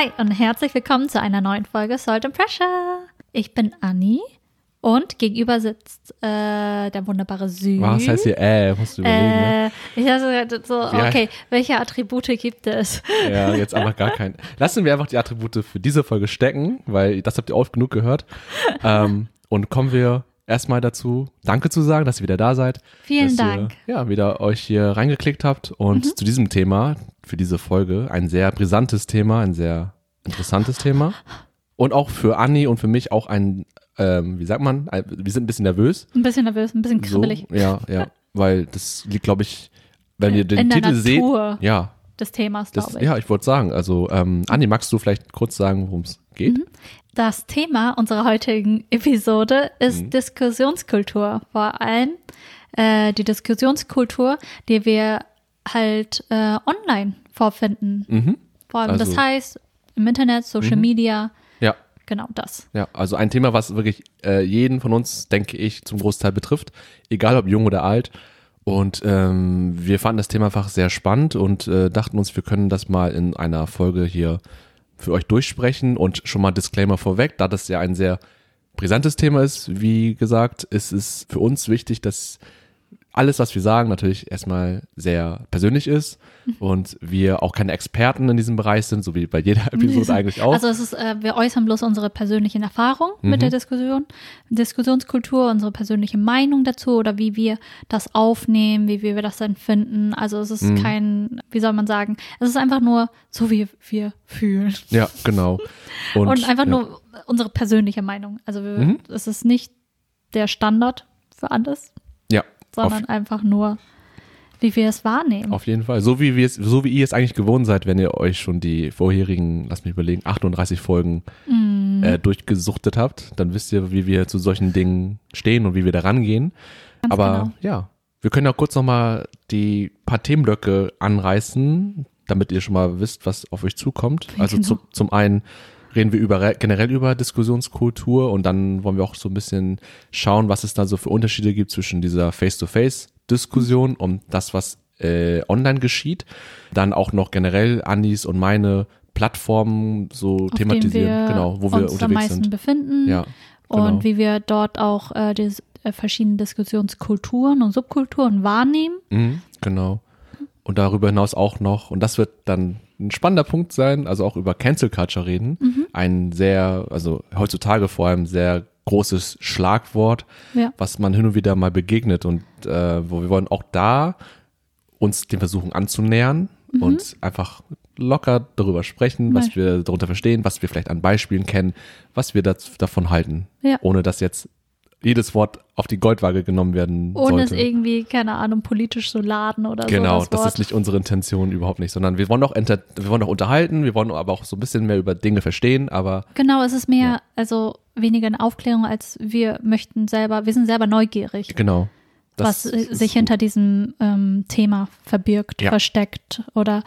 Hi und herzlich willkommen zu einer neuen Folge Salt and Pressure. Ich bin Anni und gegenüber sitzt äh, der wunderbare Sü. Was heißt hier, äh, musst du überlegen, ne? Äh, ich dachte so, Ja. okay, welche Attribute gibt es? Ja, jetzt einfach gar keinen. Lassen wir einfach die Attribute für diese Folge stecken, weil das habt ihr oft genug gehört. Ähm, und kommen wir erstmal dazu, Danke zu sagen, dass ihr wieder da seid. Vielen dass Dank. Ihr, ja, wieder euch hier reingeklickt habt und Mhm. zu diesem Thema, für diese Folge, ein sehr brisantes Thema, ein sehr interessantes Thema. Und auch für Anni und für mich auch ein, ähm, wie sagt man, ein, wir sind ein bisschen nervös. Ein bisschen nervös, ein bisschen So, kribbelig ja, ja, weil das liegt, glaube ich, wenn ihr den in Titel seht. Ja, des Themas, glaube ich. ja, ich wollte sagen, also ähm, Anni, magst du vielleicht kurz sagen, worum es geht? Mhm. Das Thema unserer heutigen Episode ist Mhm. Diskussionskultur. Vor allem äh, die Diskussionskultur, die wir halt äh, online vorfinden. Mhm. Vor allem, das Also- heißt im Internet, Social Mhm. Media, Ja, genau das. ja, also ein Thema, was wirklich äh, jeden von uns, denke ich, zum Großteil betrifft, egal ob jung oder alt. Und ähm, wir fanden das Thema einfach sehr spannend und äh, dachten uns, wir können das mal in einer Folge hier für euch durchsprechen. Und schon mal Disclaimer vorweg, da das ja ein sehr brisantes Thema ist, wie gesagt, ist es für uns wichtig, dass alles, was wir sagen, natürlich erstmal sehr persönlich ist und wir auch keine Experten in diesem Bereich sind, so wie bei jeder Episode eigentlich auch. Also es ist, äh, wir äußern bloß unsere persönlichen Erfahrungen mit Mhm. der Diskussion, Diskussionskultur, unsere persönliche Meinung dazu oder wie wir das aufnehmen, wie wir das empfinden. Also es ist Mhm. kein, wie soll man sagen, es ist einfach nur so, wie wir fühlen. ja, genau. Und, einfach ja. nur unsere persönliche Meinung. Also wir, Mhm. es ist nicht der Standard für alles, Ja, sondern einfach nur, wie wir es wahrnehmen. auf jeden Fall. So wie wir es, so wie ihr es eigentlich gewohnt seid, wenn ihr euch schon die vorherigen, lass mich überlegen, 38 Folgen Mhm. äh, durchgesuchtet habt, dann wisst ihr, wie wir zu solchen Dingen stehen und wie wir da rangehen. Ganz Aber genau. ja, wir können auch kurz nochmal die paar Themenblöcke anreißen, damit ihr schon mal wisst, was auf euch zukommt. Also Genau. zu, zum einen reden wir über, generell über Diskussionskultur und dann wollen wir auch so ein bisschen schauen, was es da so für Unterschiede gibt zwischen dieser Face-to-Face-Diskussion und das, was äh, online geschieht. Dann auch noch generell Anis und meine Plattformen so auf thematisieren, genau, wo wir uns am unterwegs meisten sind. befinden. Ja, und genau. wie wir dort auch äh, die äh, verschiedenen Diskussionskulturen und Subkulturen wahrnehmen. Mhm, genau. Und darüber hinaus auch noch, und das wird dann ein spannender Punkt sein, also auch über Cancel Culture reden. Mhm. Ein sehr, also heutzutage vor allem sehr großes Schlagwort, Ja. was man hin und wieder mal begegnet und äh, wo wir wollen auch da uns den Versuchen anzunähern Mhm. und einfach locker darüber sprechen, was Mal- wir darunter verstehen, was wir vielleicht an Beispielen kennen, was wir das, davon halten, Ja. ohne dass jetzt jedes Wort auf die Goldwaage genommen werden Ohne sollte. es irgendwie, keine Ahnung, politisch zu laden oder Genau, so. das, Wort. ist nicht unsere Intention überhaupt nicht, sondern wir wollen auch enter wir wollen auch unterhalten, wir wollen aber auch so ein bisschen mehr über Dinge verstehen, aber Genau, es ist mehr, Ja. also weniger eine Aufklärung, als wir möchten selber, wir sind selber neugierig, genau. was Das sich gut. hinter diesem ähm, Thema verbirgt, Ja. versteckt oder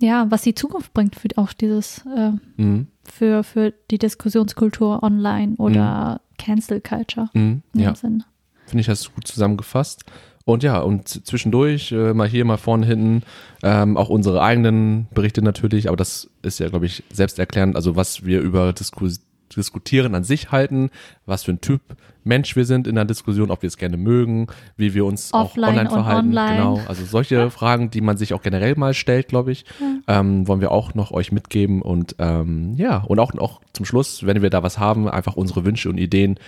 ja, was die Zukunft bringt für auch dieses, äh, Mhm. für, für die Diskussionskultur online oder Cancel Culture. Mhm. Ja, finde ich das gut zusammengefasst. Und ja, und zwischendurch, äh, mal hier, mal vorne, hinten, ähm, auch unsere eigenen Berichte natürlich, aber das ist ja, glaube ich, selbsterklärend, also was wir über Diskus Diskutieren an sich halten, was für ein Typ Mensch wir sind in der Diskussion, ob wir es gerne mögen, wie wir uns Offline auch online verhalten. online. Genau, also solche Fragen, die man sich auch generell mal stellt, glaube ich, ähm, wollen wir auch noch euch mitgeben und ähm, ja, und auch, auch zum Schluss, wenn wir da was haben, einfach unsere Wünsche und Ideen,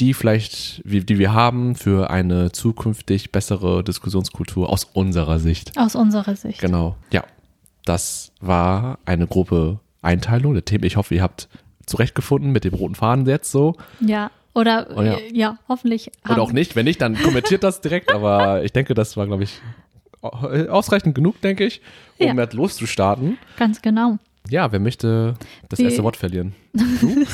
die vielleicht, die wir haben für eine zukünftig bessere Diskussionskultur aus unserer Sicht. Aus unserer Sicht. Genau. Ja, das war eine grobe Einteilung der Themen. Ich hoffe, ihr habt zurechtgefunden mit dem roten Faden jetzt so. Ja. Oder Oh ja. äh, ja, hoffentlich. Oder haben- auch nicht. Wenn nicht, dann kommentiert das direkt. Aber ich denke, das war, glaube ich, ausreichend genug, denke ich, um Ja. jetzt loszustarten. Ganz genau. Ja, wer möchte das Wie- erste Wort verlieren?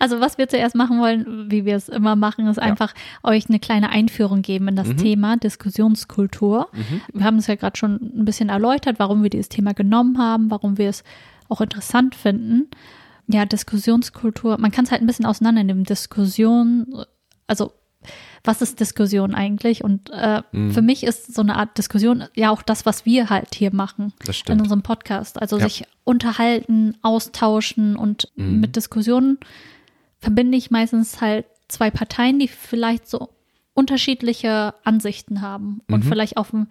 Also was wir zuerst machen wollen, wie wir es immer machen, ist einfach euch eine kleine Einführung geben in das Mhm. Thema Diskussionskultur. Wir haben es ja gerade schon ein bisschen erläutert, warum wir dieses Thema genommen haben, warum wir es auch interessant finden. Ja, Diskussionskultur, man kann es halt ein bisschen auseinandernehmen. Diskussion, also was ist Diskussion eigentlich? Und äh, Mhm. für mich ist so eine Art Diskussion ja auch das, was wir halt hier machen in unserem Podcast. Also Ja. sich unterhalten, austauschen und Mhm. mit Diskussionen verbinde ich meistens halt zwei Parteien, die vielleicht so unterschiedliche Ansichten haben und Mhm. vielleicht auf dem,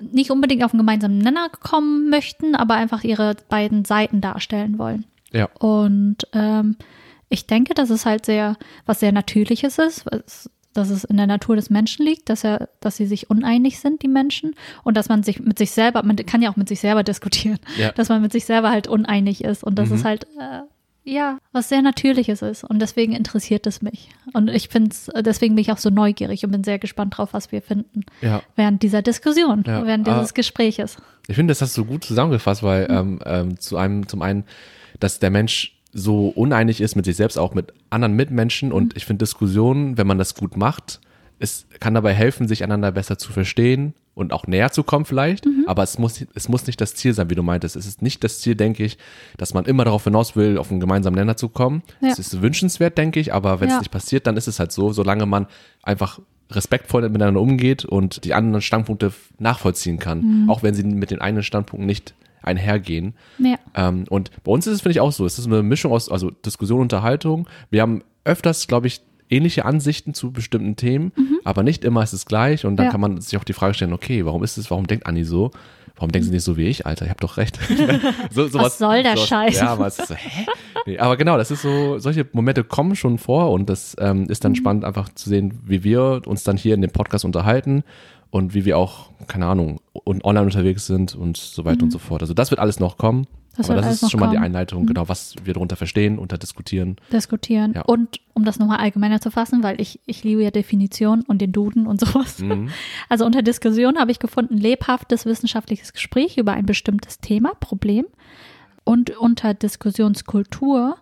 nicht unbedingt auf einen gemeinsamen Nenner kommen möchten, aber einfach ihre beiden Seiten darstellen wollen. Ja. Und ähm, ich denke, dass es halt sehr, was sehr Natürliches ist, was, dass es in der Natur des Menschen liegt, dass er, dass sie sich uneinig sind, die Menschen, und dass man sich mit sich selber, man kann ja auch mit sich selber diskutieren, Ja. dass man mit sich selber halt uneinig ist und dass Mhm. es halt äh, ja was sehr Natürliches ist und deswegen interessiert es mich und ich finde es, deswegen bin ich auch so neugierig und bin sehr gespannt drauf, was wir finden Ja. während dieser Diskussion, Ja, während dieses Gespräches. Ich finde, das hast du gut zusammengefasst, weil ähm, ähm, zu einem, zum einen, dass der Mensch so uneinig ist mit sich selbst, auch mit anderen Mitmenschen. Und ich finde Diskussionen, wenn man das gut macht, es kann dabei helfen, sich einander besser zu verstehen und auch näher zu kommen vielleicht. Aber es muss, es muss nicht das Ziel sein, wie du meintest. Es ist nicht das Ziel, denke ich, dass man immer darauf hinaus will, auf einen gemeinsamen Nenner zu kommen. Ja. Es ist wünschenswert, denke ich, aber wenn es Ja. nicht passiert, dann ist es halt so, solange man einfach respektvoll miteinander umgeht und die anderen Standpunkte nachvollziehen kann, Mhm. auch wenn sie mit den eigenen Standpunkten nicht einhergehen. Ja. Ähm, und bei uns ist es, finde ich, auch so. Es ist eine Mischung aus also Diskussion, Unterhaltung. Wir haben öfters, glaube ich, ähnliche Ansichten zu bestimmten Themen, aber nicht immer ist es gleich. Und dann Mhm. Ja. kann man sich auch die Frage stellen, okay, warum ist es, warum denkt Anni so? Warum denken sie nicht so wie ich, Alter? Ich habe doch recht. so, sowas, soll der sowas, Scheiß? Ja, aber so, hä? Nee, aber genau, das ist so, solche Momente kommen schon vor und das ähm, ist Mhm. dann spannend, einfach zu sehen, wie wir uns dann hier in dem Podcast unterhalten und wie wir auch, keine Ahnung, und online unterwegs sind und so weiter und so fort. Also das wird alles noch kommen. Mhm. Das aber das ist schon mal die kommen. Mhm. Einleitung, genau, was wir darunter verstehen, unter diskutieren. diskutieren. Ja. Und um das nochmal allgemeiner zu fassen, weil ich, ich liebe ja Definition und den Duden und sowas. Mhm. Also unter Diskussion habe ich gefunden, lebhaftes wissenschaftliches Gespräch über ein bestimmtes Thema, Problem. Und unter Diskussionskultur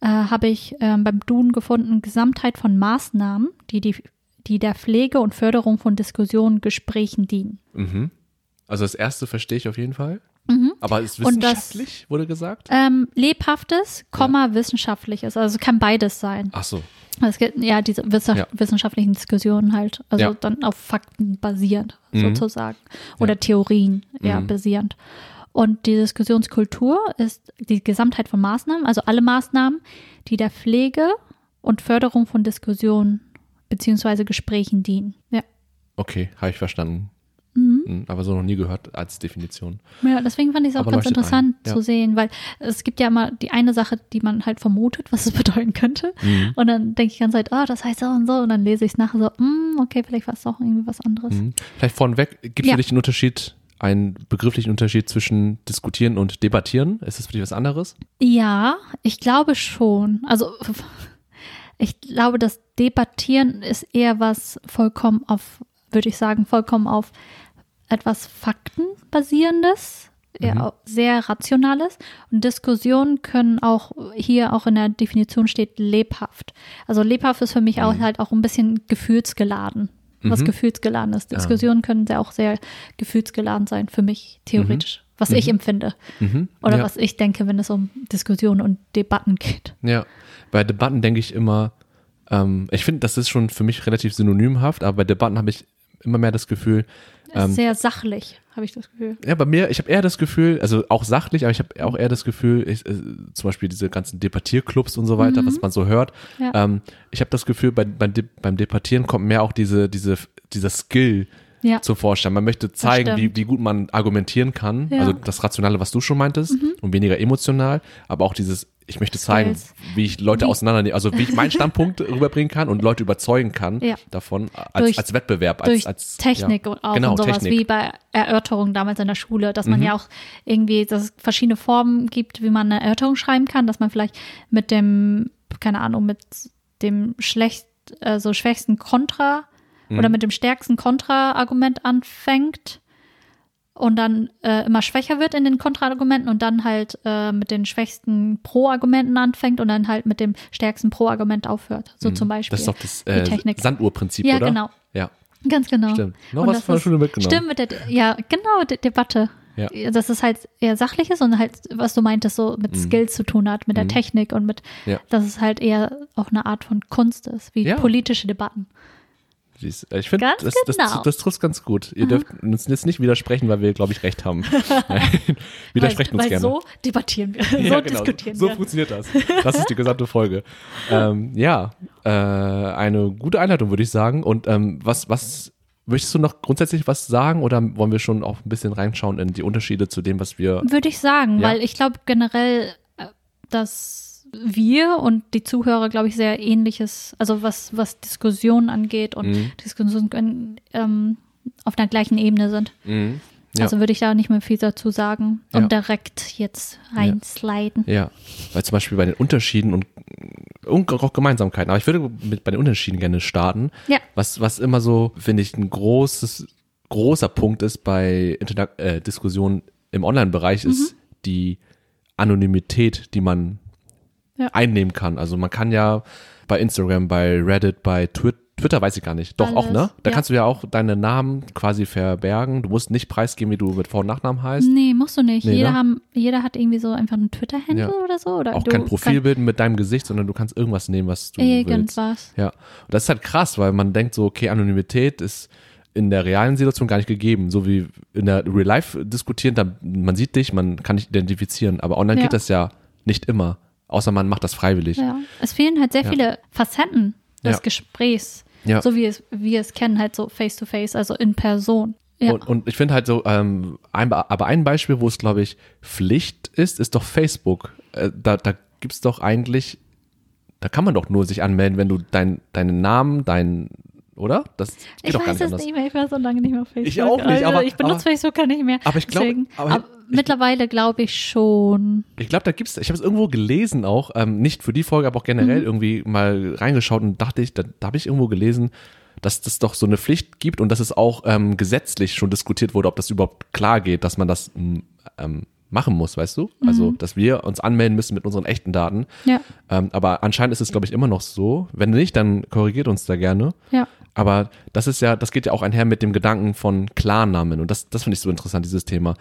äh, habe ich ähm, beim Duden gefunden, Gesamtheit von Maßnahmen, die, die, die der Pflege und Förderung von Diskussionen, Gesprächen dienen. Mhm. Also das erste verstehe ich auf jeden Fall. Aber es ist Mhm. Und das- wissenschaftlich, wurde gesagt? Ähm, lebhaftes, Komma, wissenschaftliches. Also kann beides sein. Ach so. Es gibt ja diese Ja. wissenschaftlichen Diskussionen halt, also Ja. dann auf Fakten basierend Mhm. sozusagen oder Theorien ja Mhm. basierend. Und die Diskussionskultur ist die Gesamtheit von Maßnahmen, also alle Maßnahmen, die der Pflege und Förderung von Diskussionen beziehungsweise Gesprächen dienen. Ja. Okay, habe ich verstanden. Mhm. Mhm, Aber so noch nie gehört als Definition. Ja, deswegen fand ich es auch Aber ganz interessant ja. zu sehen, weil es gibt ja immer die eine Sache, die man halt vermutet, was es bedeuten könnte. Mhm. Und dann denke ich ganze Zeit, oh, das heißt so und so. Und dann lese ich es nachher so, mm, okay, vielleicht war es doch irgendwie was anderes. Mhm. Vielleicht vorneweg, gibt es Ja. für dich einen Unterschied, einen begrifflichen Unterschied zwischen diskutieren und debattieren? Ist das für dich was anderes? Ja, ich glaube schon. Also ich glaube, das Debattieren ist eher was vollkommen auf, würde ich sagen, vollkommen auf etwas Faktenbasierendes, Mhm. sehr Rationales. Und Diskussionen können auch, hier auch in der Definition steht lebhaft. Also lebhaft ist für mich auch halt auch ein bisschen gefühlsgeladen. Was Mhm. gefühlsgeladen ist. Diskussionen können sehr auch sehr gefühlsgeladen sein, für mich theoretisch, was ich empfinde. Mhm. Oder ja. was ich denke, wenn es um Diskussionen und Debatten geht. Ja, bei Debatten denke ich immer, ähm, ich finde, das ist schon für mich relativ synonymhaft, aber bei Debatten habe ich immer mehr das Gefühl, ähm, sehr sachlich, habe ich das Gefühl. ja, bei mir, ich habe eher das Gefühl, also auch sachlich, aber ich habe auch eher das Gefühl, ich, äh, zum Beispiel diese ganzen Debattierclubs und so weiter, was man so hört. Mhm. Ja. Ähm, ich habe das Gefühl, bei, beim, beim Debattieren kommt mehr auch diese, diese, dieser Skill Ja. zum Vorschein. Man möchte zeigen, wie, wie gut man argumentieren kann. Ja. Mhm. Also das Rationale, was du schon meintest, und weniger emotional, aber auch dieses, ich möchte zeigen, wie ich Leute Wie- auseinandernehme, also wie ich meinen Standpunkt rüberbringen kann und Leute überzeugen kann Ja. davon als, Durch- als Wettbewerb, als, Durch als Technik ja. und auch genau, und sowas, Technik. Mhm. wie bei Erörterungen damals in der Schule, dass man ja auch irgendwie, dass es verschiedene Formen gibt, wie man eine Erörterung schreiben kann, dass man vielleicht mit dem, keine Ahnung, mit dem schlecht, also schwächsten Kontra Mhm. oder mit dem stärksten Kontra-Argument anfängt und dann äh, immer schwächer wird in den Kontraargumenten und dann halt äh, mit den schwächsten Pro-Argumenten anfängt und dann halt mit dem stärksten Pro-Argument aufhört. So zum Beispiel. Mhm. Das ist doch das äh. Sanduhrprinzip, Ja, oder? genau. Ja. Ganz genau. Stimmt. Noch Und was von der Schule mitgenommen. Stimmt, mit der, De- ja, genau, De Debatte. Ja. Dass es halt eher sachlich ist und halt, was du meintest, so mit Skills zu tun hat, mit der Technik und mit, Mhm. Ja. dass es halt eher auch eine Art von Kunst ist, wie Ja. politische Debatten. Siehst, Ich finde, das, das, genau. das trifft ganz gut. Ihr dürft uns jetzt nicht widersprechen, weil wir, glaube ich, recht haben. Weil, uns weil gerne. so debattieren wir, so Ja, genau. diskutieren So wir. funktioniert das. Das ist die gesamte Folge. ähm, ja, äh, eine gute Einleitung, würde ich sagen. Und ähm, was, was möchtest du noch grundsätzlich was sagen oder wollen wir schon auch ein bisschen reinschauen in die Unterschiede zu dem, was wir. Würde ich sagen, Ja. weil ich glaube generell, äh, dass wir und die Zuhörer, glaube ich, sehr ähnliches, also was, was Diskussionen angeht und Mhm. Diskussionen ähm, auf der gleichen Ebene sind. Mhm. Ja. Also würde ich da nicht mehr viel dazu sagen Ja. und direkt jetzt reinsliden. Ja, weil zum Beispiel bei den Unterschieden und, und auch Gemeinsamkeiten, aber ich würde mit, bei den Unterschieden gerne starten. Ja. Was, was immer so, finde ich, ein großes, großer Punkt ist bei Interna äh, Diskussionen im Online-Bereich, ist die Anonymität, die man Ja. einnehmen kann. Also man kann ja bei Instagram, bei Reddit, bei Twi Twitter weiß ich gar nicht. Doch auch, ne? Alles, Da ja. kannst du ja auch deine Namen quasi verbergen. Du musst nicht preisgeben, wie du mit Vor- und Nachnamen heißt. Nee, musst du nicht. Nee, jeder, ne? haben, jeder hat irgendwie so einfach einen Twitter-Handle Ja. oder so. Oder Auch kein Profilbild mit deinem Gesicht, sondern du kannst irgendwas nehmen, was du Kann, willst. irgendwas. Ja, und das ist halt krass, weil man denkt so, okay, Anonymität ist in der realen Situation gar nicht gegeben. So wie in der Real Life diskutieren, dann, man sieht dich, man kann dich identifizieren, aber online Ja. geht das ja nicht immer, außer man macht das freiwillig. Ja. Es fehlen halt sehr Ja. viele Facetten des Ja. Gesprächs. So wie es, wir es kennen, halt so face to face, also in Person. Und, und ich finde halt so, ähm, ein, aber ein Beispiel, wo es, glaube ich, Pflicht ist, ist doch Facebook. Äh, da da gibt es doch eigentlich, da kann man doch nur sich anmelden, wenn du dein, deinen Namen, dein, oder? Das ich weiß es anders. nicht mehr, ich war so lange nicht mehr auf Facebook. Ich auch nicht, also aber- ich benutze aber- Facebook gar nicht mehr. aber ich glaub- Deswegen. aber ich- mittlerweile glaube ich schon. Ich glaube, da gibt's, ich habe es irgendwo gelesen auch, ähm, nicht für die Folge, aber auch generell Mhm. irgendwie mal reingeschaut und dachte ich, da, da habe ich irgendwo gelesen, dass das doch so eine Pflicht gibt und dass es auch ähm, gesetzlich schon diskutiert wurde, ob das überhaupt klar geht, dass man das m, ähm, machen muss, weißt du? Also, Mhm. dass wir uns anmelden müssen mit unseren echten Daten. Ja, Ähm, aber anscheinend ist es, glaube ich, immer noch so. Wenn nicht, dann korrigiert uns da gerne. ja. Aber das ist ja, das geht ja auch einher mit dem Gedanken von Klarnamen. Und das, das finde ich so interessant, dieses Thema.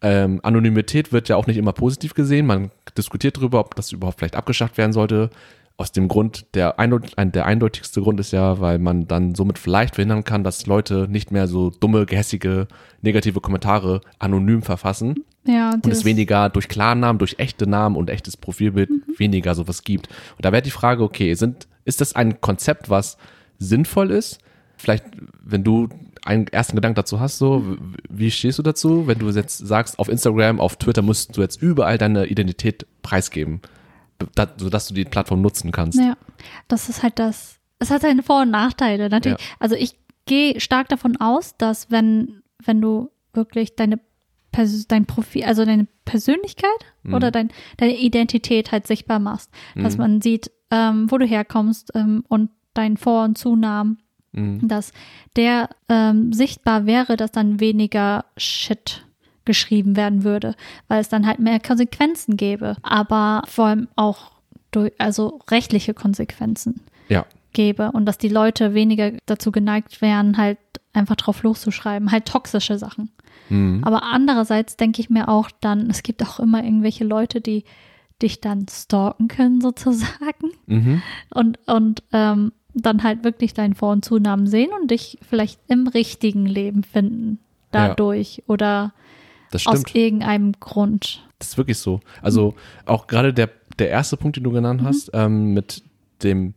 Ähm, Anonymität wird ja auch nicht immer positiv gesehen. Man diskutiert darüber, ob das überhaupt vielleicht abgeschafft werden sollte. Aus dem Grund, der, eindeut ein, der eindeutigste Grund ist ja, weil man dann somit vielleicht verhindern kann, dass Leute nicht mehr so dumme, gehässige, negative Kommentare anonym verfassen Ja, und es weniger durch Klarnamen, durch echte Namen und echtes Profilbild weniger sowas gibt. Und da wäre die Frage, okay, sind, ist das ein Konzept, was sinnvoll ist? Vielleicht, wenn du einen ersten Gedanken dazu hast, so, wie stehst du dazu, wenn du jetzt sagst, auf Instagram, auf Twitter musst du jetzt überall deine Identität preisgeben, da, sodass du die Plattform nutzen kannst? Ja, das ist halt das. Es hat seine Vor- und Nachteile. Natürlich. Also ich gehe stark davon aus, dass wenn, wenn du wirklich deine Pers dein Profil, also deine Persönlichkeit Mhm. oder dein, deine Identität halt sichtbar machst, dass Mhm. man sieht, ähm, wo du herkommst ähm, und dein Vor- und Zunamen, Mhm. dass der ähm, sichtbar wäre, dass dann weniger Shit geschrieben werden würde, weil es dann halt mehr Konsequenzen gäbe, aber vor allem auch durch, also rechtliche Konsequenzen Ja. gäbe und dass die Leute weniger dazu geneigt wären, halt einfach drauf loszuschreiben, halt toxische Sachen. Mhm. Aber andererseits denke ich mir auch dann, es gibt auch immer irgendwelche Leute, die dich dann stalken können sozusagen Mhm. und, und ähm, dann halt wirklich deinen Vor- und Zunamen sehen und dich vielleicht im richtigen Leben finden dadurch oder Das aus irgendeinem Grund. Das ist wirklich so. Also auch gerade der, der erste Punkt, den du genannt hast, ähm, mit dem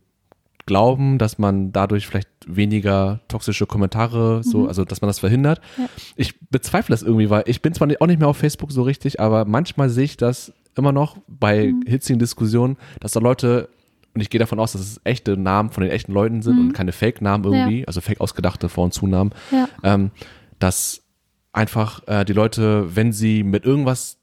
Glauben, dass man dadurch vielleicht weniger toxische Kommentare, so, also dass man das verhindert. Ja. Ich bezweifle das irgendwie, weil ich bin zwar auch nicht mehr auf Facebook so richtig, aber manchmal sehe ich das immer noch bei hitzigen Diskussionen, dass da Leute, und ich gehe davon aus, dass es echte Namen von den echten Leuten sind und keine Fake-Namen irgendwie, also fake ausgedachte Vor- und Zunamen, Ja. ähm, dass einfach äh, die Leute, wenn sie mit irgendwas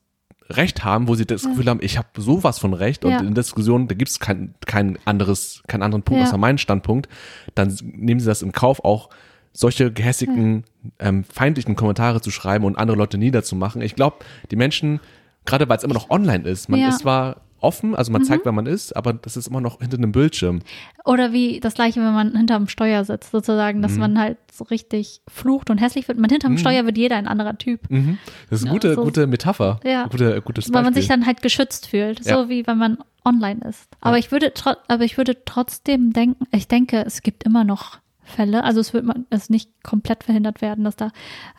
Recht haben, wo sie das Gefühl haben, ich habe sowas von Recht und Ja. in der Diskussion, da gibt es kein, kein anderes, keinen anderen Punkt Ja. außer meinen Standpunkt, dann nehmen sie das im Kauf auch solche gehässigen, ähm, feindlichen Kommentare zu schreiben und andere Leute niederzumachen. Ich glaube, die Menschen, gerade weil es immer noch online ist, man Ja. Ist zwar offen, also man zeigt, wer man ist, aber das ist immer noch hinter einem Bildschirm. Oder wie das gleiche, wenn man hinterm Steuer sitzt, sozusagen, Mhm. dass man halt so richtig flucht und hässlich wird. Man hinterm Steuer wird jeder ein anderer Typ. Mhm. Das ist eine Ja, gute, so- gute Metapher. Ja. Gute, gutes Beispiel. Weil man sich dann halt geschützt fühlt, Ja. so wie wenn man online ist. Aber ich würde aber ich würde trotzdem denken, ich denke, es gibt immer noch Fälle. Also es wird man es nicht komplett verhindert werden, dass da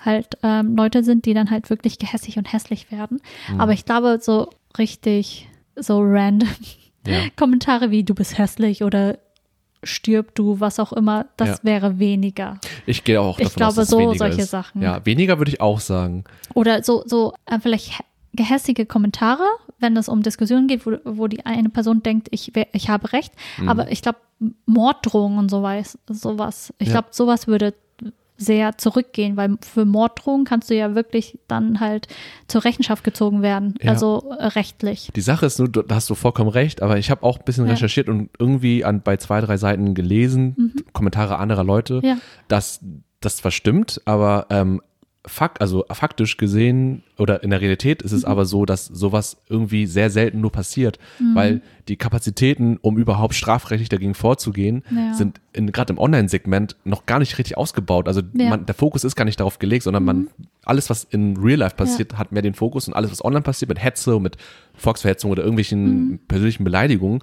halt ähm, Leute sind, die dann halt wirklich gehässig und hässlich werden. Mhm. Aber ich glaube, so richtig so random Ja. Kommentare wie du bist hässlich oder stirb du, was auch immer, das Ja. wäre weniger. Ich gehe auch davon Ich aus, glaube, dass es so weniger solche ist. Sachen. Ja, weniger würde ich auch sagen. Oder so, so äh, vielleicht hä- gehässige Kommentare, wenn es um Diskussionen geht, wo, wo die eine Person denkt, ich, ich habe recht. Mhm. Aber ich glaube, Morddrohungen und sowas, sowas ich Ja. glaube, sowas würde sehr zurückgehen, weil für Morddrohungen kannst du ja wirklich dann halt zur Rechenschaft gezogen werden, Ja. also äh, rechtlich. Die Sache ist nur, du- da hast du vollkommen recht, aber ich habe auch ein bisschen Ja. recherchiert und irgendwie an, bei zwei, drei Seiten gelesen, Kommentare anderer Leute, Mhm. Ja. dass das zwar stimmt, aber ähm, fakt, also faktisch gesehen oder in der Realität Mhm. ist es aber so, dass sowas irgendwie sehr selten nur passiert, weil die Kapazitäten, um überhaupt strafrechtlich dagegen vorzugehen, Ja. sind in- gerade im Online-Segment noch gar nicht richtig ausgebaut. Also Ja. man, der Fokus ist gar nicht darauf gelegt, sondern man alles, was in Real Life passiert, hat mehr den Fokus und alles, was online passiert, mit Hetze, mit Volksverhetzung oder irgendwelchen persönlichen Beleidigungen,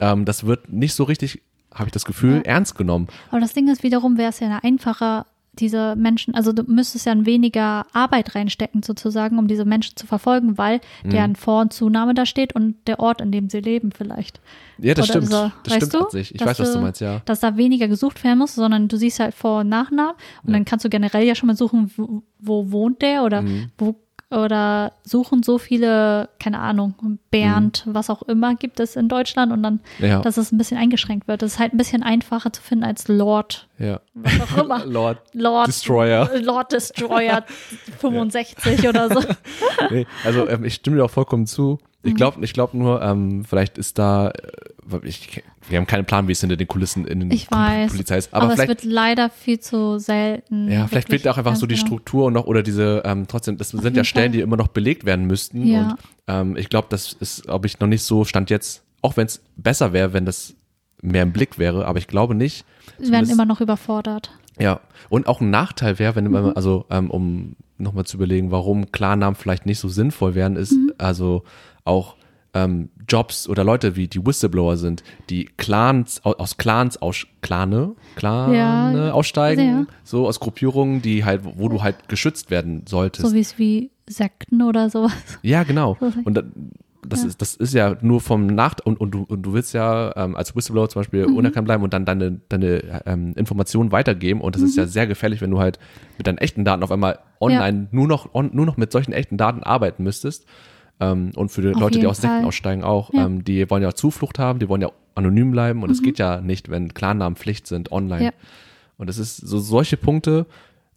ähm, das wird nicht so richtig, habe ich das Gefühl, Ja. ernst genommen. Aber das Ding ist, wiederum wäre es ja einfacher, diese Menschen, also du müsstest ja weniger Arbeit reinstecken sozusagen, um diese Menschen zu verfolgen, weil Mhm. deren Vor- und Zunahme da steht und der Ort, in dem sie leben vielleicht. Ja, das Oder stimmt. so, das weißt stimmt du? Ich weiß, was du meinst, ja. Dass da weniger gesucht werden muss, sondern du siehst halt Vor- und Nachnamen und dann kannst du generell ja schon mal suchen, wo, wo wohnt der oder Mhm. wo oder suchen so viele, keine Ahnung, Bernd, was auch immer gibt es in Deutschland und dann, Mhm. Ja. dass es ein bisschen eingeschränkt wird. Das ist halt ein bisschen einfacher zu finden als Lord, Ja. was auch immer. Lord Lord Destroyer. Lord Destroyer 65 oder so. nee, also ähm, ich stimme dir auch vollkommen zu. Ich Mhm. glaube ich glaub nur, ähm, vielleicht ist da, äh, ich, wir haben keinen Plan, wie es hinter den Kulissen in den Ich weiß. Polizei ist. Aber, Aber, es wird leider viel zu selten. ja, vielleicht fehlt auch einfach so die genau. Struktur und noch, oder diese, ähm, trotzdem, das sind ja Stellen, Fall. die immer noch belegt werden müssten. Ja. Und ähm, ich glaube, das ist, glaube ich, noch nicht so, stand jetzt, auch wenn es besser wäre, wenn das mehr im Blick wäre, aber ich glaube nicht. Sie werden immer noch überfordert. Ja, und auch ein Nachteil wäre, wenn man, Mhm. also ähm, um nochmal zu überlegen, warum Klarnamen vielleicht nicht so sinnvoll wären, ist Mhm. also auch ähm, Jobs oder Leute wie die Whistleblower sind, die Clans au- aus Clans aus Clane, Clane Ja, aussteigen, sehr. so aus Gruppierungen, die halt, wo du halt geschützt werden solltest. So wie es wie Sekten oder sowas. Ja, genau. Und da, das, Ja. ist, das ist ja nur vom Nacht und, und, du, und du willst ja ähm, als Whistleblower zum Beispiel Mhm. unerkannt bleiben und dann deine, deine ähm, Informationen weitergeben. Und das ist Mhm. ja sehr gefährlich, wenn du halt mit deinen echten Daten auf einmal online nur, noch, on, nur noch mit solchen echten Daten arbeiten müsstest. Ähm, und für die Auf Leute, die aus Sekten Fall. aussteigen, auch. Ja. Ähm, die wollen ja Zuflucht haben, die wollen ja anonym bleiben. Und es geht ja nicht, wenn Klarnamen Pflicht sind online. Ja. Und das ist so solche Punkte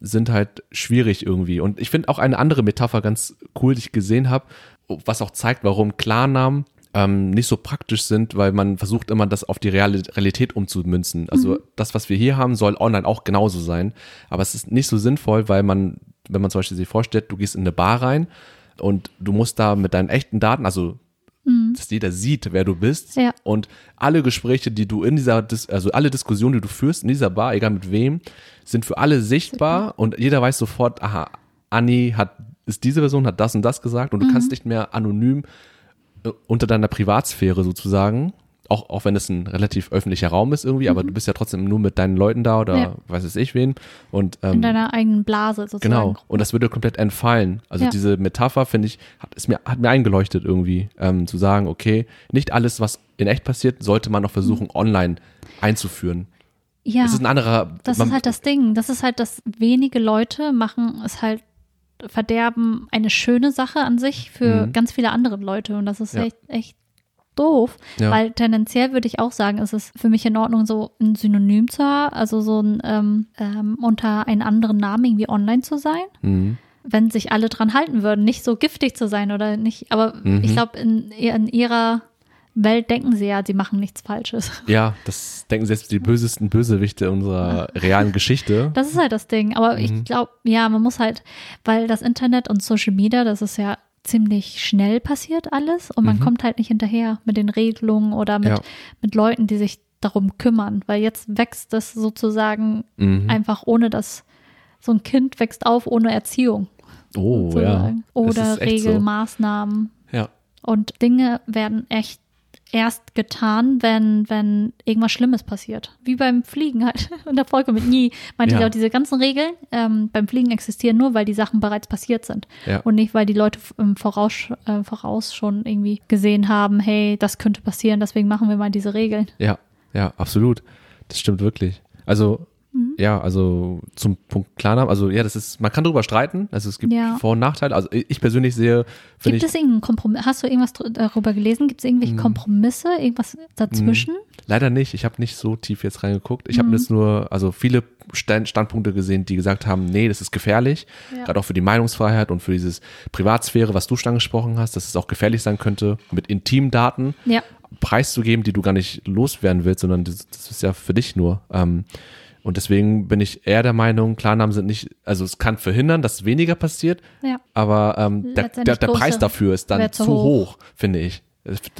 sind halt schwierig irgendwie. Und ich finde auch eine andere Metapher ganz cool, die ich gesehen habe, was auch zeigt, warum Klarnamen ähm, nicht so praktisch sind, weil man versucht immer, das auf die Realität umzumünzen. Also das, was wir hier haben, soll online auch genauso sein. Aber es ist nicht so sinnvoll, weil man, wenn man zum Beispiel sich vorstellt, du gehst in eine Bar rein und du musst da mit deinen echten Daten, also dass jeder sieht, wer du bist. Ja. Und alle Gespräche, die du in dieser, Dis also alle Diskussionen, die du führst in dieser Bar, egal mit wem, sind für alle sichtbar und jeder weiß sofort, aha, Anni hat, ist diese Person, hat das und das gesagt und du Mhm. kannst nicht mehr anonym äh, unter deiner Privatsphäre sozusagen, auch, auch wenn es ein relativ öffentlicher Raum ist irgendwie, aber du bist ja trotzdem nur mit deinen Leuten da oder Mhm. Ja. weiß es ich wen. Und In ähm, deiner eigenen Blase sozusagen. Genau. Und das würde komplett entfallen. Also Ja. diese Metapher, finde ich, hat, ist mir, hat mir eingeleuchtet irgendwie, ähm, zu sagen, okay, nicht alles, was in echt passiert, sollte man noch versuchen, online einzuführen. Ja. Das ist ein anderer. Das man, ist halt das Ding. Das ist halt, dass wenige Leute machen es halt, verderben eine schöne Sache an sich für Mhm. ganz viele andere Leute. Und das ist Ja. echt, echt doof. Ja. Weil tendenziell würde ich auch sagen, ist es für mich in Ordnung, so ein Synonym zu haben, also so ein ähm, ähm, unter einem anderen Namen irgendwie online zu sein. Mhm. Wenn sich alle dran halten würden, nicht so giftig zu sein oder nicht. Aber Mhm. ich glaube, in, in ihrer Welt denken sie ja, sie machen nichts Falsches. Ja, das denken selbst die bösesten Bösewichte unserer realen Geschichte. Das ist halt das Ding. Aber Mhm. ich glaube, ja, man muss halt, weil das Internet und Social Media, das ist ja ziemlich schnell passiert alles und man Mhm. kommt halt nicht hinterher mit den Regelungen oder mit, Ja. mit Leuten, die sich darum kümmern, weil jetzt wächst das sozusagen Mhm. einfach ohne das, so ein Kind wächst auf ohne Erziehung. Oh, ja. sozusagen. Das Oder echt so. Regelmaßnahmen Ja. und Dinge werden echt erst getan, wenn, wenn irgendwas Schlimmes passiert. Wie beim Fliegen halt. In der Folge mit Nie meinte Ja. ich auch, diese ganzen Regeln ähm, beim Fliegen existieren nur, weil die Sachen bereits passiert sind. Ja. Und nicht, weil die Leute im Voraus, äh, voraus schon irgendwie gesehen haben, hey, das könnte passieren, deswegen machen wir mal diese Regeln. Ja, ja, absolut. Das stimmt wirklich. Also, Mhm. ja, also zum Punkt Klarnamen, also ja, das ist, man kann darüber streiten, also es gibt Ja. Vor- und Nachteile. Also ich persönlich sehe, Gibt ich, es irgendeinen Kompromiss? Hast du irgendwas darüber gelesen? Gibt es irgendwelche Mhm. Kompromisse? Irgendwas dazwischen? leider nicht, ich habe nicht so tief jetzt reingeguckt. Ich habe jetzt nur, also viele Stand Standpunkte gesehen, die gesagt haben, nee, das ist gefährlich, Ja. gerade auch für die Meinungsfreiheit und für dieses Privatsphäre, was du schon angesprochen hast, dass es auch gefährlich sein könnte, mit intimen Daten Ja. preiszugeben, die du gar nicht loswerden willst, sondern das, das ist ja für dich nur. Ähm, und deswegen bin ich eher der Meinung, Klarnamen sind nicht, also es kann verhindern, dass weniger passiert, Ja. aber ähm, der, der, Letztendlich der Preis dafür ist dann zu hoch, hoch. finde ich.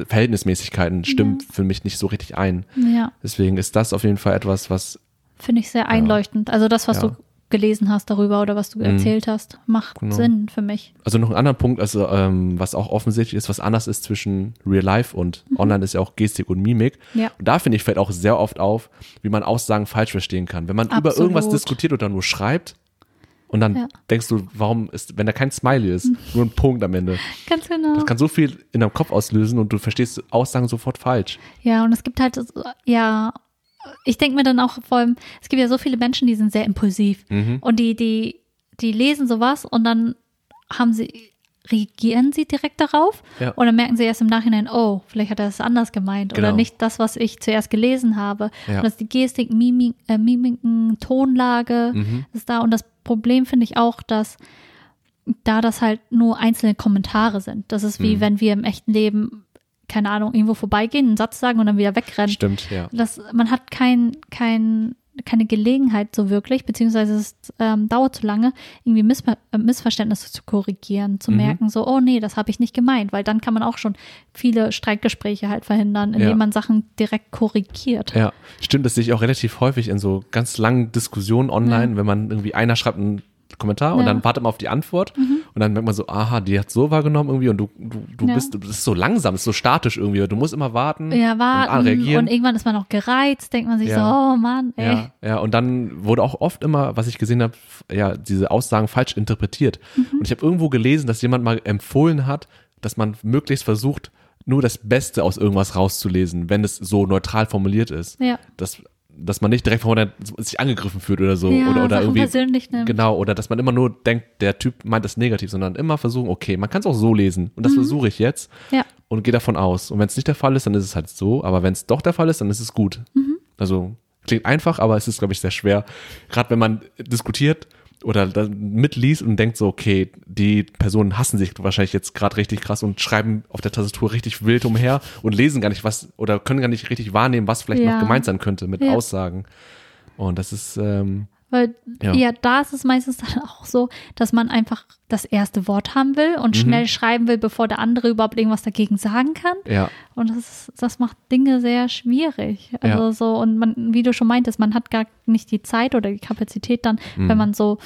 Verhältnismäßigkeiten stimmt für mich nicht so richtig ein. Ja. Deswegen ist das auf jeden Fall etwas, was Finde ich sehr einleuchtend. Also das, was Ja. Du gelesen hast darüber oder was du erzählt hast, macht Genau. Sinn für mich. Also noch ein anderer Punkt, also ähm, was auch offensichtlich ist, was anders ist zwischen Real Life und Online ist ja auch Gestik und Mimik. Mhm. Ja. Und da finde ich fällt auch sehr oft auf, wie man Aussagen falsch verstehen kann. Wenn man über Absolut. irgendwas diskutiert oder nur schreibt und dann Ja. denkst du, warum ist, wenn da kein Smiley ist, nur ein Punkt am Ende. Ganz genau. Das kann so viel in deinem Kopf auslösen und du verstehst Aussagen sofort falsch. Ja, und es gibt halt, ja, ich denke mir dann auch vor allem, es gibt ja so viele Menschen, die sind sehr impulsiv Mhm. und die, die, die lesen sowas und dann haben sie, reagieren sie direkt darauf Ja. und dann merken sie erst im Nachhinein, oh, vielleicht hat er es anders gemeint oder Genau. nicht das, was ich zuerst gelesen habe. Ja. Und das ist die Gestik, Mimik, äh, Mimiken, Tonlage Mhm. ist da und das Problem finde ich auch, dass da das halt nur einzelne Kommentare sind. Das ist wie Mhm. wenn wir im echten Leben, keine Ahnung, irgendwo vorbeigehen, einen Satz sagen und dann wieder wegrennen. Stimmt, ja. Das, man hat kein, kein, keine Gelegenheit so wirklich, beziehungsweise es ähm, dauert zu lange, irgendwie Missver äh, Missverständnisse zu korrigieren, zu Mhm. merken, so, oh nee, das habe ich nicht gemeint, weil dann kann man auch schon viele Streitgespräche halt verhindern, indem Ja. man Sachen direkt korrigiert. Ja, stimmt, das sehe ich auch relativ häufig in so ganz langen Diskussionen online, wenn man irgendwie einer schreibt einen Kommentar und Ja. dann wartet man auf die Antwort und dann merkt man so, aha, die hat so wahrgenommen irgendwie und du, du, du Ja. bist, du bist so langsam, ist so statisch irgendwie, du musst immer warten Ja, und warten reagieren. und irgendwann ist man auch gereizt, denkt man sich Ja. so, oh Mann, ey. ja, ja, und dann wurde auch oft immer, was ich gesehen habe, ja, diese Aussagen falsch interpretiert. Mhm. Und ich habe irgendwo gelesen, dass jemand mal empfohlen hat, dass man möglichst versucht, nur das Beste aus irgendwas rauszulesen, wenn es so neutral formuliert ist. Ja. Dass, dass man nicht direkt von sich angegriffen fühlt oder so. Ja, oder, oder irgendwie. persönlich nimmt. Genau, oder dass man immer nur denkt, der Typ meint das negativ, sondern immer versuchen, okay, man kann es auch so lesen. Und das versuche ich jetzt Ja. und gehe davon aus. Und wenn es nicht der Fall ist, dann ist es halt so. Aber wenn es doch der Fall ist, dann ist es gut. Also klingt einfach, aber es ist, glaube ich, sehr schwer. Gerade wenn man diskutiert oder dann mitliest und denkt so, okay, die Personen hassen sich wahrscheinlich jetzt gerade richtig krass und schreiben auf der Tastatur richtig wild umher und lesen gar nicht was oder können gar nicht richtig wahrnehmen, was vielleicht Ja. noch gemeint sein könnte mit Ja. Aussagen. Und das ist, ähm, Weil Ja. ja. da ist es meistens dann auch so, dass man einfach das erste Wort haben will und Mhm. schnell schreiben will, bevor der andere überhaupt irgendwas dagegen sagen kann. ja, Und das, ist, das macht Dinge sehr schwierig. Also Ja. so, und man, wie du schon meintest, man hat gar nicht die Zeit oder die Kapazität dann, Mhm. wenn man so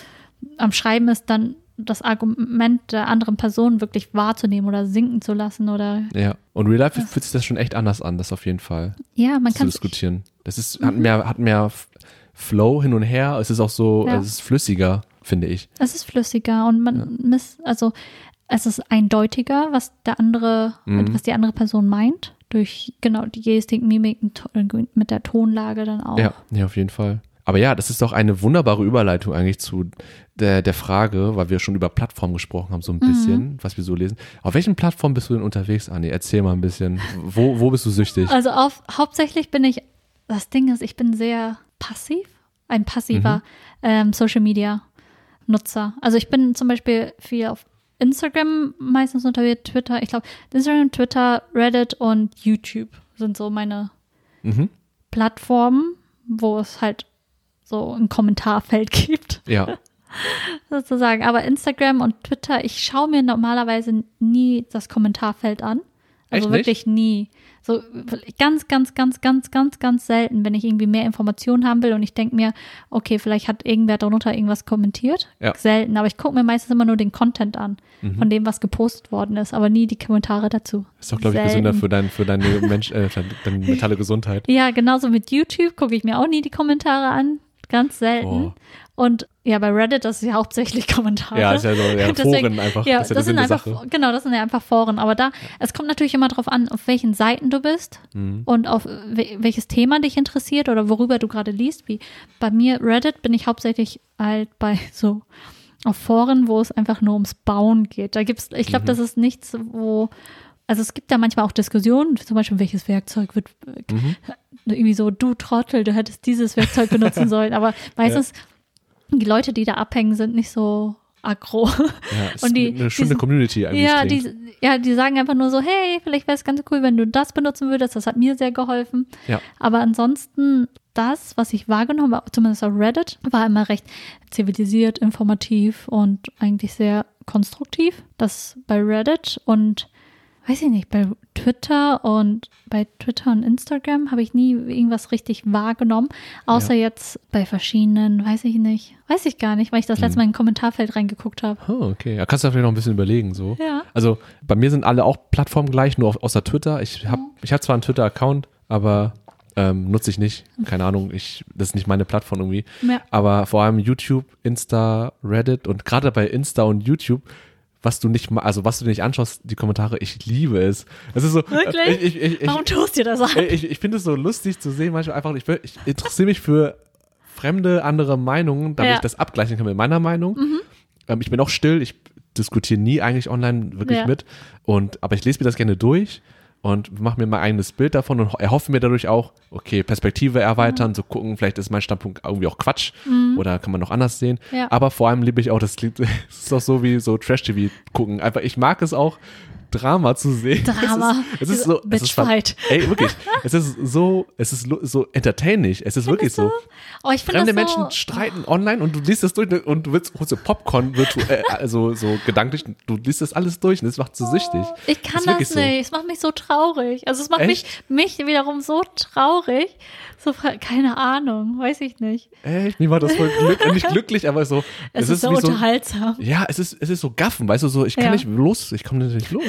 am Schreiben ist, dann das Argument der anderen Person wirklich wahrzunehmen oder sinken zu lassen oder ja. Und Real Life fühlt sich das schon echt anders an, das auf jeden Fall. ja, man zu kann diskutieren. Das ist, hat mehr, hat mehr Flow hin und her. Es ist auch so, Ja. es ist flüssiger, finde ich. Es ist flüssiger und man miss, also es ist eindeutiger, was der andere, Mhm. was die andere Person meint. Durch genau die Gestik, Mimik mit der Tonlage dann auch. Ja, ja, auf jeden Fall. Aber ja, das ist doch eine wunderbare Überleitung eigentlich zu der, der Frage, weil wir schon über Plattformen gesprochen haben, so ein bisschen, was wir so lesen. Auf welchen Plattformen bist du denn unterwegs, Anni? Erzähl mal ein bisschen. Wo, wo bist du süchtig? Also auf, hauptsächlich bin ich, das Ding ist, ich bin sehr passiv, ein passiver ähm, Social Media Nutzer. Also ich bin zum Beispiel viel auf Instagram meistens unterwegs, Twitter, ich glaube Instagram, Twitter, Reddit und YouTube sind so meine Mhm. Plattformen, wo es halt so ein Kommentarfeld gibt, Ja, sozusagen. Aber Instagram und Twitter, ich schaue mir normalerweise nie das Kommentarfeld an. Also Echt nicht? wirklich nie. So ganz, ganz, ganz, ganz, ganz, ganz selten, wenn ich irgendwie mehr Informationen haben will und ich denke mir, okay, vielleicht hat irgendwer darunter irgendwas kommentiert. Ja. Selten, aber ich gucke mir meistens immer nur den Content an, Mhm. von dem, was gepostet worden ist, aber nie die Kommentare dazu. Ist doch, glaube ich, gesünder für, dein, für deine, Mensch, äh, deine mentale Gesundheit. Ja, genauso mit YouTube gucke ich mir auch nie die Kommentare an. Ganz selten. Oh. Und ja, bei Reddit, das ist ja hauptsächlich Kommentare. Ja, ist ja so, ja, Deswegen- Foren einfach. Ja, das ja das sind einfach, Sache. genau, das sind ja einfach Foren. Aber da, es kommt natürlich immer darauf an, auf welchen Seiten du bist Mhm. und auf we- welches Thema dich interessiert oder worüber du gerade liest. Wie bei mir Reddit bin ich hauptsächlich halt bei so auf Foren, wo es einfach nur ums Bauen geht. Da gibt's, ich glaube, Mhm. das ist nichts, wo also es gibt ja manchmal auch Diskussionen, zum Beispiel, welches Werkzeug wird Mhm. irgendwie so, du Trottel, du hättest dieses Werkzeug benutzen sollen. Aber meistens, die Leute, die da abhängen, sind nicht so aggro. Ja, ist Und die- eine schöne diesen- Community eigentlich. Ja, klingt. die, ja, die sagen einfach nur so, hey, vielleicht wäre es ganz cool, wenn du das benutzen würdest. Das hat mir sehr geholfen. Ja. Aber ansonsten, das, was ich wahrgenommen habe, zumindest auf Reddit, war immer recht zivilisiert, informativ und eigentlich sehr konstruktiv. Das bei Reddit und weiß ich nicht, bei Twitter und bei Twitter und Instagram habe ich nie irgendwas richtig wahrgenommen, außer jetzt bei verschiedenen, weiß ich nicht, weiß ich gar nicht, weil ich das Mhm. letzte Mal in ein Kommentarfeld reingeguckt habe. Oh, okay. Ja, kannst du vielleicht noch ein bisschen überlegen, so. Ja. Also, bei mir sind alle auch Plattformen gleich, nur außer Twitter. Ich habe ich hab zwar einen Twitter-Account, aber ähm, nutze ich nicht. Keine Ahnung, ich, das ist nicht meine Plattform irgendwie. Ja. Aber vor allem YouTube, Insta, Reddit und gerade bei Insta und YouTube, was du nicht, also was du nicht anschaust, die Kommentare, ich liebe es. Es ist so, Wirklich? Ich, ich, ich, Warum tust du das an? ich, ich, finde es so lustig zu sehen, manchmal einfach, ich, ich interessiere mich für fremde, andere Meinungen, damit Ja. Mhm. ich das abgleichen kann mit meiner Meinung. Ähm, ich bin auch still, ich diskutiere nie eigentlich online wirklich Ja. mit. Und, aber ich lese mir das gerne durch und mache mir mein eigenes Bild davon und erhoffe mir dadurch auch, okay, Perspektive erweitern, Mhm. so gucken, vielleicht ist mein Standpunkt irgendwie auch Quatsch oder kann man noch anders sehen. Ja. Aber vor allem liebe ich auch, das klingt, es ist auch so wie so Trash-TV gucken. Einfach, ich mag es auch, Drama zu sehen. Drama. Es ist, es ist so, es ist. Ey, wirklich. Es ist so, es ist so entertaining. Es ist wirklich so. Oh, ich finde Fremde das so, Menschen streiten online und du liest das durch und du willst holst so Popcorn virtuell, also so gedanklich, du liest das alles durch und das macht so süchtig. ich kann ist das wirklich nicht. so. Es macht mich so traurig. Also es macht mich, Echt? mich wiederum so traurig. So, keine Ahnung, weiß ich nicht. Echt? Mir war das voll glück, nicht glücklich, aber so. Es, ist, so wie unterhaltsam. Ja, es ist, es ist so gaffen, weißt du, so, ich kann Ja. nicht los, ich komme nicht los.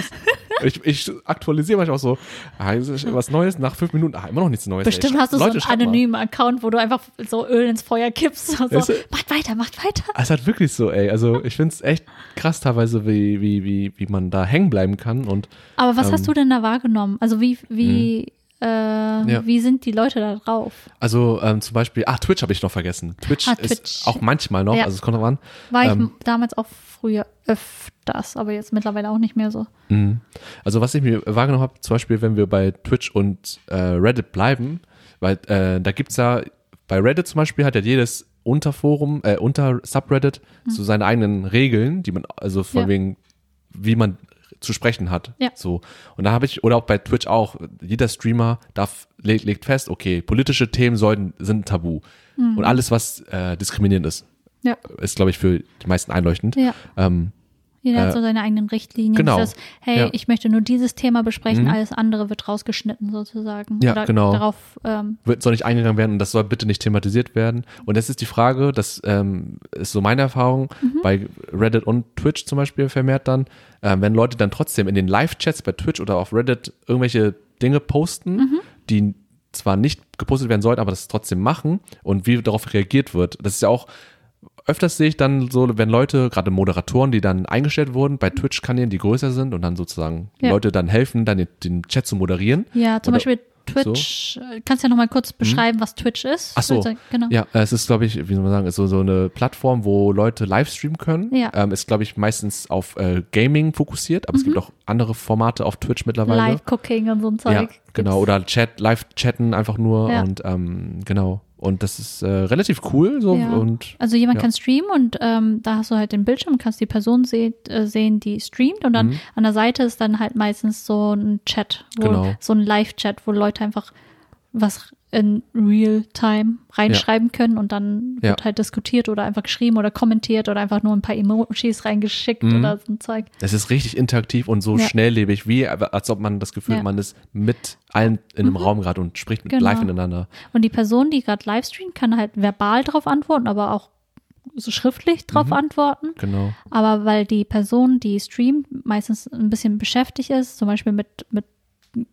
Ich, ich aktualisiere manchmal auch so, ah, was Neues, nach fünf Minuten, ah, immer noch nichts Neues. Bestimmt ey. hast du so Leute, einen schreibt mal. anonymen Account, wo du einfach so Öl ins Feuer kippst. So, Weißt du- macht weiter, macht weiter. Es hat wirklich so, ey. Also ich finde es echt krass teilweise, wie, wie, wie, wie man da hängen bleiben kann. Und Aber was Ähm, hast du denn da wahrgenommen? Also wie, wie, äh, Ja. wie sind die Leute da drauf? also ähm, zum Beispiel, ach, Twitch habe ich noch vergessen. Twitch, Ah, Twitch. ist auch manchmal noch, Ja. also es kommt noch an. War ich Ähm, damals auch früher öfters, aber jetzt mittlerweile auch nicht mehr so. Mhm. Also was ich mir wahrgenommen habe, zum Beispiel, wenn wir bei Twitch und äh, Reddit bleiben, weil äh, da gibt's ja, bei Reddit zum Beispiel hat ja jedes Unterforum, äh, unter Subreddit so seine eigenen Regeln, die man, also von. Ja. wegen, wie man zu sprechen hat. Ja. So. Und da habe ich, oder auch bei Twitch auch, jeder Streamer darf, legt, legt fest, okay, politische Themen sollten, sind tabu. Hm. Und alles, was äh, diskriminierend ist, Ja. ist, glaube ich, für die meisten einleuchtend. Ja. Ähm, Jeder Äh, hat so seine eigenen Richtlinien. genau. Dieses, hey, Ja. ich möchte nur dieses Thema besprechen, Mhm. alles andere wird rausgeschnitten sozusagen. Ja, Oder genau. Darauf, ähm, wird, soll nicht eingegangen werden und das soll bitte nicht thematisiert werden. Und das ist die Frage, das ähm, ist so meine Erfahrung Mhm. bei Reddit und Twitch zum Beispiel vermehrt dann, ähm, wenn Leute dann trotzdem in den Live-Chats bei Twitch oder auf Reddit irgendwelche Dinge posten, Mhm. die zwar nicht gepostet werden sollten, aber das trotzdem machen und wie darauf reagiert wird. Das ist ja auch öfters sehe ich dann so, wenn Leute, gerade Moderatoren, die dann eingestellt wurden bei Twitch-Kanälen, die größer sind und dann sozusagen Ja. Leute dann helfen, dann den, den Chat zu moderieren. ja, zum Oder- Beispiel Twitch. äh, Kannst du ja nochmal kurz beschreiben, was Twitch ist? Ach so. Genau. Ja, es ist, glaube ich, wie soll man sagen, ist so, so eine Plattform, wo Leute live streamen können. Ja. Ähm, ist, glaube ich, meistens auf äh, Gaming fokussiert, aber es gibt auch andere Formate auf Twitch mittlerweile. Live-Cooking und so ein Zeug. ja, genau. Oder Chat, live chatten einfach nur Ja. und ähm, genau. Und das ist äh, relativ cool so Ja. und Also jemand Ja. kann streamen und ähm, da hast du halt den Bildschirm, kannst die Person se äh, sehen, die streamt und dann Mhm. an der Seite ist dann halt meistens so ein Chat, wo, Genau. so ein Live-Chat, wo Leute einfach was in Real-Time reinschreiben können und dann Ja. wird halt diskutiert oder einfach geschrieben oder kommentiert oder einfach nur ein paar Emojis reingeschickt Mhm. oder so ein Zeug. Es ist richtig interaktiv und so Ja. schnelllebig, wie als ob man das Gefühl, Ja. hat, man ist mit allen in einem Raum gerade und spricht mit Genau. live miteinander. Und die Person, die gerade live streamt, kann halt verbal drauf antworten, aber auch so schriftlich drauf Mhm. antworten. Genau. Aber weil die Person, die streamt, meistens ein bisschen beschäftigt ist, zum Beispiel mit, mit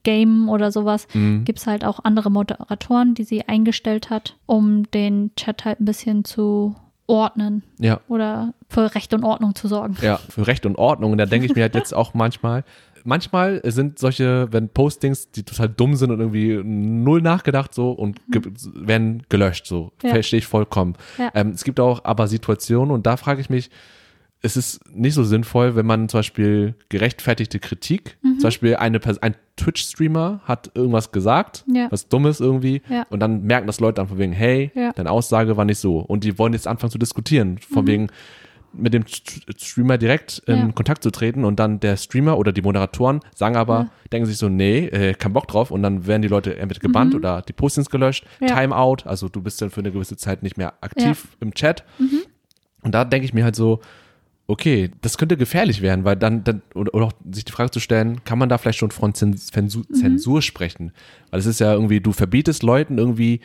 Game oder sowas, Mhm. gibt es halt auch andere Moderatoren, die sie eingestellt hat, um den Chat halt ein bisschen zu ordnen Ja. oder für Recht und Ordnung zu sorgen. Ja, für Recht und Ordnung. Und da denke ich mir halt jetzt auch manchmal, manchmal sind solche, wenn Postings, die total dumm sind und irgendwie null nachgedacht so und ge werden gelöscht, so. Ja. Verstehe ich vollkommen. Ja. Ähm, es gibt auch aber Situationen und da frage ich mich, es ist nicht so sinnvoll, wenn man zum Beispiel gerechtfertigte Kritik, Mhm. zum Beispiel eine, ein Twitch-Streamer hat irgendwas gesagt, Ja. was Dummes irgendwie, Ja. und dann merken das Leute dann von wegen, hey, Ja. deine Aussage war nicht so. Und die wollen jetzt anfangen zu diskutieren, von wegen mit dem St- Streamer direkt in. Kontakt zu treten und dann der Streamer oder die Moderatoren sagen aber, denken sich so, nee, äh, kein Bock drauf und dann werden die Leute entweder gebannt oder die Postings gelöscht, Mhm. Timeout, also du bist dann für eine gewisse Zeit nicht mehr aktiv im Chat. Und da denke ich mir halt so, okay, das könnte gefährlich werden, weil dann, dann oder, oder auch sich die Frage zu stellen, kann man da vielleicht schon von Zens- Zensur, Mhm. Zensur sprechen? Weil es ist ja irgendwie, du verbietest Leuten irgendwie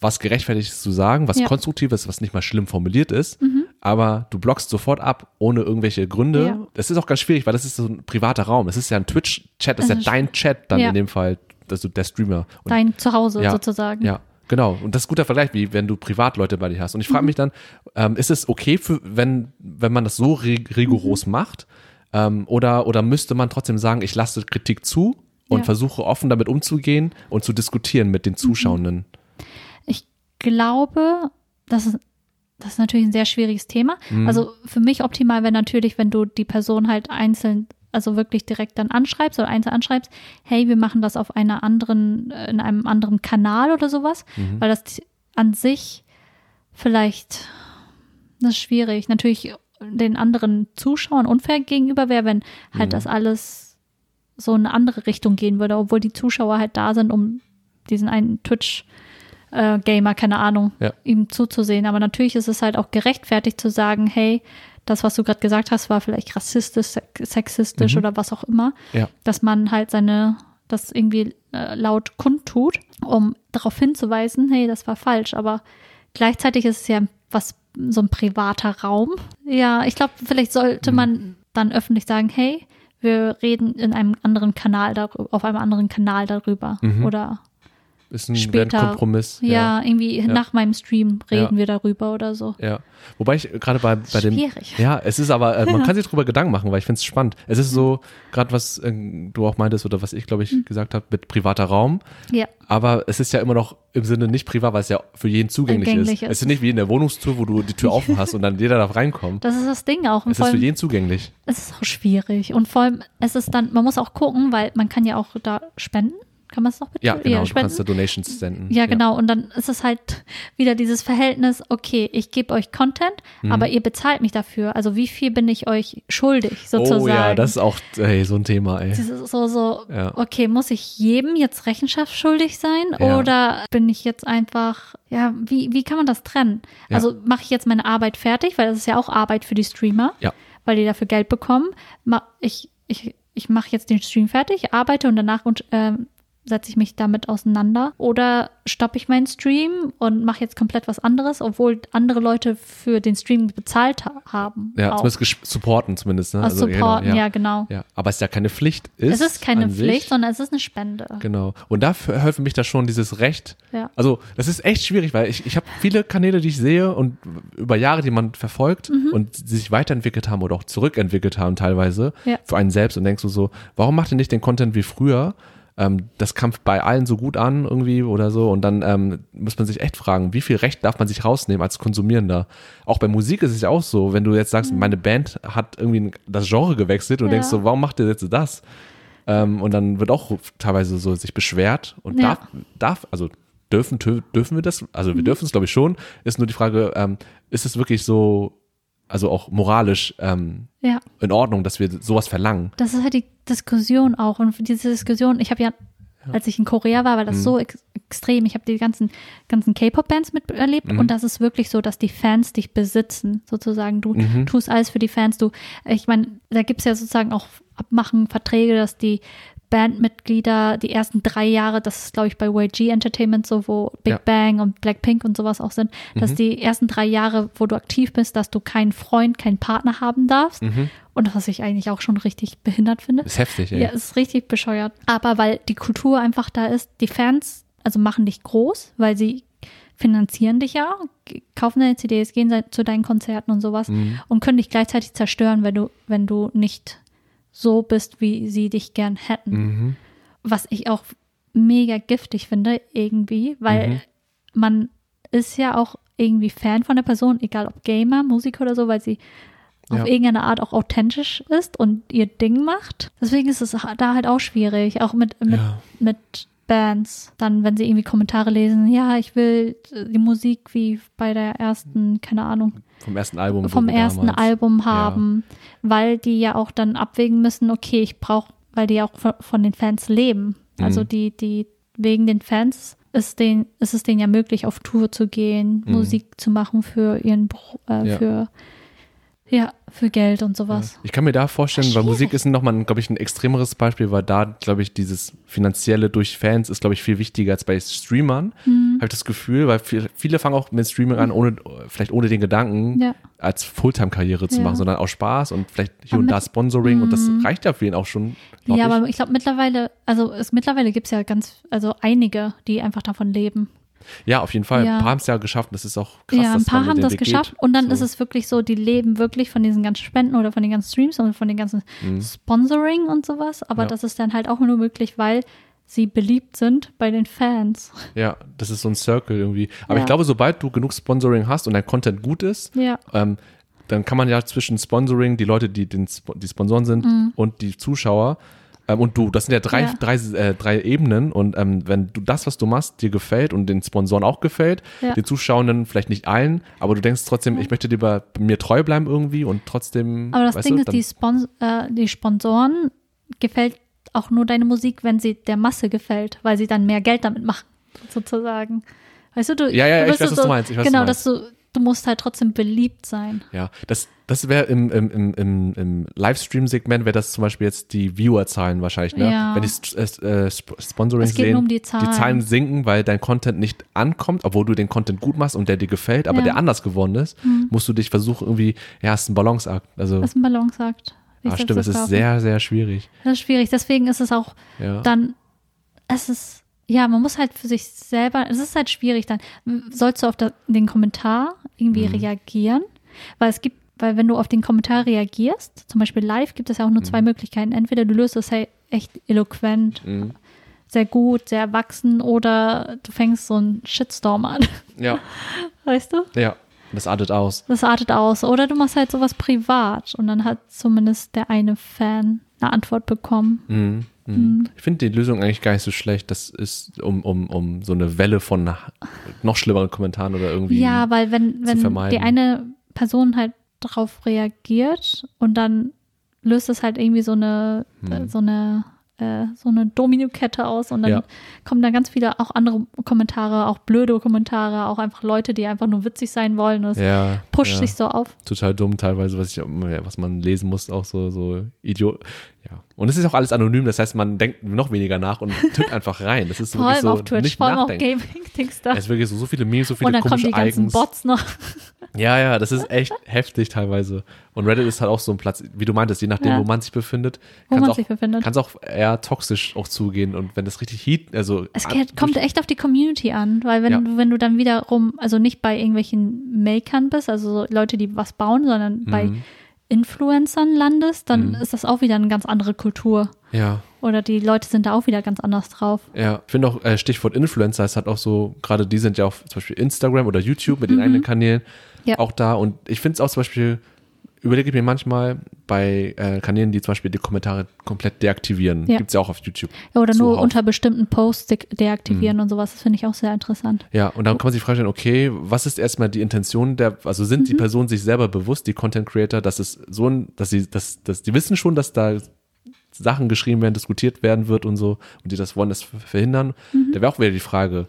was gerechtfertigtes zu sagen, was Ja. Mhm. konstruktives, was nicht mal schlimm formuliert ist, aber du blockst sofort ab ohne irgendwelche Gründe. Ja. Das ist auch ganz schwierig, weil das ist so ein privater Raum. Das ist ja ein Twitch-Chat, das ist ja dein Chat dann ja. in dem Fall, also der Streamer. Und Dein Zuhause sozusagen. Ja, genau. Und das ist ein guter Vergleich, wie wenn du Privatleute bei dir hast. Und ich frage Mhm. mich dann, ähm, ist es okay, für, wenn, wenn man das so rig rigoros Mhm. macht? Ähm, oder, oder müsste man trotzdem sagen, ich lasse Kritik zu und Ja. versuche offen damit umzugehen und zu diskutieren mit den Mhm. Zuschauenden? Ich glaube, das ist, das ist natürlich ein sehr schwieriges Thema. Mhm. Also für mich optimal wäre natürlich, wenn du die Person halt einzeln, also wirklich direkt dann anschreibst oder einzeln anschreibst, hey, wir machen das auf einer anderen, äh, in einem anderen Kanal oder sowas, Mhm. weil das an sich vielleicht, das ist schwierig, natürlich den anderen Zuschauern unfair gegenüber wäre, wenn halt Mhm. das alles so in eine andere Richtung gehen würde, obwohl die Zuschauer halt da sind, um diesen einen Twitch äh, Gamer, keine Ahnung, Ja. ihm zuzusehen. Aber natürlich ist es halt auch gerechtfertigt zu sagen, hey, das, was du gerade gesagt hast, war vielleicht rassistisch, sex- sexistisch Mhm. oder was auch immer, Ja. dass man halt seine, das irgendwie äh, laut kundtut, um darauf hinzuweisen, hey, das war falsch. Aber gleichzeitig ist es ja was, so ein privater Raum. Ja, ich glaube, vielleicht sollte Mhm. man dann öffentlich sagen, hey, wir reden in einem anderen Kanal darüber, auf einem anderen Kanal darüber. Mhm. Oder Ist ein, Später, ein Kompromiss. ja, irgendwie nach meinem Stream reden Ja. wir darüber oder so. Ja, wobei ich gerade bei, bei dem. Schwierig. Ja, es ist aber, äh, man kann sich darüber Gedanken machen, weil ich finde es spannend. Es ist so, gerade was äh, du auch meintest oder was ich, glaube ich, Mhm. gesagt habe, mit privater Raum. Ja, Aber es ist ja immer noch im Sinne nicht privat, weil es ja für jeden zugänglich ist. ist. Es ist nicht wie in der Wohnungstour, wo du die Tür offen hast und dann jeder darf reinkommen. das ist das Ding auch. Und Es ist für jeden zugänglich. es ist auch schwierig. Und vor allem, es ist dann, man muss auch gucken, weil man kann ja auch da spenden. Kann man es noch bitte? Ja, genau. du spenden. kannst da Donations senden. Ja, genau. Und dann ist es halt wieder dieses Verhältnis, okay, ich gebe euch Content, Mhm. aber ihr bezahlt mich dafür. Also wie viel bin ich euch schuldig, sozusagen? Oh ja, das ist auch ey, so ein Thema, ey. So, so, Ja. okay, muss ich jedem jetzt Rechenschaft schuldig sein? Ja. Oder bin ich jetzt einfach, ja, wie, wie kann man das trennen? Ja. Also mache ich jetzt meine Arbeit fertig, weil das ist ja auch Arbeit für die Streamer, Ja. weil die dafür Geld bekommen. Ich ich, ich mache jetzt den Stream fertig, arbeite und danach und, ähm, setze ich mich damit auseinander? Oder stoppe ich meinen Stream und mache jetzt komplett was anderes, obwohl andere Leute für den Stream bezahlt ha haben? Ja, auch. zumindest supporten zumindest. Ne? Aus Also, supporten, genau, ja, genau. ja. Aber es ist ja keine Pflicht ist. Es ist keine Pflicht, Sich. sondern es ist eine Spende. Genau. Und da hört für mich da schon dieses Recht. Ja. Also, das ist echt schwierig, weil ich, ich habe viele Kanäle, die ich sehe und über Jahre, die man verfolgt Mhm. und die sich weiterentwickelt haben oder auch zurückentwickelt haben teilweise Ja. für einen selbst und denkst du so, warum macht ihr nicht den Content wie früher? Ähm, das kam bei allen so gut an irgendwie oder so und dann ähm, muss man sich echt fragen, wie viel Recht darf man sich rausnehmen als Konsumierender? Auch bei Musik ist es ja auch so, wenn du jetzt sagst, meine Band hat irgendwie das Genre gewechselt und Mhm. Ja. denkst so, warum macht ihr jetzt das? Ähm, und dann wird auch teilweise so sich beschwert und Ja. darf, darf, also dürfen, dürfen wir das? Also wir dürfen es, glaube ich, schon. Ist nur die Frage, ähm, ist es wirklich so, also auch moralisch ähm, Ja. in Ordnung, dass wir sowas verlangen? Das ist halt die Diskussion auch. Und diese Diskussion, ich habe ja als ich in Korea war, war das Mhm. so ex extrem. Ich habe die ganzen, ganzen K-Pop-Bands miterlebt Mhm. und das ist wirklich so, dass die Fans dich besitzen, sozusagen. Du Mhm. tust alles für die Fans. Du, ich meine, da gibt es ja sozusagen auch Abmachen, Verträge, dass die Bandmitglieder die ersten drei Jahre, das ist glaube ich bei YG Entertainment so, wo Big Ja. Bang und Blackpink und sowas auch sind, dass Mhm. die ersten drei Jahre, wo du aktiv bist, dass du keinen Freund, keinen Partner haben darfst. Mhm. Und was ich eigentlich auch schon richtig behindert finde. Ist heftig, ey. Ja, ist richtig bescheuert. Aber weil die Kultur einfach da ist, die Fans, also machen dich groß, weil sie finanzieren dich ja, kaufen deine CDs, gehen zu deinen Konzerten und sowas Mhm. und können dich gleichzeitig zerstören, wenn du, wenn du nicht so bist, wie sie dich gern hätten. Mhm. Was ich auch mega giftig finde, irgendwie, weil Mhm. man ist ja auch irgendwie Fan von der Person, egal ob Gamer, Musiker oder so, weil sie auf Ja. irgendeine Art auch authentisch ist und ihr Ding macht. Deswegen ist es da halt auch schwierig, auch mit, mit, Ja. mit Bands. Dann, wenn sie irgendwie Kommentare lesen, ja, ich will die Musik wie bei der ersten, keine Ahnung, Vom ersten Album. vom ersten damals. Album haben, weil die ja auch dann abwägen müssen, okay, ich brauche, weil die ja auch von, von den Fans leben. Also Mhm. die, die, wegen den Fans ist, den, ist es denen ja möglich, auf Tour zu gehen, Mhm. Musik zu machen für ihren, äh, Ja. für, ja, für Geld und Ja. sowas. Ich kann mir da vorstellen, weil. Musik ist nochmal, glaube ich, ein extremeres Beispiel, weil da, glaube ich, dieses finanzielle durch Fans ist, glaube ich, viel wichtiger als bei Streamern. Mhm. Habe ich das Gefühl, weil viel, viele fangen auch mit Streaming an, ohne, vielleicht ohne den Gedanken, Ja. als Fulltime-Karriere zu Ja. machen, sondern aus Spaß und vielleicht hier Aber und da Sponsoring und das Mhm. reicht ja für ihn auch schon. Ja, ich. aber ich glaube mittlerweile, also es mittlerweile gibt es ja ganz, also einige, die einfach davon leben. Ja, auf jeden Fall. Ja. Ein paar haben es ja geschafft. Das ist auch krass. ja, ein paar haben das Weg geschafft geht. und dann So. ist es wirklich so, die leben wirklich von diesen ganzen Spenden oder von den ganzen Streams und von den ganzen Mhm. Sponsoring und sowas, aber Ja. das ist dann halt auch nur möglich, weil sie beliebt sind bei den Fans. Ja, das ist so ein Circle irgendwie. Aber Ja. ich glaube, sobald du genug Sponsoring hast und dein Content gut ist, Ja, ähm, dann kann man ja zwischen Sponsoring, die Leute, die den, die Sponsoren sind und die Zuschauer ähm, und du, das sind ja drei. Ja. drei, äh, drei Ebenen und ähm, wenn du das, was du machst, dir gefällt und den Sponsoren auch gefällt, Ja. den Zuschauenden vielleicht nicht allen, aber du denkst trotzdem, ich möchte dir bei mir treu bleiben irgendwie und trotzdem. aber das Ding du, ist, die, Spons äh, die Sponsoren gefällt auch nur deine Musik, wenn sie der Masse gefällt, weil sie dann mehr Geld damit machen, sozusagen. Weißt du, du, Ja, ja, du ich weiß, so, was du meinst, ich weiß, genau, du dass du, du musst halt trotzdem beliebt sein. Ja, das, das wäre im, im, im, im, im Livestream-Segment, wäre das zum Beispiel jetzt die Viewer-Zahlen wahrscheinlich, ne? Ja. Wenn die St- äh, Sp- Sponsoring Es geht sehen, nur um die Zahlen. die Zahlen sinken, weil dein Content nicht ankommt, obwohl du den Content gut machst und der dir gefällt, aber Ja. Mhm. der anders geworden ist, musst du dich versuchen irgendwie, ja, es ist ein Balanceakt. Also, Was ein Ballon sagt. wie ah, stimmt, es ist sehr, sehr schwierig. Das ist schwierig. Deswegen ist es auch Ja. dann, es ist, ja, man muss halt für sich selber, es ist halt schwierig dann. Sollst du auf den Kommentar irgendwie Mhm. reagieren? Weil es gibt, weil wenn du auf den Kommentar reagierst, zum Beispiel live, gibt es ja auch nur zwei Möglichkeiten. Entweder du löst es hey, echt eloquent, Mhm. sehr gut, sehr erwachsen oder du fängst so einen Shitstorm an. Ja, Weißt du? ja, das artet aus. Das artet aus. Oder du machst halt sowas privat und dann hat zumindest der eine Fan eine Antwort bekommen. Mhm. Mhm. Ich finde die Lösung eigentlich gar nicht so schlecht. Das ist um, um, um so eine Welle von noch schlimmeren Kommentaren oder irgendwie. Ja, weil wenn, wenn die eine Person halt darauf reagiert und dann löst es halt irgendwie so eine, Hm. äh, so eine, äh, so eine Domino-Kette aus und dann Ja. kommen da ganz viele auch andere Kommentare, auch blöde Kommentare, auch einfach Leute, die einfach nur witzig sein wollen und es ja, pusht ja. sich so auf. total dumm teilweise, was ich was man lesen muss, auch so so Idiot. Ja. Und es ist auch alles anonym, das heißt, man denkt noch weniger nach und tippt einfach rein. Das ist Vor wirklich so auf Twitch, nicht vor allem auf nachdenken. Gaming-Dings da. Es ist wirklich so, so viele Memes, so viele Und dann kommen komische die ganzen Icons. Bots noch. Ja, ja, das ist echt heftig teilweise. Und Reddit ist halt auch so ein Platz, wie du meintest, je nachdem, Ja. wo man sich befindet, Wo kann man es sich auch, auch eher toxisch auch zugehen. Und wenn das richtig heat, also Es an- kommt echt auf die Community an, weil wenn, Ja. du, wenn du dann wiederum, also nicht bei irgendwelchen Makern bist, also so Leute, die was bauen, sondern bei Mhm. Influencern landest, dann ist das auch wieder eine ganz andere Kultur. ja, Oder die Leute sind da auch wieder ganz anders drauf. Ja, ich finde auch äh, Stichwort Influencer ist halt auch so, gerade die sind ja auf zum Beispiel Instagram oder YouTube mit den eigenen Kanälen Mhm. Ja. auch da und ich finde es auch zum Beispiel, überlege ich mir manchmal bei äh, Kanälen, die zum Beispiel die Kommentare komplett deaktivieren. Ja. Gibt es ja auch auf YouTube. Ja, oder nur Zuhauf. unter bestimmten Posts de Mhm. deaktivieren und sowas. Das finde ich auch sehr interessant. Ja, und dann kann man sich fragen, okay, was ist erstmal die Intention der, also sind die Mhm. Personen sich selber bewusst, die Content Creator, dass es so ein, dass sie, dass, dass die wissen schon, dass da Sachen geschrieben werden, diskutiert werden wird und so und die das wollen das verhindern, Mhm. da wäre auch wieder die Frage,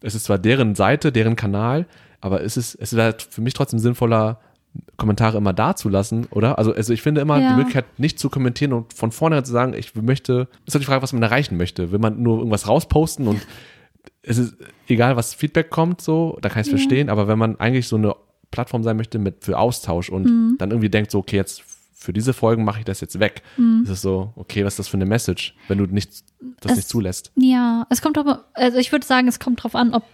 es ist zwar deren Seite, deren Kanal, aber es ist, es ist halt für mich trotzdem sinnvoller, Kommentare immer da zu lassen, oder? Also, also ich finde immer Ja. die Möglichkeit, nicht zu kommentieren und von vornherein zu sagen, ich möchte, ist doch die Frage, was man erreichen möchte. Will man nur irgendwas rausposten und es ist egal, was Feedback kommt, so, da kann ich es verstehen, aber wenn man eigentlich so eine Plattform sein möchte mit für Austausch und Mhm. dann irgendwie denkt, so, okay, jetzt für diese Folgen mache ich das jetzt weg, ist es so, okay, was ist das für eine Message, wenn du nicht, das Es- nicht zulässt. Ja, es kommt drauf, also ich würde sagen, es kommt drauf an, ob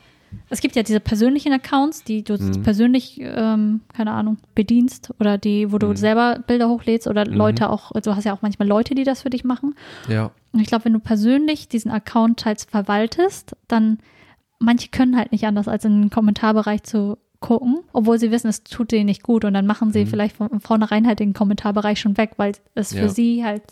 es gibt ja diese persönlichen Accounts, die du Mhm. persönlich, ähm, keine Ahnung, bedienst oder die, wo du Mhm. selber Bilder hochlädst oder Leute auch, du hast ja auch manchmal Leute, die das für dich machen. Ja. Und ich glaube, wenn du persönlich diesen Account teils verwaltest, dann manche können halt nicht anders, als in den Kommentarbereich zu gucken, obwohl sie wissen, es tut denen nicht gut und dann machen sie vielleicht von vornherein halt den Kommentarbereich schon weg, weil es Ja. für sie halt,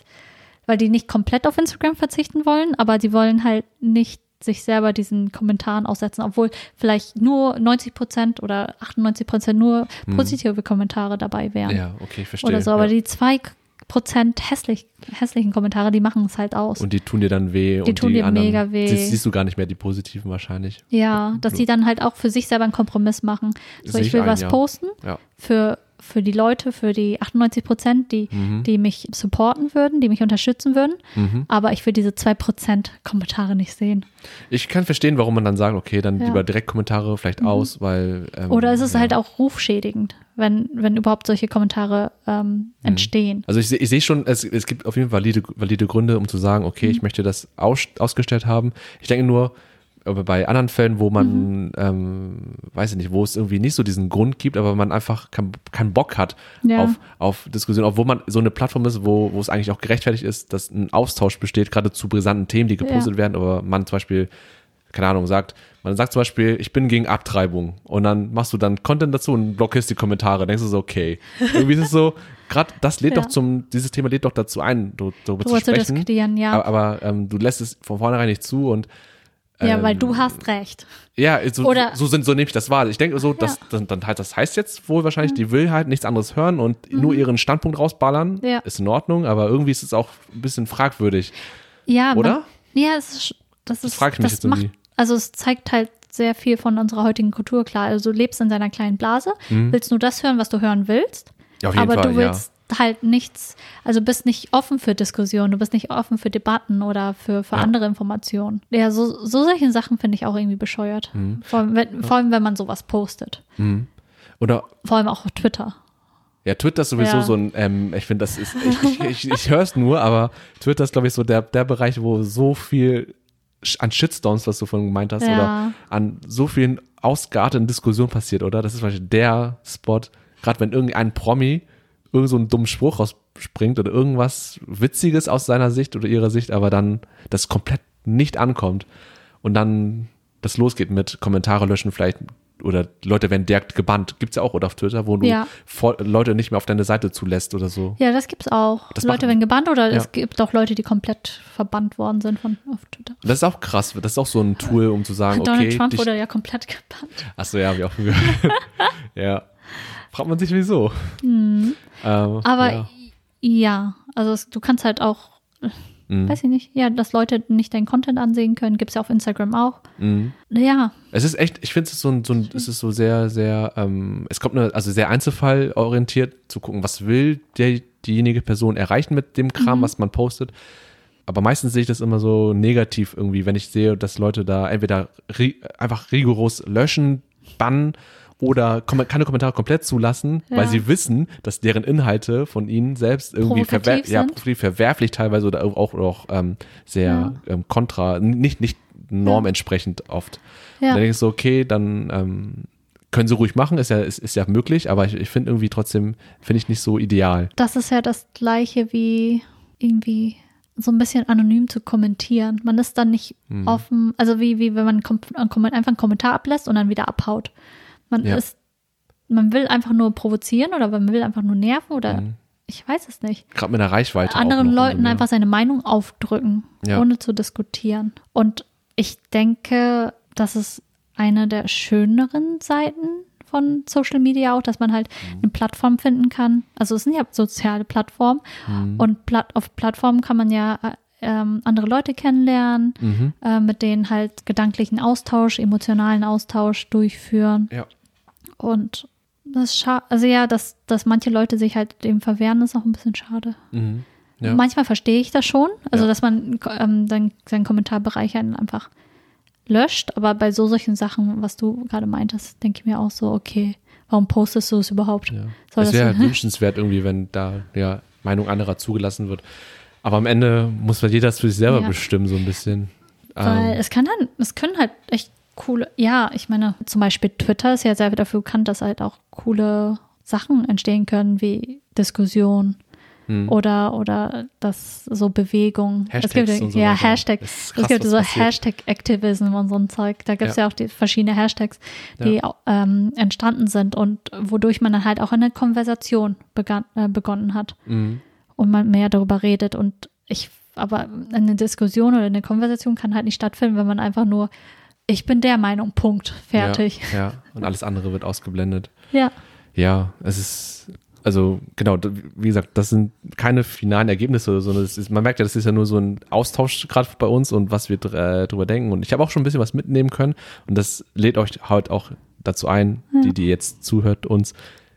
weil die nicht komplett auf Instagram verzichten wollen, aber sie wollen halt nicht sich selber diesen Kommentaren aussetzen, obwohl vielleicht nur 90 Prozent oder 98 Prozent nur positive Kommentare dabei wären Ja, okay, ich verstehe. oder so, aber ja. die zwei Prozent hässlich, hässlichen Kommentare, die machen es halt aus. und die tun dir dann weh. Die und tun die dir anderen, mega weh. Siehst, siehst du gar nicht mehr die positiven wahrscheinlich. Ja, dass sie dann halt auch für sich selber einen Kompromiss machen. So, Sehe ich ich will ein, was ja. posten Ja. für, für die Leute, für die 98 Prozent, die, Mhm. die mich supporten würden, die mich unterstützen würden. Mhm. Aber ich will diese 2 Prozent Kommentare nicht sehen. Ich kann verstehen, warum man dann sagt, okay, dann Ja. lieber Direktkommentare vielleicht aus, weil. Ähm, Oder ist es ja. halt auch rufschädigend, wenn, wenn überhaupt solche Kommentare ähm, Mhm. entstehen. Also ich, ich sehe schon, es, es gibt auf jeden Fall valide, valide Gründe, um zu sagen, okay, Mhm. ich möchte das aus, ausgestellt haben. Ich denke nur, aber bei anderen Fällen, wo man, Mhm. ähm, weiß ich nicht, wo es irgendwie nicht so diesen Grund gibt, aber man einfach keinen keinen Bock hat Ja. auf, auf Diskussion, obwohl man so eine Plattform ist, wo, wo es eigentlich auch gerechtfertigt ist, dass ein Austausch besteht, gerade zu brisanten Themen, die gepostet werden, aber man zum Beispiel, keine Ahnung, sagt, man sagt zum Beispiel, ich bin gegen Abtreibung und dann machst du dann Content dazu und blockierst die Kommentare, denkst du so, okay. Irgendwie ist es so, gerade das lädt Ja. doch zum, dieses Thema lädt doch dazu ein, darüber zu Darüber zu sprechen. diskutieren, ja. Aber, aber ähm, du lässt es von vornherein nicht zu und ja, weil ähm, du hast recht. ja, so, Oder- so sind so nehme ich das wahr. Ich denke so, dass dann, dann halt das heißt jetzt wohl wahrscheinlich, die will halt nichts anderes hören und nur ihren Standpunkt rausballern. Mhm. Ja. Ist in Ordnung, aber irgendwie ist es auch ein bisschen fragwürdig. Ja, Oder? Man, ja, ist, das ist, frag ich mich das jetzt irgendwie. macht, also es zeigt halt sehr viel von unserer heutigen Kultur klar. Also du lebst in deiner kleinen Blase, willst nur das hören, was du hören willst, Mhm. Ja, auf jeden aber Fall, du willst halt nichts, also bist nicht offen für Diskussionen, du bist nicht offen für Debatten oder für, für Ja. andere Informationen. Ja, so, so solche Sachen finde ich auch irgendwie bescheuert. Mhm. Vor, allem, wenn, vor allem, wenn man sowas postet. ja. Oder Vor allem auch auf Twitter. Ja, Twitter ist sowieso Ja. so ein, ähm, ich finde, das ist, ich, ich, ich, ich höre es nur, aber Twitter ist, glaube ich, so der, der Bereich, wo so viel an Shitstorms, was du vorhin gemeint hast, Ja. oder an so vielen ausgearteten Diskussionen passiert, oder? Das ist wahrscheinlich der Spot, gerade wenn irgendein Promi irgend so einen dummen Spruch rausspringt oder irgendwas Witziges aus seiner Sicht oder ihrer Sicht, aber dann das komplett nicht ankommt und dann das losgeht mit Kommentare löschen vielleicht oder Leute werden direkt gebannt. Gibt's ja auch, oder auf Twitter, wo du Ja. Leute nicht mehr auf deine Seite zulässt oder so. Ja, das gibt's auch. Das Leute werden gebannt oder Ja. es gibt auch Leute, die komplett verbannt worden sind von auf Twitter. Das ist auch krass. Das ist auch so ein Tool, um zu sagen, Donald okay, Trump dich, wurde ja komplett gebannt. achso, ja, ich auch gehört. ja. Fragt man sich wieso. Ähm, Mhm. Aber ja. ja, also es, du kannst halt auch, Mhm. weiß ich nicht, ja, dass Leute nicht deinen Content ansehen können, gibt's ja auf Instagram auch. Mhm. Ja, Es ist echt, ich finde es so ein, so ein, es ist so sehr, sehr, ähm, es kommt eine, also sehr einzelfallorientiert zu gucken, was will der, diejenige Person erreichen mit dem Kram, was man postet. Aber meistens sehe ich das immer so negativ irgendwie, wenn ich sehe, dass Leute da entweder ri einfach rigoros löschen, bannen oder keine Kommentare komplett zulassen, Ja. weil sie wissen, dass deren Inhalte von ihnen selbst irgendwie verwer ja, verwerflich teilweise oder auch, auch ähm, sehr ähm, kontra, nicht, nicht normentsprechend oft. ja. Und dann denke ich so, okay, dann ähm, können sie ruhig machen, ist ja, ist, ist ja möglich, aber ich, ich finde irgendwie trotzdem, finde ich nicht so ideal. Das ist ja das gleiche wie irgendwie so ein bisschen anonym zu kommentieren. Man ist dann nicht Mhm. offen, also wie, wie wenn man kom- einfach einen Kommentar ablässt und dann wieder abhaut. Man Ja. ist, man will einfach nur provozieren oder man will einfach nur nerven oder Mhm. ich weiß es nicht. Gerade mit der Reichweite. anderen Leuten einfach seine Meinung aufdrücken, Ja. ohne zu diskutieren. Und ich denke, das ist eine der schöneren Seiten von Social Media auch, dass man halt Mhm. eine Plattform finden kann. Also es sind ja soziale Plattformen Mhm. und Platt, auf Plattformen kann man ja äh, ähm, andere Leute kennenlernen, Mhm. äh, mit denen halt gedanklichen Austausch, emotionalen Austausch durchführen. Ja. Und das ist schade, also ja, dass, dass manche Leute sich halt dem verwehren, ist auch ein bisschen schade. Mhm. Ja. Manchmal verstehe ich das schon, also Ja. dass man ähm, dann seinen Kommentarbereich dann einfach löscht, aber bei so solchen Sachen, was du gerade meintest, denke ich mir auch so, okay, warum postest du es überhaupt? Ja. Soll es wäre halt wünschenswert irgendwie, wenn da ja Meinung anderer zugelassen wird. Aber am Ende muss man jeder das für sich selber Ja. bestimmen, so ein bisschen. Weil Ähm, es kann dann, es können halt echt coole, ja, ich meine, zum Beispiel Twitter ist ja sehr dafür bekannt, dass halt auch coole Sachen entstehen können, wie Diskussion hm. oder, oder das so Bewegung. es Hashtags gibt, und so ja, weiter. Hashtag. Ist Es krass, gibt so. Hashtag-Activism und so ein Zeug. Da gibt es ja. Ja. auch die verschiedene Hashtags, die ähm, entstanden sind und wodurch man dann halt auch eine Konversation begann, äh, begonnen hat Mhm. und man mehr darüber redet. Und ich, aber eine Diskussion oder eine Konversation kann halt nicht stattfinden, wenn man einfach nur, ich bin der Meinung, Punkt, fertig. Ja, ja, und alles andere wird ausgeblendet. Ja, Ja, es ist, also genau, wie gesagt, das sind keine finalen Ergebnisse oder so. sondern es ist, man merkt ja, das ist ja nur so ein Austausch gerade bei uns und was wir äh, drüber denken. Und ich habe auch schon ein bisschen was mitnehmen können und das lädt euch halt auch dazu ein, die, die jetzt zuhört, uns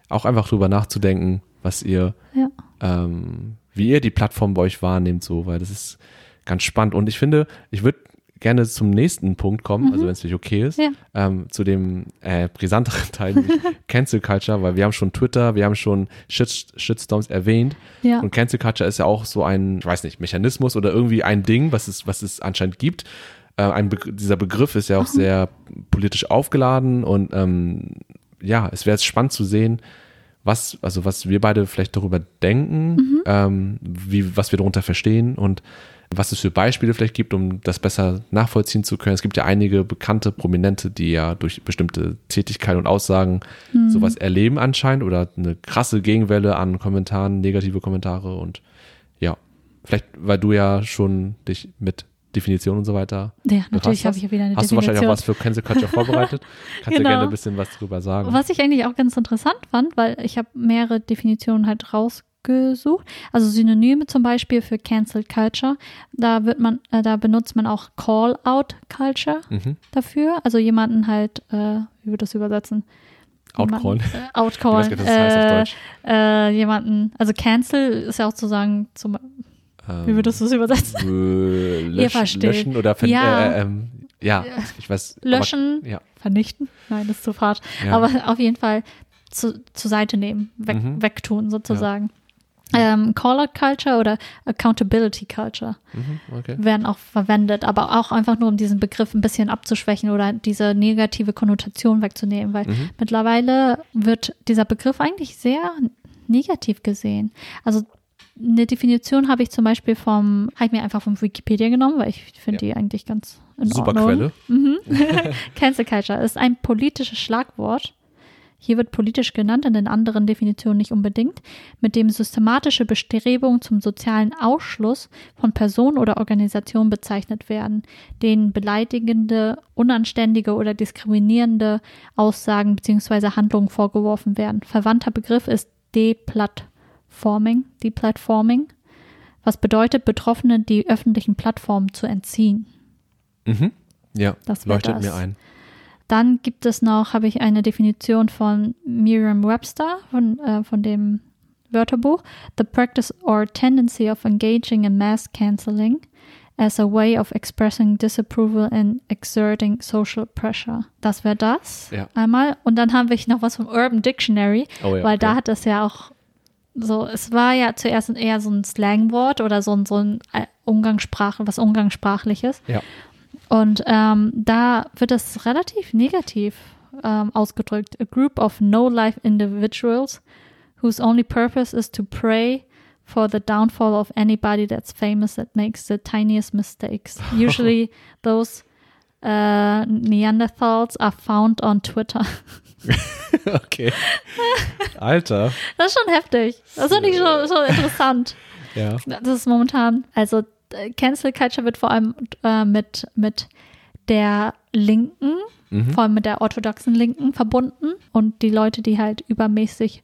auch einfach drüber nachzudenken, was ihr, ja. ähm, wie ihr die Plattform bei euch wahrnehmt, so, weil das ist ganz spannend. Und ich finde, ich würde gerne zum nächsten Punkt kommen, also wenn es dich okay ist, Ja. ähm, zu dem äh, brisanteren Teil, Cancel Culture, weil wir haben schon Twitter, wir haben schon Shit, Shitstorms erwähnt Ja. und Cancel Culture ist ja auch so ein, ich weiß nicht, Mechanismus oder irgendwie ein Ding, was es, was es anscheinend gibt. Äh, Begr dieser Begriff ist ja auch sehr politisch aufgeladen und ähm, ja, es wäre jetzt spannend zu sehen, was, also was wir beide vielleicht darüber denken, ähm, wie, was wir darunter verstehen und was es für Beispiele vielleicht gibt, um das besser nachvollziehen zu können. Es gibt ja einige bekannte Prominente, die ja durch bestimmte Tätigkeiten und Aussagen sowas erleben anscheinend oder eine krasse Gegenwelle an Kommentaren, negative Kommentare und ja, vielleicht, weil du ja schon dich mit Definition und so weiter Ja, natürlich habe hast. ich ja wieder eine Hast du Definition. wahrscheinlich auch was für Cancel Culture vorbereitet? Kannst du Genau. gerne ein bisschen was drüber sagen. Was ich eigentlich auch ganz interessant fand, weil ich habe mehrere Definitionen halt rausgesucht. Also Synonyme zum Beispiel für Cancel Culture. Da wird man, äh, da benutzt man auch Call-out Culture Mhm. dafür. Also jemanden halt, äh, wie wird das übersetzen? Jemanden, Äh, gar nicht, das heißt auf äh, Deutsch. äh, jemanden, also Cancel ist ja auch zu sagen, zum, wie würdest du es übersetzen? äh, löschen, versteht. löschen oder Ja. äh, ähm, ja, ich weiß. Löschen, Aber, ja, vernichten? Nein, das ist zu fad. Ja. Aber auf jeden Fall zu, zur Seite nehmen, weg, Mhm. wegtun sozusagen. Ähm, Call-out Culture oder Accountability Culture mhm, okay. werden auch verwendet, aber auch einfach nur, um diesen Begriff ein bisschen abzuschwächen oder diese negative Konnotation wegzunehmen, weil Mhm. mittlerweile wird dieser Begriff eigentlich sehr negativ gesehen. Also eine Definition habe ich zum Beispiel vom, habe ich mir einfach vom Wikipedia genommen, weil ich finde Ja. die eigentlich ganz in Super Ordnung. Quelle. Mhm. Cancel Culture ist ein politisches Schlagwort. Hier wird politisch genannt, in den anderen Definitionen nicht unbedingt, mit dem systematische Bestrebungen zum sozialen Ausschluss von Personen oder Organisationen bezeichnet werden, denen beleidigende, unanständige oder diskriminierende Aussagen bzw. Handlungen vorgeworfen werden. Verwandter Begriff ist Deplattforming, Deplatforming, was bedeutet, Betroffenen die öffentlichen Plattformen zu entziehen. Mhm. Ja, Das leuchtet das. mir ein. Dann gibt es noch, habe ich eine Definition von Merriam-Webster, von, äh, von dem Wörterbuch. The practice or tendency of engaging in mass canceling as a way of expressing disapproval and exerting social pressure. Das wäre das Ja. einmal. Und dann habe ich noch was vom Urban Dictionary, Oh ja, weil da okay. hat das ja auch so, es war ja zuerst eher so ein Slangwort oder so ein, so ein äh, Umgangssprache, was Umgangssprachliches. Ja. Und ähm, da wird das relativ negativ ähm, ausgedrückt. A group of no-life individuals whose only purpose is to pray for the downfall of anybody that's famous that makes the tiniest mistakes. Usually those uh, Neanderthals are found on Twitter. okay. Alter. Das ist schon heftig. Das finde ich schon, schon interessant. Ja. Das ist momentan, also Cancel Culture wird vor allem äh, mit, mit der Linken Mhm. vor allem mit der orthodoxen Linken verbunden und die Leute, die halt übermäßig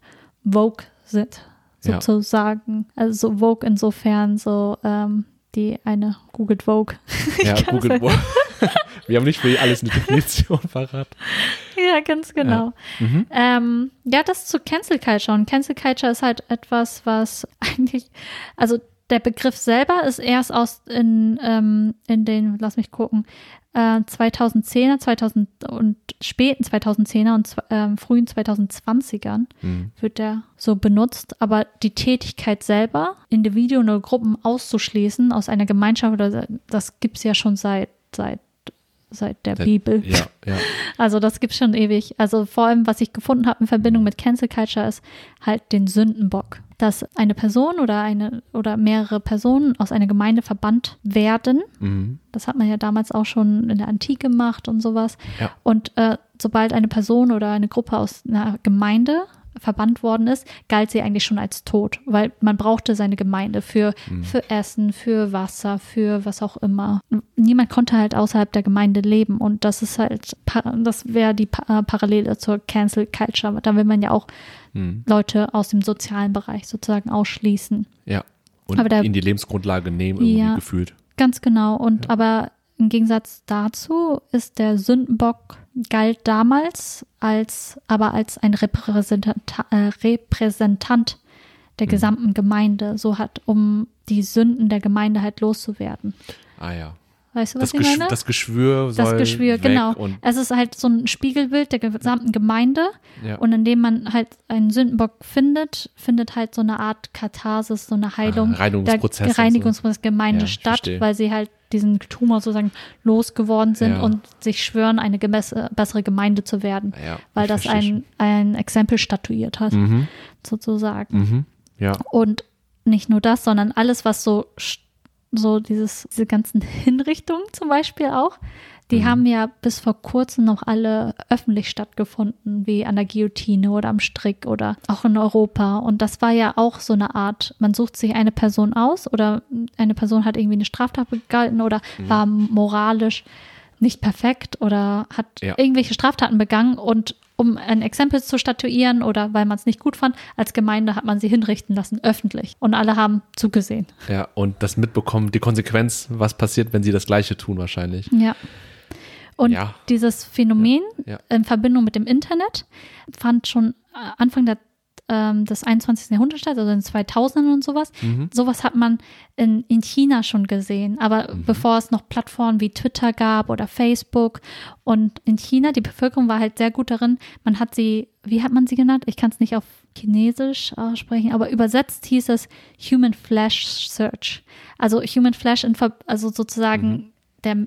Vogue sind, Ja. sozusagen. Also so Vogue insofern so ähm, die eine googelt Vogue. Ja, kann's Google. Wir haben nicht für alles eine Definition verraten. Ja, ganz genau. Mhm. Ähm, ja, das zu Cancel Culture. Und Cancel Culture ist halt etwas, was eigentlich, also der Begriff selber ist erst aus in, ähm, in den, lass mich gucken, äh, 2010er, 2000 und späten 2010er und ähm, frühen 2020ern Mhm. wird der so benutzt, aber die Tätigkeit selber, Individuen oder Gruppen auszuschließen aus einer Gemeinschaft, oder das gibt's ja schon seit, seit, seit der Der- Bibel. Ja, ja. Also das gibt's schon ewig. Also vor allem, was ich gefunden habe in Verbindung mit Cancel Culture ist halt den Sündenbock. Dass eine Person oder eine oder mehrere Personen aus einer Gemeinde verbannt werden. Mhm. Das hat man ja damals auch schon in der Antike gemacht und sowas. Ja. Und äh, sobald eine Person oder eine Gruppe aus einer Gemeinde verbannt worden ist, galt sie eigentlich schon als tot, weil man brauchte seine Gemeinde für, für Essen, für Wasser, für was auch immer. Niemand konnte halt außerhalb der Gemeinde leben und das ist halt, das wäre die äh, Parallele zur Cancel Culture. Da will man ja auch Mhm. Leute aus dem sozialen Bereich sozusagen ausschließen. Ja. Und Aber der- ihnen die Lebensgrundlage nehmen, irgendwie Ja. gefühlt. Ganz genau. Und aber im Gegensatz dazu ist der Sündenbock galt damals als, aber als ein Repräsentant, äh, Repräsentant der gesamten Gemeinde, so hat, um die Sünden der Gemeinde halt loszuwerden. Ah ja. Weißt du, was Das, ich meine? das Geschwür soll Das Geschwür, genau. Und, Es ist halt so ein Spiegelbild der gesamten Gemeinde. ja. Und indem man halt einen Sündenbock findet, findet halt so eine Art Katharsis, so eine Heilung Ah, Reinigungsprozess der so. Reinigungsprozess Gemeinde Ja, statt, weil sie halt diesen Tumor sozusagen losgeworden sind Ja. und sich schwören, eine gemesse, bessere Gemeinde zu werden, ja, weil das ein, ein Exempel statuiert hat. Mhm. sozusagen. Mhm. Ja. Und nicht nur das, sondern alles, was so, so dieses, diese ganzen Hinrichtungen zum Beispiel auch, die Mhm. haben ja bis vor kurzem noch alle öffentlich stattgefunden, wie an der Guillotine oder am Strick oder auch in Europa. Und das war ja auch so eine Art, man sucht sich eine Person aus oder eine Person hat irgendwie eine Straftat begangen oder Mhm. war moralisch nicht perfekt oder hat Ja. irgendwelche Straftaten begangen und um ein Exempel zu statuieren oder weil man es nicht gut fand, als Gemeinde hat man sie hinrichten lassen, öffentlich. Und alle haben zugesehen. Ja, und das mitbekommen, die Konsequenz, was passiert, wenn sie das Gleiche tun, wahrscheinlich. Ja. Und Ja. dieses Phänomen Ja. in Verbindung mit dem Internet fand schon Anfang der, ähm, des 21. Jahrhunderts statt, also in den 2000ern und sowas. Mhm. Sowas hat man in, in China schon gesehen, aber Mhm. bevor es noch Plattformen wie Twitter gab oder Facebook und in China, die Bevölkerung war halt sehr gut darin, man hat sie, wie hat man sie genannt? Ich kann es nicht auf Chinesisch aussprechen, aber übersetzt hieß es Human Flash Search. Also Human Flash, in, Ver- also sozusagen Mhm. der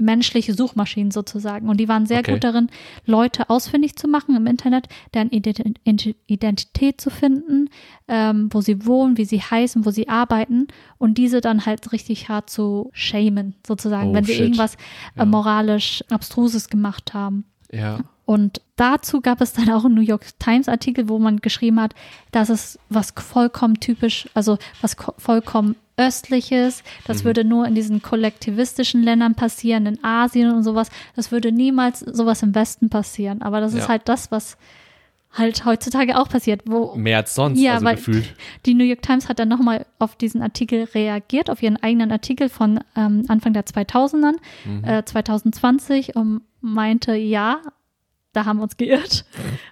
menschliche Suchmaschinen sozusagen. Und die waren sehr Okay. gut darin, Leute ausfindig zu machen im Internet, deren Ident- Ident- Identität zu finden, ähm, wo sie wohnen, wie sie heißen, wo sie arbeiten und diese dann halt richtig hart zu shamen, sozusagen, Oh, wenn sie shit. irgendwas Ja. äh, moralisch Abstruses gemacht haben. Ja. Und dazu gab es dann auch einen New York Times Artikel, wo man geschrieben hat, dass es was vollkommen typisch, also was ko- vollkommen östliches, das Mhm. würde nur in diesen kollektivistischen Ländern passieren, in Asien und sowas. Das würde niemals sowas im Westen passieren. Aber das Ja. ist halt das, was halt heutzutage auch passiert, wo Mehr als sonst, Ja, also weil- gefühlt. die New York Times hat dann nochmal auf diesen Artikel reagiert, auf ihren eigenen Artikel von ähm, Anfang der 2000ern, Mhm. äh, 2020 und meinte, ja, da haben wir uns geirrt.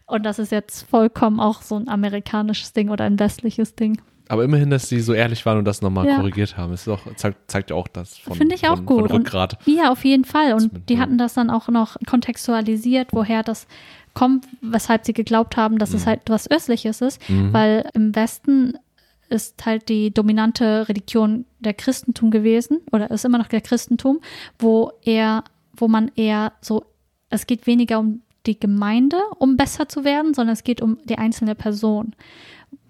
Und das ist jetzt vollkommen auch so ein amerikanisches Ding oder ein westliches Ding. Aber immerhin, dass sie so ehrlich waren und das nochmal Ja. korrigiert haben. Ist doch, zeigt, zeigt ja auch das von, Finde ich auch von, gut. von Und- Rückgrat. Ja, auf jeden Fall. Und die ja. hatten das dann auch noch kontextualisiert, woher das kommt, weshalb sie geglaubt haben, dass es Mhm. halt was Östliches ist. Mhm. Weil im Westen ist halt die dominante Religion der Christentum gewesen oder ist immer noch der Christentum, wo eher, wo man eher so, es geht weniger um die Gemeinde, um besser zu werden, sondern es geht um die einzelne Person,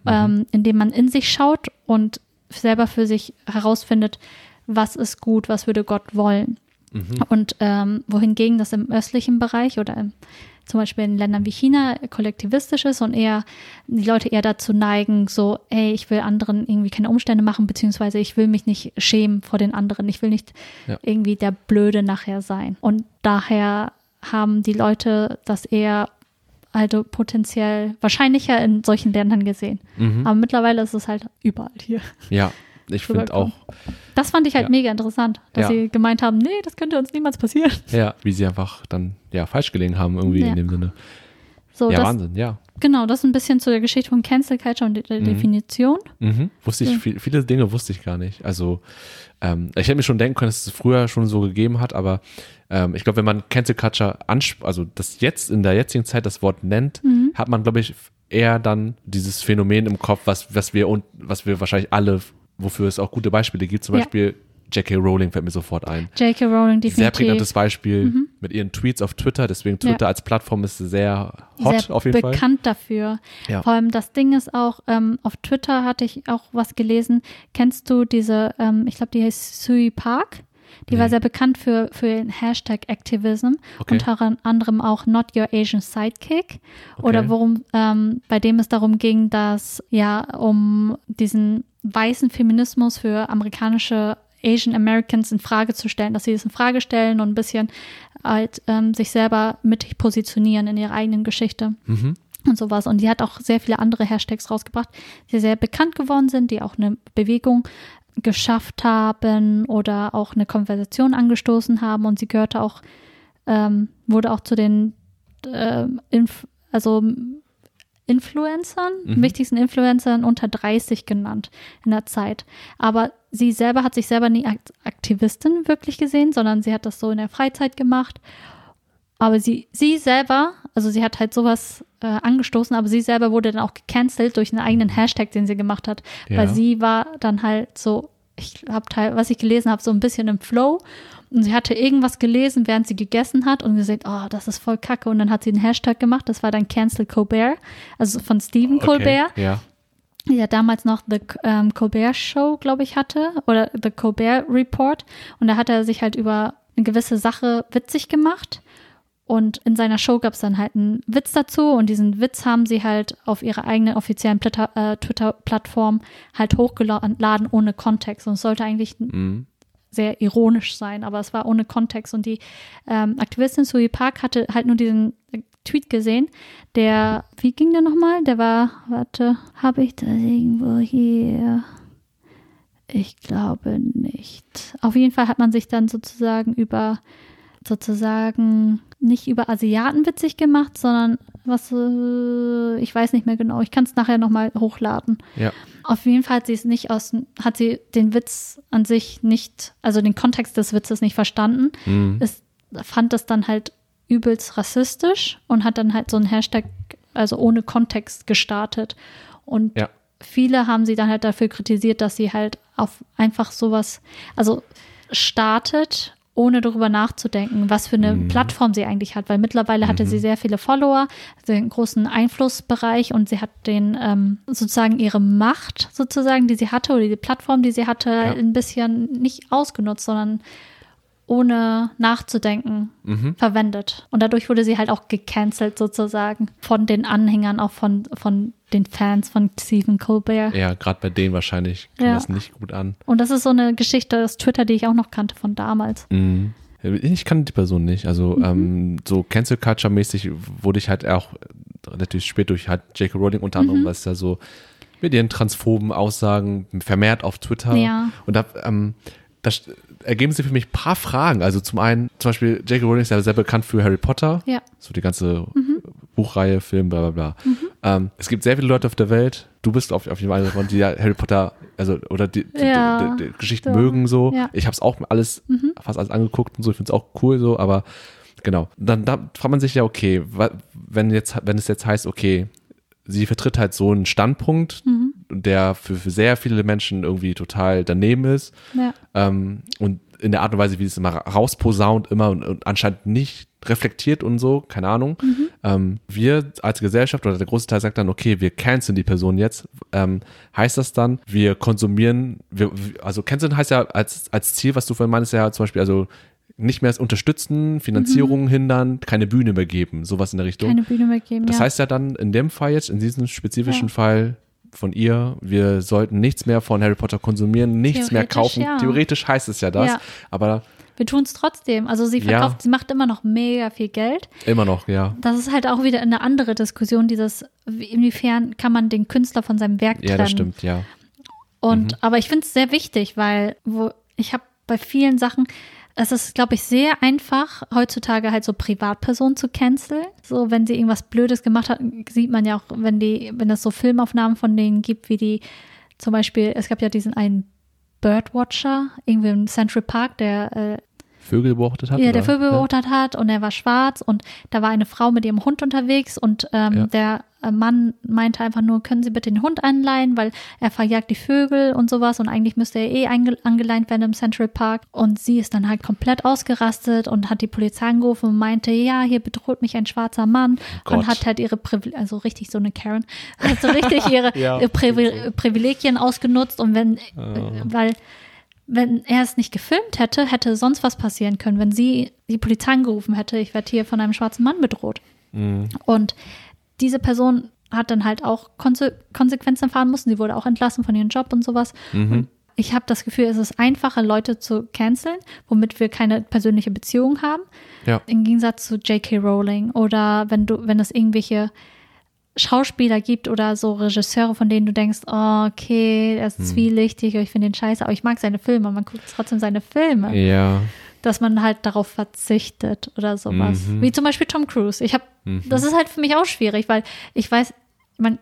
ähm, indem man in sich schaut und selber für sich herausfindet, was ist gut, was würde Gott wollen. Mhm. Und ähm, wohingegen das im östlichen Bereich oder im, zum Beispiel in Ländern wie China kollektivistisch ist und eher die Leute eher dazu neigen, so, ey, ich will anderen irgendwie keine Umstände machen, beziehungsweise ich will mich nicht schämen vor den anderen, ich will nicht Ja. irgendwie der Blöde nachher sein. Und daher haben die Leute das eher also potenziell wahrscheinlicher in solchen Ländern gesehen. Mhm. Aber mittlerweile ist es halt überall hier. Ja, ich finde auch, Das fand ich halt Ja. mega interessant, dass Ja. sie gemeint haben, nee, das könnte uns niemals passieren. ja, wie sie einfach dann ja falsch gelegen haben, irgendwie Ja. in dem Sinne. So, ja, das, Wahnsinn, ja. genau, das ist ein bisschen zu der Geschichte von Cancel Culture und der Mhm. Definition. Mhm. Wusste ich, viel, viele Dinge wusste ich gar nicht. Also, ähm, ich hätte mir schon denken können, dass es früher schon so gegeben hat, aber ähm, ich glaube, wenn man Cancel Culture ansp also das jetzt in der jetzigen Zeit das Wort nennt, Mhm. hat man, glaube ich, eher dann dieses Phänomen im Kopf, was, was wir und was wir wahrscheinlich alle, wofür es auch gute Beispiele gibt, zum Ja. Beispiel J.K. Rowling fällt mir sofort ein. J.K. Rowling Sehr definitiv. prägnantes Beispiel mit ihren Tweets auf Twitter, deswegen Twitter als Plattform ist sehr hot sehr auf jeden Fall. bekannt dafür. Ja. Vor allem das Ding ist auch, ähm, auf Twitter hatte ich auch was gelesen. Kennst du diese, ähm, ich glaube, die heißt Sui Park? Die war Nee. sehr bekannt für, für den Hashtag Activism, Okay. unter anderem auch Not Your Asian Sidekick. Oder Okay. worum, ähm, bei dem es darum ging, dass ja um diesen weißen Feminismus für amerikanische Asian Americans in Frage zu stellen, dass sie das in Frage stellen und ein bisschen halt ähm, sich selber mittig positionieren in ihrer eigenen Geschichte Mhm. und sowas. Und die hat auch sehr viele andere Hashtags rausgebracht, die sehr bekannt geworden sind, die auch eine Bewegung geschafft haben oder auch eine Konversation angestoßen haben. Und sie gehörte auch, ähm, wurde auch zu den, ähm, Inf also Influencern, Mhm. wichtigsten Influencern unter 30 genannt in der Zeit. Aber sie selber hat sich selber nie als Aktivistin wirklich gesehen, sondern sie hat das so in der Freizeit gemacht. Aber sie, sie selber, also sie hat halt sowas äh, angestoßen, aber sie selber wurde dann auch gecancelt durch einen eigenen Hashtag, den sie gemacht hat. Ja. Weil sie war dann halt so, ich habe teil, was ich gelesen habe, so ein bisschen im Flow. Und sie hatte irgendwas gelesen, während sie gegessen hat und gesagt, oh, das ist voll kacke. Und dann hat sie einen Hashtag gemacht, das war dann Cancel Colbert, also von Stephen Colbert Okay. Ja. die ja damals noch The ähm, Colbert Show, glaube ich, hatte oder The Colbert Report. Und da hat er sich halt über eine gewisse Sache witzig gemacht. Und in seiner Show gab es dann halt einen Witz dazu und diesen Witz haben sie halt auf ihrer eigenen offiziellen äh, Twitter-Plattform halt hochgeladen ohne Kontext. Und es sollte eigentlich Mhm. sehr ironisch sein, aber es war ohne Kontext. Und die ähm, Aktivistin Sui Park hatte halt nur diesen äh, Tweet gesehen, der, wie ging der nochmal? Der war, warte, habe ich das irgendwo hier? Ich glaube nicht. Auf jeden Fall hat man sich dann sozusagen über, sozusagen nicht über Asiaten witzig gemacht, sondern was, äh, ich weiß nicht mehr genau. Ich kann es nachher nochmal hochladen. Ja. Auf jeden Fall hat sie es nicht aus, hat sie den Witz an sich nicht, also den Kontext des Witzes nicht verstanden. Mhm. Es fand das dann halt übelst rassistisch und hat dann halt so einen Hashtag, also ohne Kontext gestartet. Und Ja. viele haben sie dann halt dafür kritisiert, dass sie halt auf einfach sowas, also startet, ohne darüber nachzudenken, was für eine Mhm. Plattform sie eigentlich hat, weil mittlerweile hatte sie sehr viele Follower, einen großen Einflussbereich und sie hat den ähm, sozusagen ihre Macht sozusagen, die sie hatte oder die Plattform, die sie hatte, Ja. ein bisschen nicht ausgenutzt, sondern ohne nachzudenken Mhm. verwendet. Und dadurch wurde sie halt auch gecancelt sozusagen von den Anhängern, auch von, von den Fans von Stephen Colbert. Ja, gerade bei denen wahrscheinlich kam Ja. das nicht gut an. Und das ist so eine Geschichte aus Twitter, die ich auch noch kannte von damals. Mhm. Ich kannte die Person nicht. Also Mhm. ähm, so Cancel Culture mäßig wurde ich halt auch relativ spät durch halt J.K. Rowling unter Mhm. anderem, was ja so mit ihren transphoben Aussagen vermehrt auf Twitter. Ja. Und da, ähm, da st- ergeben sich für mich ein paar Fragen. Also zum einen, zum Beispiel J.K. Rowling ist ja sehr bekannt für Harry Potter. Ja. So die ganze Buchreihe, Film, bla bla bla. Mhm. Ähm, es gibt sehr viele Leute auf der Welt, du bist auf, auf jeden Fall einer davon, die ja Harry Potter, also oder die, die, Ja, die, die, Geschichten so. mögen so. Ja. Mhm. Ich habe es auch alles, fast alles angeguckt und so, ich finde es auch cool so, aber genau. Dann da fragt man sich ja, okay, wenn jetzt, wenn es jetzt heißt, okay, sie vertritt halt so einen Standpunkt, Mhm. Der für, für sehr viele Menschen irgendwie total daneben ist. Ja. Ähm, und in der Art und Weise, wie es immer ra- rausposaunt, immer und, und anscheinend nicht reflektiert und so, keine Ahnung. Ähm, wir als Gesellschaft oder der große Teil sagt dann, okay, wir canceln die Person jetzt. Ähm, heißt das dann, wir konsumieren, wir, also canceln heißt ja als, als Ziel, was du vorhin meinst, ja zum Beispiel, also nicht mehr das unterstützen, Finanzierung hindern, keine Bühne mehr geben, sowas in der Richtung. Keine Bühne mehr geben. Das ja. heißt ja dann in dem Fall jetzt, in diesem spezifischen Ja. Fall von ihr, wir sollten nichts mehr von Harry Potter konsumieren, nichts mehr kaufen. ja. Theoretisch heißt es ja das. Ja. Aber wir tun es trotzdem. Also sie Ja. verkauft, sie macht immer noch mega viel Geld. Immer noch, ja. Das ist halt auch wieder eine andere Diskussion, dieses, inwiefern kann man den Künstler von seinem Werk trennen. Ja, das stimmt, ja. Und aber ich finde es sehr wichtig, weil wo ich habe bei vielen Sachen, es ist, glaube ich, sehr einfach, heutzutage halt so Privatpersonen zu canceln. So, wenn sie irgendwas Blödes gemacht hat, sieht man ja auch, wenn die, wenn es so Filmaufnahmen von denen gibt, wie die zum Beispiel, es gab ja diesen einen Birdwatcher, irgendwie im Central Park, der äh, Vögel beobachtet hat? ja, der Vögel beobachtet hat und er war schwarz und da war eine Frau mit ihrem Hund unterwegs und ähm, Ja. der Mann meinte einfach nur, können Sie bitte den Hund anleihen, weil er verjagt die Vögel und sowas und eigentlich müsste er eh angeleint werden im Central Park und sie ist dann halt komplett ausgerastet und hat die Polizei angerufen und meinte, ja, hier bedroht mich ein schwarzer Mann Gott. und hat halt ihre Privilegien, also richtig so eine Karen, hat so richtig ihre, Ja, Privi. Privilegien ausgenutzt und wenn, Ah. weil wenn er es nicht gefilmt hätte, hätte sonst was passieren können, wenn sie die Polizei angerufen hätte, ich werde hier von einem schwarzen Mann bedroht. Mhm. Und diese Person hat dann halt auch Konse Konsequenzen erfahren müssen. Sie wurde auch entlassen von ihrem Job und sowas. Mhm. Und ich habe das Gefühl, es ist einfacher, Leute zu canceln, womit wir keine persönliche Beziehung haben. Ja. Im Gegensatz zu J.K. Rowling oder wenn du, wenn es irgendwelche Schauspieler gibt oder so Regisseure, von denen du denkst, oh, okay, er Hm. ist zwielichtig oder ich finde ihn scheiße, aber ich mag seine Filme, man guckt trotzdem seine Filme, Ja. Dass man halt darauf verzichtet oder sowas. Mhm. Wie zum Beispiel Tom Cruise. Ich habe, Mhm. das ist halt für mich auch schwierig, weil ich weiß, man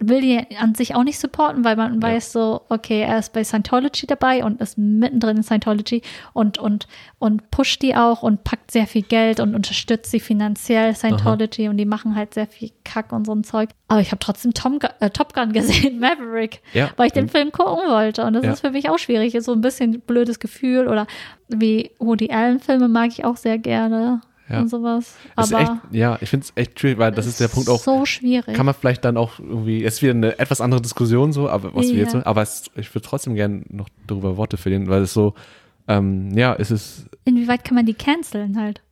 will die an sich auch nicht supporten, weil man Ja. weiß so, okay, er ist bei Scientology dabei und ist mittendrin in Scientology und, und, und pusht die auch und packt sehr viel Geld und unterstützt sie finanziell, Scientology, und die machen halt sehr viel Kack und so ein Zeug. Aber ich habe trotzdem Tom, äh, Top Gun gesehen, Maverick, Ja. weil ich den Film gucken wollte. Und das Ja. ist für mich auch schwierig. Ist so ein bisschen blödes Gefühl. Oder wie Woody Allen-Filme mag ich auch sehr gerne Ja. und sowas. Aber echt, ja, ich finde es echt schwierig, weil das ist der Punkt auch, so schwierig. kann man vielleicht dann auch irgendwie, es ist wieder eine etwas andere Diskussion so, aber was wir Ja. jetzt, so- aber es, ich würde trotzdem gerne noch darüber Worte verlieren, weil es so, ähm, ja, es ist, Inwieweit kann man die canceln halt?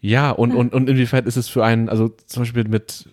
ja, und, und, und inwiefern ist es für einen, also zum Beispiel mit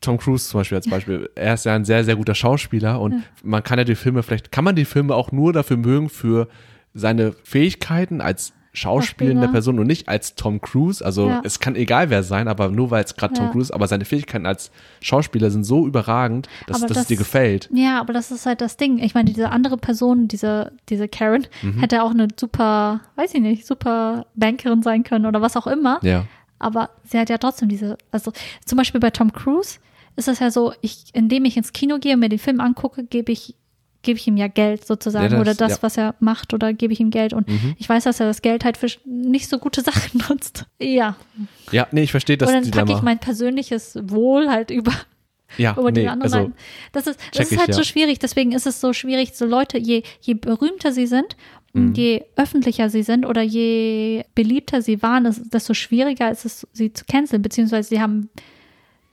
Tom Cruise zum Beispiel als Beispiel, er ist ja ein sehr, sehr guter Schauspieler und man kann ja die Filme vielleicht, kann man die Filme auch nur dafür mögen für seine Fähigkeiten als schauspielende. Person und nicht als Tom Cruise. Also Ja. es kann egal wer sein, aber nur weil es gerade Tom Ja. Cruise, aber seine Fähigkeiten als Schauspieler sind so überragend, dass, dass das- es dir gefällt. Ja, aber das ist halt das Ding. Ich meine, diese andere Person, diese, diese Karen, Mhm. hätte auch eine super, weiß ich nicht, super Bankerin sein können oder was auch immer. Ja. Aber sie hat ja trotzdem diese, also zum Beispiel bei Tom Cruise ist es ja so, ich, indem ich ins Kino gehe und mir den Film angucke, gebe ich, gebe ich ihm ja Geld sozusagen Ja, das- oder das, ja. Mhm. was er macht oder gebe ich ihm Geld und ich weiß, dass er das Geld halt für nicht so gute Sachen nutzt. Ja. Ja, nee, ich verstehe das und dann packe Dilemma. ich mein persönliches Wohl halt über ja, über die nee, anderen also. Das ist, das ist ich, halt ja. so schwierig. Deswegen ist es so schwierig, so Leute, je, je berühmter sie sind, Mhm. je öffentlicher sie sind oder je beliebter sie waren, desto schwieriger ist es, sie zu canceln, beziehungsweise sie haben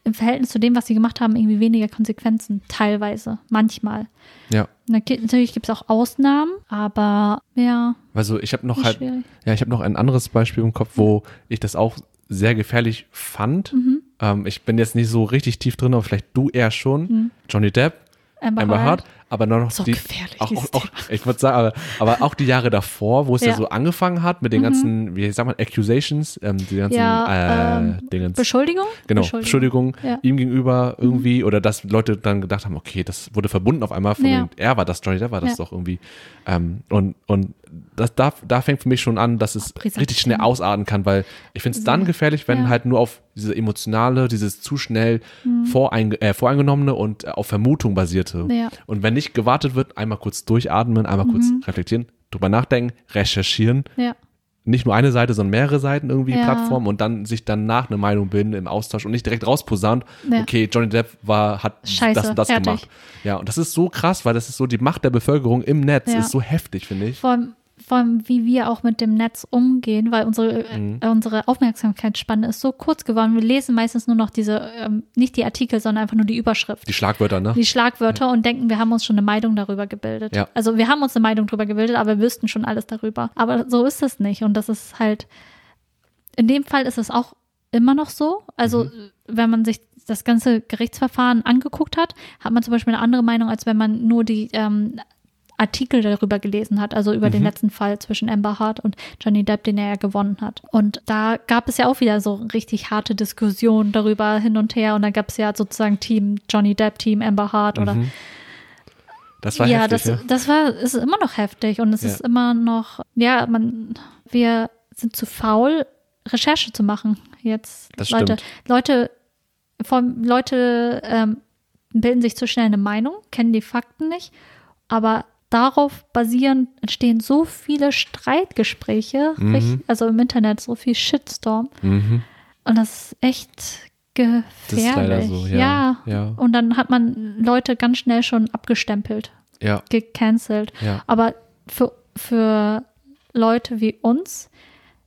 im Verhältnis zu dem, was sie gemacht haben, irgendwie weniger Konsequenzen, teilweise, manchmal. ja. Natürlich gibt es auch Ausnahmen, aber ja, Also ich habe noch halt, schwierig. ja, ich habe noch ein anderes Beispiel im Kopf, wo ich das auch sehr gefährlich fand. Mhm. Ähm, ich bin jetzt nicht so richtig tief drin, aber vielleicht du eher schon. Johnny Depp, Amber, Amber Heard. Heard, aber noch So die, gefährlich, auch, auch, auch, ich würde sagen, aber, aber auch die Jahre davor, wo es ja, Ja. Mhm. so angefangen hat mit den ganzen, wie sagt man, Accusations, ähm, die ganzen, Ja, äh, ähm. Beschuldigung? Genau, Entschuldigung, Ja. Mhm. ihm gegenüber irgendwie oder dass Leute dann gedacht haben, okay, das wurde verbunden auf einmal, von Ja. wegen, er war das, Johnny Depp war das Ja. doch irgendwie. Ähm, und und das, da, da fängt für mich schon an, dass es Brisant. richtig schnell ausarten kann, weil ich finde es dann gefährlich, wenn Ja. halt nur auf diese emotionale, dieses zu schnell Mhm. voreinge äh, voreingenommene und äh, auf Vermutung basierte. Ja. Und wenn nicht gewartet wird, einmal kurz durchatmen, einmal Mhm. kurz reflektieren, drüber nachdenken, recherchieren, Ja. Nicht nur eine Seite, sondern mehrere Seiten irgendwie Ja. Plattformen und dann sich danach eine Meinung bilden im Austausch und nicht direkt rausposaunt, Ja. okay, Johnny Depp war, hat Scheiße, das und das fertig. gemacht. Ja, und das ist so krass, weil das ist so, die Macht der Bevölkerung im Netz Ja. ist so heftig, finde ich. vor allem, vor allem, wie wir auch mit dem Netz umgehen, weil unsere, Mhm. äh, unsere Aufmerksamkeitsspanne ist so kurz geworden. Wir lesen meistens nur noch diese, ähm, nicht die Artikel, sondern einfach nur die Überschrift. Die Schlagwörter, ne? Die Schlagwörter und denken, wir haben uns schon eine Meinung darüber gebildet. Ja. Also wir haben uns eine Meinung darüber gebildet, aber wir wüssten schon alles darüber. Aber so ist es nicht. Und das ist halt, in dem Fall ist es auch immer noch so. Also Mhm. wenn man sich das ganze Gerichtsverfahren angeguckt hat, hat man zum Beispiel eine andere Meinung, als wenn man nur die ähm, Artikel darüber gelesen hat, also über den letzten Fall zwischen Amber Hart und Johnny Depp, den er ja gewonnen hat. Und da gab es ja auch wieder so richtig harte Diskussionen darüber hin und her. Und da gab es ja sozusagen Team Johnny Depp, Team Amber Hart oder Mhm. Das war ja, heftig, das, ja. das war, ist immer noch heftig und es Ja. ist immer noch, ja, man, wir sind zu faul, Recherche zu machen jetzt. Das Leute, stimmt. Leute, von, Leute ähm, bilden sich zu schnell eine Meinung, kennen die Fakten nicht, aber darauf basierend entstehen so viele Streitgespräche, Mhm. richtig- also im Internet so viel Shitstorm Mhm. und das ist echt gefährlich. Das ist leider so, ja. Ja, Und dann hat man Leute ganz schnell schon abgestempelt ja, gecancelt. ja. Aber für, für Leute wie uns,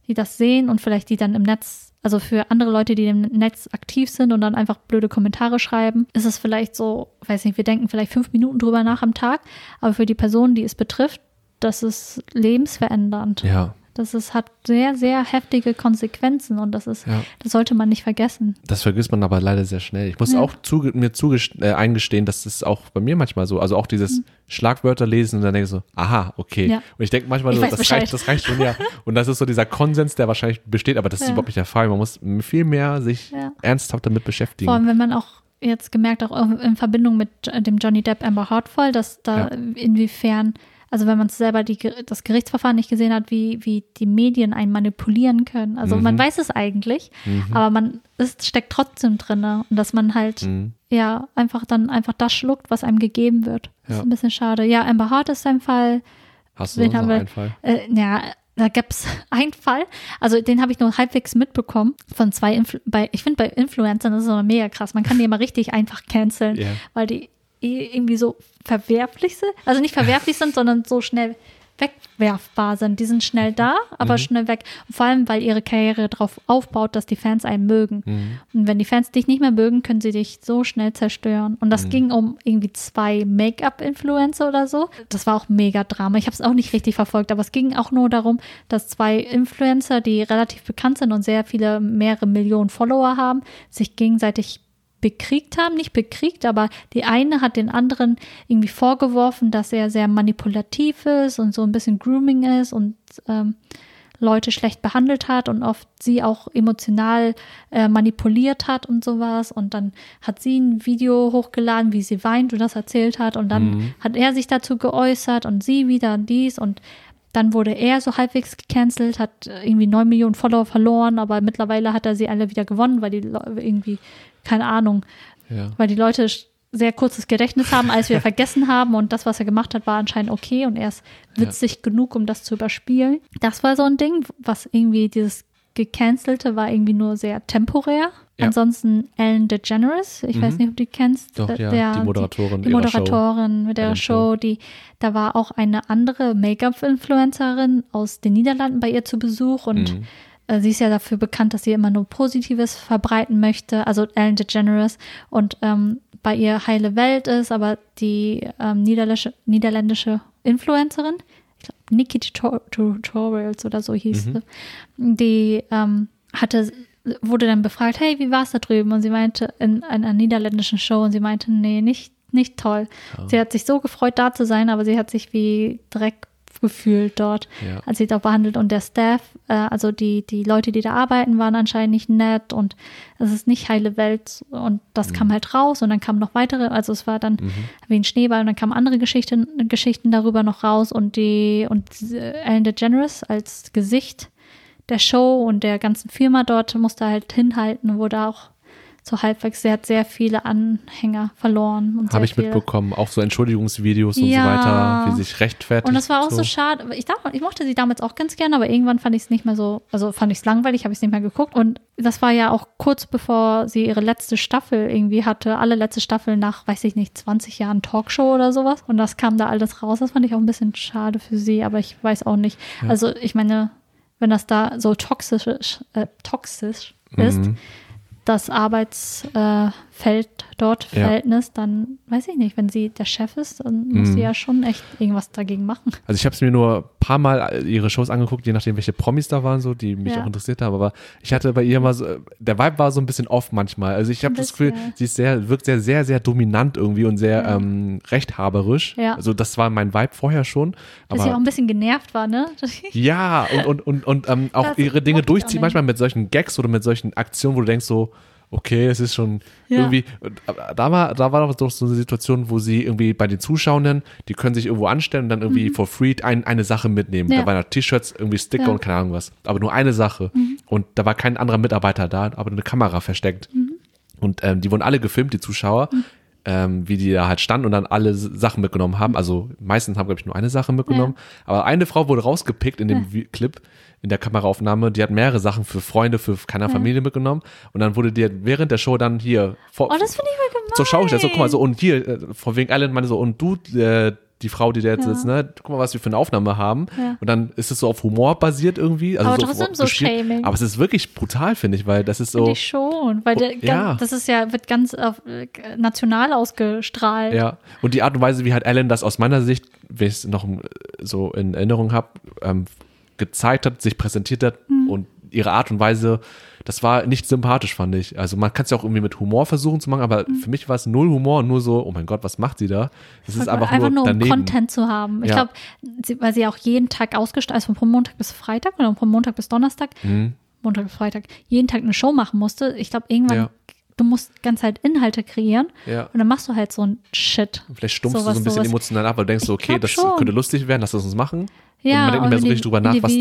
die das sehen und vielleicht die dann im Netz, also für andere Leute, die im Netz aktiv sind und dann einfach blöde Kommentare schreiben, ist es vielleicht so, weiß nicht, wir denken vielleicht fünf Minuten drüber nach am Tag, aber für die Person, die es betrifft, das ist lebensverändernd. Ja, Das ist, hat sehr, sehr heftige Konsequenzen und das ist, Ja. das sollte man nicht vergessen. das vergisst man aber leider sehr schnell. Ich muss Ja. auch zuge mir äh, eingestehen, dass das auch bei mir manchmal so, also auch dieses Schlagwörter lesen und dann denke ich so, aha, okay. Mhm. Ja. Und ich denke manchmal Ich so, das Bescheid. reicht, das reicht schon, ja. Und das ist so dieser Konsens, der wahrscheinlich besteht, aber das ist überhaupt nicht der Fall. Man muss viel mehr sich ernsthaft damit beschäftigen. Vor allem, wenn man auch jetzt gemerkt, auch in Verbindung mit dem Johnny Depp Amber Hart Fall, dass da inwiefern, also wenn man selber die, das Gerichtsverfahren nicht gesehen hat, wie, wie die Medien einen manipulieren können. Also man Mhm. weiß es eigentlich, aber man es steckt trotzdem drin und dass man halt Mhm. ja einfach dann einfach das schluckt, was einem gegeben wird. Das Ja. ist ein bisschen schade. Ja, Amber Hart ist ein Fall. Hast du Den haben wir- einen Fall? Äh, ja, da gab es einen Fall, also den habe ich nur halbwegs mitbekommen von zwei, Influ bei, ich finde bei Influencern ist immer mega krass, man kann die immer richtig einfach canceln, Ja. weil die irgendwie so verwerflich sind, also nicht verwerflich sind, sondern so schnell wegwerfbar sind. Die sind schnell da, aber schnell weg. Und vor allem, weil ihre Karriere darauf aufbaut, dass die Fans einen mögen. Und wenn die Fans dich nicht mehr mögen, können sie dich so schnell zerstören. Und das ging um irgendwie zwei Make-up-Influencer oder so. Das war auch mega Drama. Ich habe es auch nicht richtig verfolgt, aber es ging auch nur darum, dass zwei Influencer, die relativ bekannt sind und sehr viele, mehrere Millionen Follower haben, sich gegenseitig bekriegt haben, nicht bekriegt, aber die eine hat den anderen irgendwie vorgeworfen, dass er sehr manipulativ ist und so ein bisschen grooming ist und ähm, Leute schlecht behandelt hat und oft sie auch emotional äh, manipuliert hat und sowas. Und dann hat sie ein Video hochgeladen, wie sie weint und das erzählt hat. Und dann hat er sich dazu geäußert und sie wieder und dies und dann wurde er so halbwegs gecancelt, hat äh, irgendwie neun Millionen Follower verloren, aber mittlerweile hat er sie alle wieder gewonnen, weil die irgendwie, keine Ahnung, Ja. weil die Leute sehr kurzes Gedächtnis haben, als wir vergessen haben und das, was er gemacht hat, war anscheinend okay und er ist witzig genug, um das zu überspielen. Das war so ein Ding, was irgendwie dieses gecancelte war irgendwie nur sehr temporär. Ja. Ansonsten Ellen DeGeneres, ich weiß nicht, ob du die kennst. Doch, ja, der- die Moderatorin Die, ihrer Moderatorin mit der der Show, die, da war auch eine andere Make-up-Influencerin aus den Niederlanden bei ihr zu Besuch und Mhm. Äh, sie ist ja dafür bekannt, dass sie immer nur Positives verbreiten möchte, also Ellen DeGeneres und ähm, bei ihr heile Welt ist, aber die ähm, niederländische, niederländische Influencerin, ich glaube Nikki Tutor- Tutorials oder so hieß Mhm. sie, die ähm, hatte wurde dann befragt, hey, wie war es da drüben? Und sie meinte in einer niederländischen Show und sie meinte, nee, nicht, nicht toll. Sie hat sich so gefreut, da zu sein, aber sie hat sich wie Dreck gefühlt dort, Ja. als sie dort behandelt. Und der Staff, äh, also die, die Leute, die da arbeiten, waren anscheinend nicht nett und es ist nicht heile Welt. Und das kam halt raus und dann kamen noch weitere, also es war dann wie ein Schneeball und dann kamen andere Geschichten, Geschichten darüber noch raus und die und äh, Ellen DeGeneres als Gesicht der Show und der ganzen Firma dort musste halt hinhalten, wurde auch so halbwegs, sie hat sehr viele Anhänger verloren. und Habe ich viele- mitbekommen, auch so Entschuldigungsvideos und Ja. so weiter, wie sie sich rechtfertigt. Und das war auch so, schade. Ich, dachte, ich mochte sie damals auch ganz gerne, aber irgendwann fand ich es nicht mehr so, also fand ich es langweilig, habe ich es nicht mehr geguckt. Und das war ja auch kurz bevor sie ihre letzte Staffel irgendwie hatte, alle letzte Staffel nach, weiß ich nicht, 20 Jahren Talkshow oder sowas. Und das kam da alles raus. Das fand ich auch ein bisschen schade für sie, aber ich weiß auch nicht. Also ich meine, wenn das da so toxisch, äh, toxisch ist, Mhm. Das Arbeitsfeld äh, dort, Ja. Verhältnis, dann weiß ich nicht, wenn sie der Chef ist, dann muss Mhm. sie ja schon echt irgendwas dagegen machen. Also ich habe es mir nur paar Mal ihre Shows angeguckt, je nachdem, welche Promis da waren, so, die mich Ja. auch interessiert haben. Aber ich hatte bei ihr immer so, der Vibe war so ein bisschen off manchmal. Also ich habe Ein das Gefühl, sie ist sehr, wirkt sehr, sehr, sehr dominant irgendwie und sehr Ja. ähm, rechthaberisch. Ja. Also das war mein Vibe vorher schon. Dass sie auch Aber ein bisschen genervt war, ne? ja, und, und, und, und ähm, auch Das ihre Dinge auch durchzieht, manchmal mit solchen Gags oder mit solchen Aktionen, wo du denkst so, okay, es ist schon Ja. irgendwie, da war, da war doch so eine Situation, wo sie irgendwie bei den Zuschauenden, die können sich irgendwo anstellen und dann irgendwie for free ein, eine Sache mitnehmen. Mhm. Ja. Da waren da T-Shirts, irgendwie Sticker Ja. Mhm. und keine Ahnung was. Aber nur eine Sache. Und da war kein anderer Mitarbeiter da, aber eine Kamera versteckt. Mhm. Und ähm, die wurden alle gefilmt, die Zuschauer. Ähm, wie die da halt standen und dann alle Sachen mitgenommen haben. Also meistens haben, glaube ich, nur eine Sache mitgenommen. Aber eine Frau wurde rausgepickt in dem Vi- Clip, in der Kameraaufnahme. Die hat mehrere Sachen für Freunde, für keine Familie mitgenommen. Und dann wurde dir während der Show dann hier vor, Oh, das finde ich voll gemein. zur Schau gestellt. So, guck mal, so und hier, äh, von wegen Island meine so, und du, äh, die Frau, die da jetzt Ja. sitzt, ne, guck mal, was wir für eine Aufnahme haben. Ja. Und dann ist es so auf Humor basiert irgendwie. Also Aber so trotzdem so gespielt. Shaming. Aber es ist wirklich brutal, finde ich, weil das ist so. Finde ich schon, weil der, Oh, ja. das ist ja, wird ganz auf, äh, national ausgestrahlt. Ja, und die Art und Weise, wie halt Alan das aus meiner Sicht, wenn ich es noch äh, so in Erinnerung habe, ähm, gezeigt hat, sich präsentiert hat Mhm. und ihre Art und Weise, das war nicht sympathisch, fand ich. Also man kann es ja auch irgendwie mit Humor versuchen zu machen, aber Mhm. für mich war es null Humor nur so, oh mein Gott, was macht sie da? Das ist einfach, nur, nur um. Content zu haben. Ich Ja. glaube, weil sie auch jeden Tag ausgestrahlt, also von Montag bis Freitag oder von Montag bis Donnerstag, Mhm. Montag bis Freitag, jeden Tag eine Show machen musste. Ich glaube, irgendwann, Ja. Du musst ganz halt Inhalte kreieren Ja. und dann machst du halt so ein Shit. Vielleicht stumpfst du Sowas, so ein bisschen sowas. emotional ab, weil du denkst so, okay, das schon. könnte lustig werden, lass das uns machen. Ja, und man denkt nicht mehr und so richtig die- drüber nach, die was die,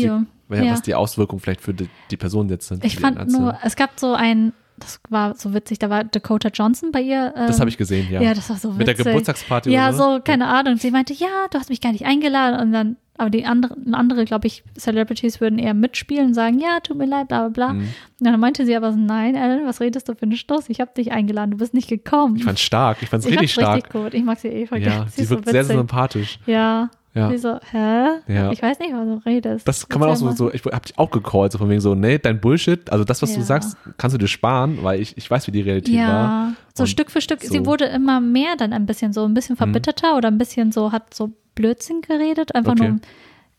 ja, was die Auswirkungen vielleicht für die, die Person jetzt sind. Ich die fand nur, es gab so ein, das war so witzig, da war Dakota Johnson bei ihr. Ähm, Das habe ich gesehen, ja. Ja, das war so witzig. Mit der Geburtstagsparty Ja, oder so? so, keine Ahnung. Sie meinte, ja, du hast mich gar nicht eingeladen. Und dann, aber die anderen, andere, glaube ich, Celebrities würden eher mitspielen und sagen, ja, tut mir leid, bla, bla, bla. Mhm. Und dann meinte sie aber so, nein, Alan, was redest du für einen Stoß? Ich habe dich eingeladen, du bist nicht gekommen. Ich fand's stark, ich fand's Ich richtig stark. richtig gut. Ich mag sie eh voll Ja, gerne. sie ist so wirkt sehr, sympathisch. Ja. Ja. Sie so, hä? Ja. Ich weiß nicht, was du redest. Das kann man auch so, so ich hab dich auch gecallt, so von wegen so, nee, dein Bullshit, also das, was du Ja. sagst, kannst du dir sparen, weil ich, ich weiß, wie die Realität war. Ja, so Und Stück für Stück. so. Sie wurde immer mehr dann ein bisschen so, ein bisschen verbitterter oder ein bisschen so, hat so Blödsinn geredet, einfach Okay. nur um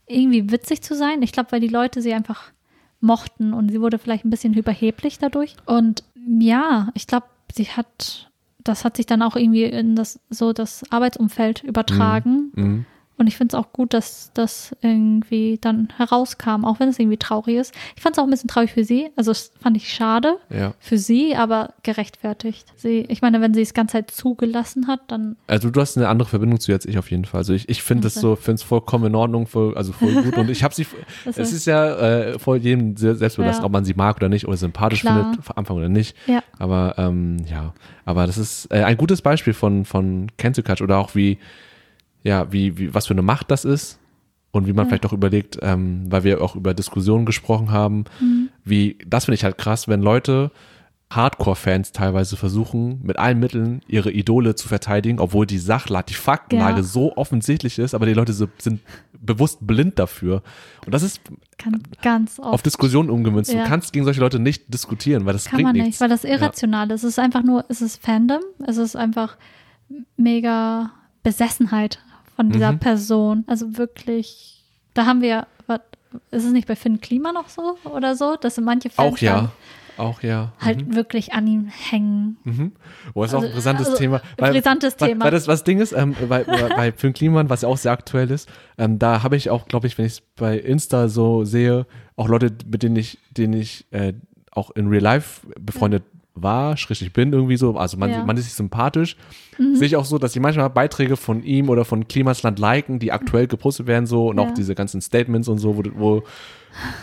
irgendwie witzig zu sein. Ich glaube, weil die Leute sie einfach mochten und sie wurde vielleicht ein bisschen überheblich dadurch. Und ja, ich glaube, sie hat, das hat sich dann auch irgendwie in das, so das Arbeitsumfeld übertragen. Mhm. Und ich finde es auch gut, dass das irgendwie dann herauskam, auch wenn es irgendwie traurig ist. Ich fand es auch ein bisschen traurig für sie. Also das fand ich schade Ja. für sie, aber gerechtfertigt. Sie, ich meine, wenn sie es ganze Zeit zugelassen hat, dann Also du hast eine andere Verbindung zu jetzt ich auf jeden Fall. Also ich, ich finde es Okay. so, finde es vollkommen in Ordnung, voll, also voll gut. Und ich habe sie, es ist- ist ja äh, voll jedem se- selbst überlassen, Ja. ob man sie mag oder nicht oder sympathisch Klar. findet, am Anfang oder nicht. ja, Aber ähm, ja, aber das ist äh, ein gutes Beispiel von, von Cancel Culture oder auch wie, ja, wie, wie, was für eine Macht das ist und wie man Ja. vielleicht auch überlegt, ähm, weil wir auch über Diskussionen gesprochen haben, Mhm. wie, das finde ich halt krass, wenn Leute, Hardcore-Fans teilweise versuchen, mit allen Mitteln ihre Idole zu verteidigen, obwohl die Sachlage, die Faktenlage Ja. so offensichtlich ist, aber die Leute so, sind bewusst blind dafür. Und das ist kann ganz oft. auf Diskussionen umgemünzt. Ja. Du kannst gegen solche Leute nicht diskutieren, weil das kann bringt man nichts. nicht, weil das irrational ist. Es ist einfach nur, es ist Fandom, es ist einfach mega Besessenheit von dieser Mhm. Person. Also wirklich, da haben wir, was, ist es nicht bei Finn Klima noch so oder so, dass manche Fans Auch ja. Auch ja. halt wirklich an ihm hängen. Mhm. Oh, ist auch ein Also, brisantes also, Thema. brisantes weil, Thema. Weil das was Ding ist, ähm, bei, bei, Film Kliman, was ja auch sehr aktuell ist, ähm, da habe ich auch, glaube ich, wenn ich es bei Insta so sehe, auch Leute, mit denen ich, denen ich äh, auch in Real Life befreundet war, schrägstrich bin irgendwie so, also man, Ja. man ist sich sympathisch, Mhm. sehe ich auch so, dass sie manchmal Beiträge von ihm oder von Klimasland liken, die aktuell gepostet werden so und auch Ja. diese ganzen Statements und so, wo, wo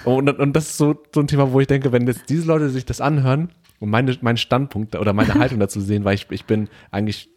und, und das ist so, so ein Thema, wo ich denke, wenn jetzt diese Leute sich das anhören und meine, meinen Standpunkt oder meine Haltung dazu sehen, weil ich, ich bin eigentlich,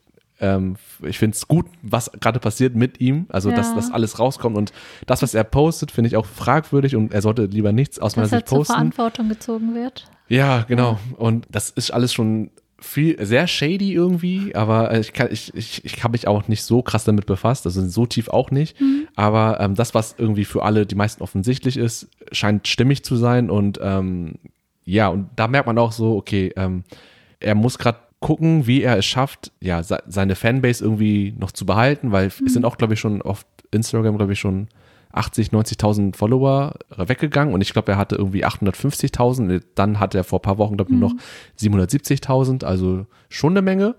ähm, ich finde es gut, was gerade passiert mit ihm, also dass Ja. das alles rauskommt und das, was er postet, finde ich auch fragwürdig und er sollte lieber nichts aus meiner dass er Sicht zur posten. Verantwortung gezogen wird. Ja, genau. Und das ist alles schon viel, sehr shady irgendwie, aber äh, ich kann, ich, ich, ich habe mich auch nicht so krass damit befasst, also so tief auch nicht. Aber ähm, das, was irgendwie für alle die meisten offensichtlich ist, scheint stimmig zu sein. Und ähm, ja, und da merkt man auch so, okay, ähm, er muss gerade gucken, wie er es schafft, ja, se seine Fanbase irgendwie noch zu behalten, weil es sind auch, glaube ich, schon auf Instagram, glaube ich, schon 80, 90.000 Follower weggegangen und ich glaube, er hatte irgendwie 850.000. Dann hat er vor ein paar Wochen, glaube ich, Mhm. noch 770.000, also schon eine Menge.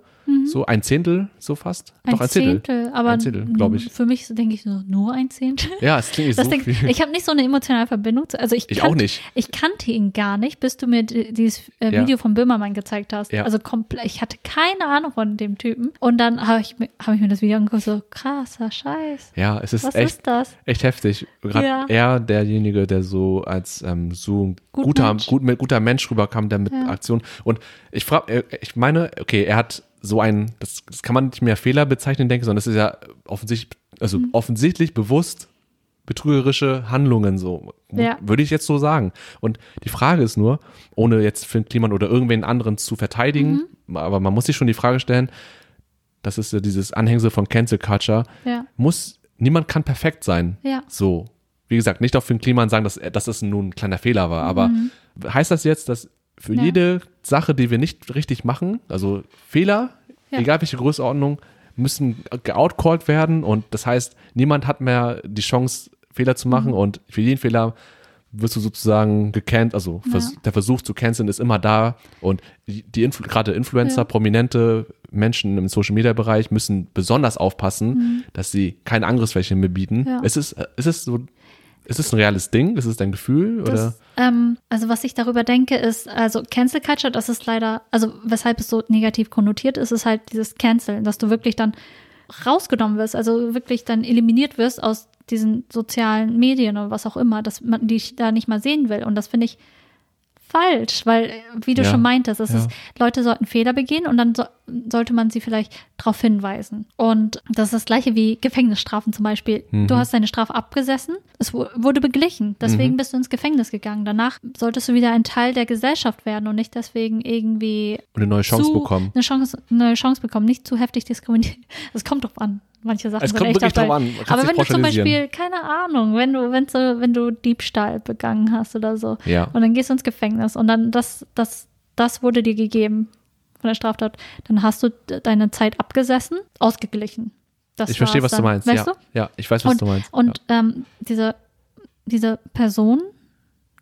So ein Zehntel, so fast. Mhm. Ein Doch ein Zehntel. Zehntel, aber Ein Zehntel, glaub ich. Für mich denke ich so, nur ein Zehntel. Ja, es klingt Das so Ding, viel. ich habe nicht so eine emotionale Verbindung zu, also ich, Ich kannt- auch nicht. Ich kannte ihn gar nicht, bis du mir di- dieses äh, Ja. Video von Böhmermann gezeigt hast. Ja. Also komplett, ich hatte keine Ahnung von dem Typen. Und dann habe ich, mir- hab ich mir das Video angeguckt, so krasser Scheiß. Ja, es ist Was echt, ist das? echt heftig. Gerade Ja. er, derjenige, der so als ähm, so ein Gut guter, Mensch. gut, guter Mensch rüberkam, der mit Ja. Aktion. Und ich frage, ich meine, okay, er hat so ein, das, das kann man nicht mehr Fehler bezeichnen, denke ich, sondern das ist ja offensichtlich, also Mhm. offensichtlich bewusst betrügerische Handlungen, so Ja. würde ich jetzt so sagen. Und die Frage ist nur, ohne jetzt Finn Kliman oder irgendwen anderen zu verteidigen, Mhm. aber man muss sich schon die Frage stellen, das ist ja dieses Anhängsel von Cancel Culture, Ja. muss, niemand kann perfekt sein. Ja. So. Wie gesagt, nicht auf Finn Kliman sagen, dass, dass es nun ein kleiner Fehler war, aber heißt das jetzt, dass für Mhm. Ja. jede Sache, die wir nicht richtig machen, also Fehler, Ja. egal welche Größenordnung, müssen geoutcalled werden und das heißt, niemand hat mehr die Chance, Fehler zu Mhm. machen und für jeden Fehler wirst du sozusagen gecannt, also vers der Versuch zu canceln ist immer da und die, Influ gerade Influencer, Ja. prominente Menschen im Social Media Bereich müssen besonders aufpassen, Mhm. dass sie keine Angriffsfläche mehr bieten. Ja. Ist es, ist es so, ist es ein reales Ding? Ist es dein Gefühl? oder? Das, ähm, also was ich darüber denke, ist, also Cancel Culture, das ist leider, also weshalb es so negativ konnotiert ist, ist halt dieses Canceln, dass du wirklich dann rausgenommen wirst, also wirklich dann eliminiert wirst aus diesen sozialen Medien oder was auch immer, dass man dich da nicht mal sehen will. Und das finde ich falsch, weil, wie du Ja, schon meintest, es ja. ist, Leute sollten Fehler begehen und dann so, sollte man sie vielleicht darauf hinweisen. Und das ist das gleiche wie Gefängnisstrafen zum Beispiel. Mhm. Du hast deine Strafe abgesessen, es wu- wurde beglichen, deswegen bist du ins Gefängnis gegangen. Danach solltest du wieder ein Teil der Gesellschaft werden und nicht deswegen irgendwie eine neue Chance zu, bekommen. Eine Chance, eine Chance bekommen, nicht zu heftig diskriminiert. Es kommt drauf an. Manche Sachen Es kommt echt wirklich drauf an. Aber wenn du zum. Beispiel, keine Ahnung, wenn du, wenn du, wenn du Diebstahl begangen hast oder so, Ja. und dann gehst du ins Gefängnis und dann das, das, das wurde dir gegeben von der Straftat, dann hast du de- deine Zeit abgesessen, ausgeglichen. Das Ich verstehe, was du dann. meinst. Weißt ja. du? ja, ich weiß, was und du meinst. und ähm, diese, diese Person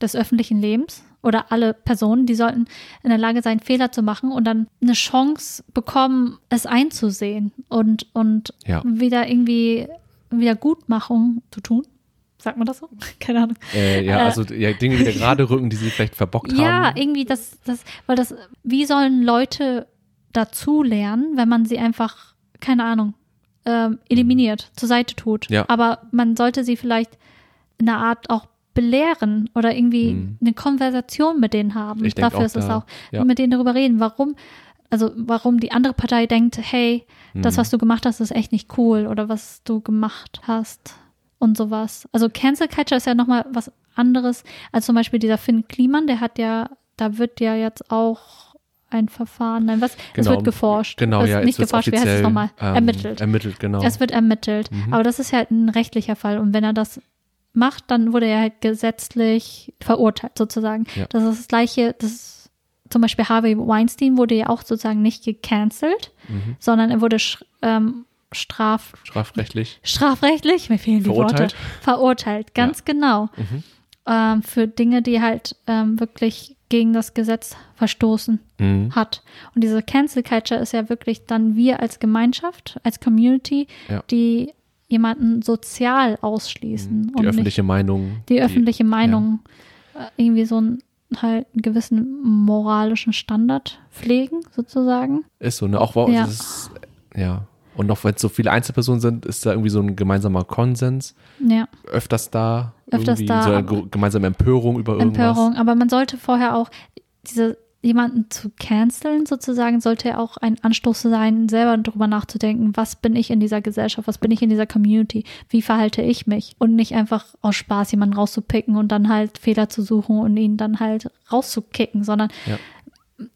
des öffentlichen Lebens oder alle Personen, die sollten in der Lage sein, Fehler zu machen und dann eine Chance bekommen, es einzusehen und, und Ja. wieder irgendwie Wiedergutmachung zu tun. Sagt man das so? Keine Ahnung. ja. Äh, ja, äh, also ja, Dinge wieder gerade rücken, die sie vielleicht verbockt Ja, haben. irgendwie das, das, weil das, wie sollen Leute dazu lernen, wenn man sie einfach, keine Ahnung, ähm, eliminiert, zur Seite tut. Ja. Aber man sollte sie vielleicht in einer Art auch belehren oder irgendwie Mhm. eine Konversation mit denen haben. Ich Dafür auch ist es da- auch, ja. mit denen darüber reden, warum, also warum die andere Partei denkt, hey, das, Mhm. was du gemacht hast, ist echt nicht cool oder was du gemacht hast und sowas. Also Cancel Culture ist ja nochmal was anderes als zum Beispiel dieser Finn Kliman, der hat ja, da wird ja jetzt auch ein Verfahren, nein, was? Es Genau. wird geforscht. Genau, es ja, nicht geforscht, wie heißt es nochmal? ähm, ermittelt. Ermittelt, genau. Es wird ermittelt. Mhm. Aber das ist ja halt ein rechtlicher Fall. Und wenn er das macht, dann wurde er halt gesetzlich verurteilt, sozusagen. Ja. Das ist das Gleiche, das ist, zum Beispiel Harvey Weinstein wurde ja auch sozusagen nicht gecancelt, Mhm. sondern er wurde ähm, straf Strafrechtlich. strafrechtlich, mir fehlen die Verurteilt? Worte, verurteilt, ganz genau. Mhm. Ähm, für Dinge, die halt ähm, wirklich gegen das Gesetz verstoßen Mhm. hat. Und diese Cancel Culture ist ja wirklich dann wir als Gemeinschaft, als Community, Ja. die jemanden sozial ausschließen Die und öffentliche Meinung. nicht die öffentliche Meinung äh, irgendwie so einen halt einen gewissen moralischen Standard pflegen, sozusagen. Ist so, ne? Auch wow, Ja. ist, ja. Und noch wenn es so viele Einzelpersonen sind, ist da irgendwie so ein gemeinsamer Konsens Ja, öfters da. Öfters irgendwie da, so eine gemeinsame Empörung über irgendwas. Empörung. Aber man sollte vorher auch diese jemanden zu canceln sozusagen, sollte auch ein Anstoß sein, selber darüber nachzudenken, was bin ich in dieser Gesellschaft, was bin ich in dieser Community, wie verhalte ich mich und nicht einfach aus Spaß jemanden rauszupicken und dann halt Fehler zu suchen und ihn dann halt rauszukicken, sondern Ja.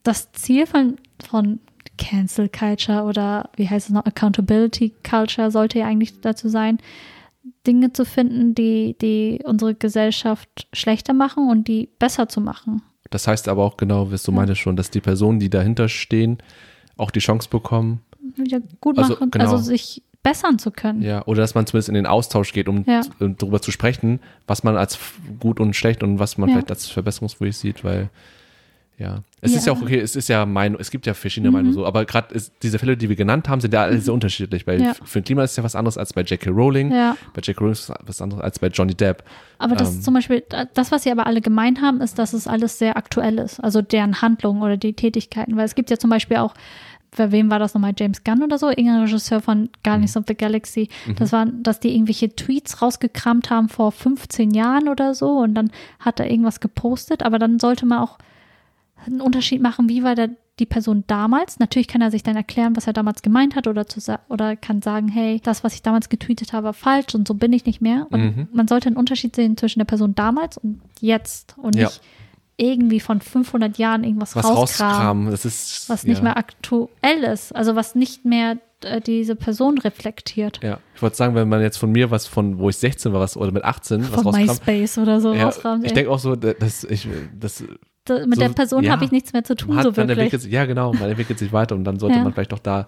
das Ziel von, von Cancel Culture oder wie heißt es noch, Accountability Culture sollte ja eigentlich dazu sein, Dinge zu finden, die, die unsere Gesellschaft schlechter machen und die besser zu machen. Das heißt aber auch genau, was du meintest schon, dass die Personen, die dahinter stehen, auch die Chance bekommen. Wieder gut Also, machen, genau. also sich bessern zu können. Ja, oder dass man zumindest in den Austausch geht, um, Ja. darüber zu sprechen, was man als gut und schlecht und was man Ja. vielleicht als verbesserungswürdig sieht, weil ja, es ist Ja. ja auch okay, es ist ja Meinung, es gibt ja verschiedene Meinungen so, aber gerade diese Fälle, die wir genannt haben, sind ja alle sehr unterschiedlich. Mhm. Ja. ein Klima ist es ja was anderes als bei J.K. Rowling, Ja. bei J.K. Rowling ist es was anderes als bei Johnny Depp. Aber das Ähm. zum Beispiel, das, was sie aber alle gemein haben, ist, dass es alles sehr aktuell ist. Also deren Handlungen oder die Tätigkeiten. Weil es gibt ja zum Beispiel auch, bei wem war das nochmal, James Gunn oder so, irgendein Regisseur von Guardians of the Galaxy. Das waren, dass die irgendwelche Tweets rausgekramt haben vor 15 Jahren oder so und dann hat er irgendwas gepostet. Aber dann sollte man auch einen Unterschied machen, wie war der, die Person damals. Natürlich kann er sich dann erklären, was er damals gemeint hat oder, zu, oder kann sagen, hey, das, was ich damals getweetet habe, war falsch und so bin ich nicht mehr. Und Mhm. man sollte einen Unterschied sehen zwischen der Person damals und jetzt und Ja. nicht irgendwie von 500 Jahren irgendwas Was rauskramen, das ist was nicht ja. mehr aktuell ist, also was nicht mehr äh, diese Person reflektiert. Ja, ich wollte sagen, wenn man jetzt von mir was von, wo ich 16 war, was oder mit 18 was Von rauskam. MySpace oder so Ja, rauskramt. ich denke auch so, dass ich das Da- mit so- der Person ja, habe ich nichts mehr zu tun, man, so man wirklich. sich, ja genau, man entwickelt sich weiter und dann sollte Ja. man vielleicht doch da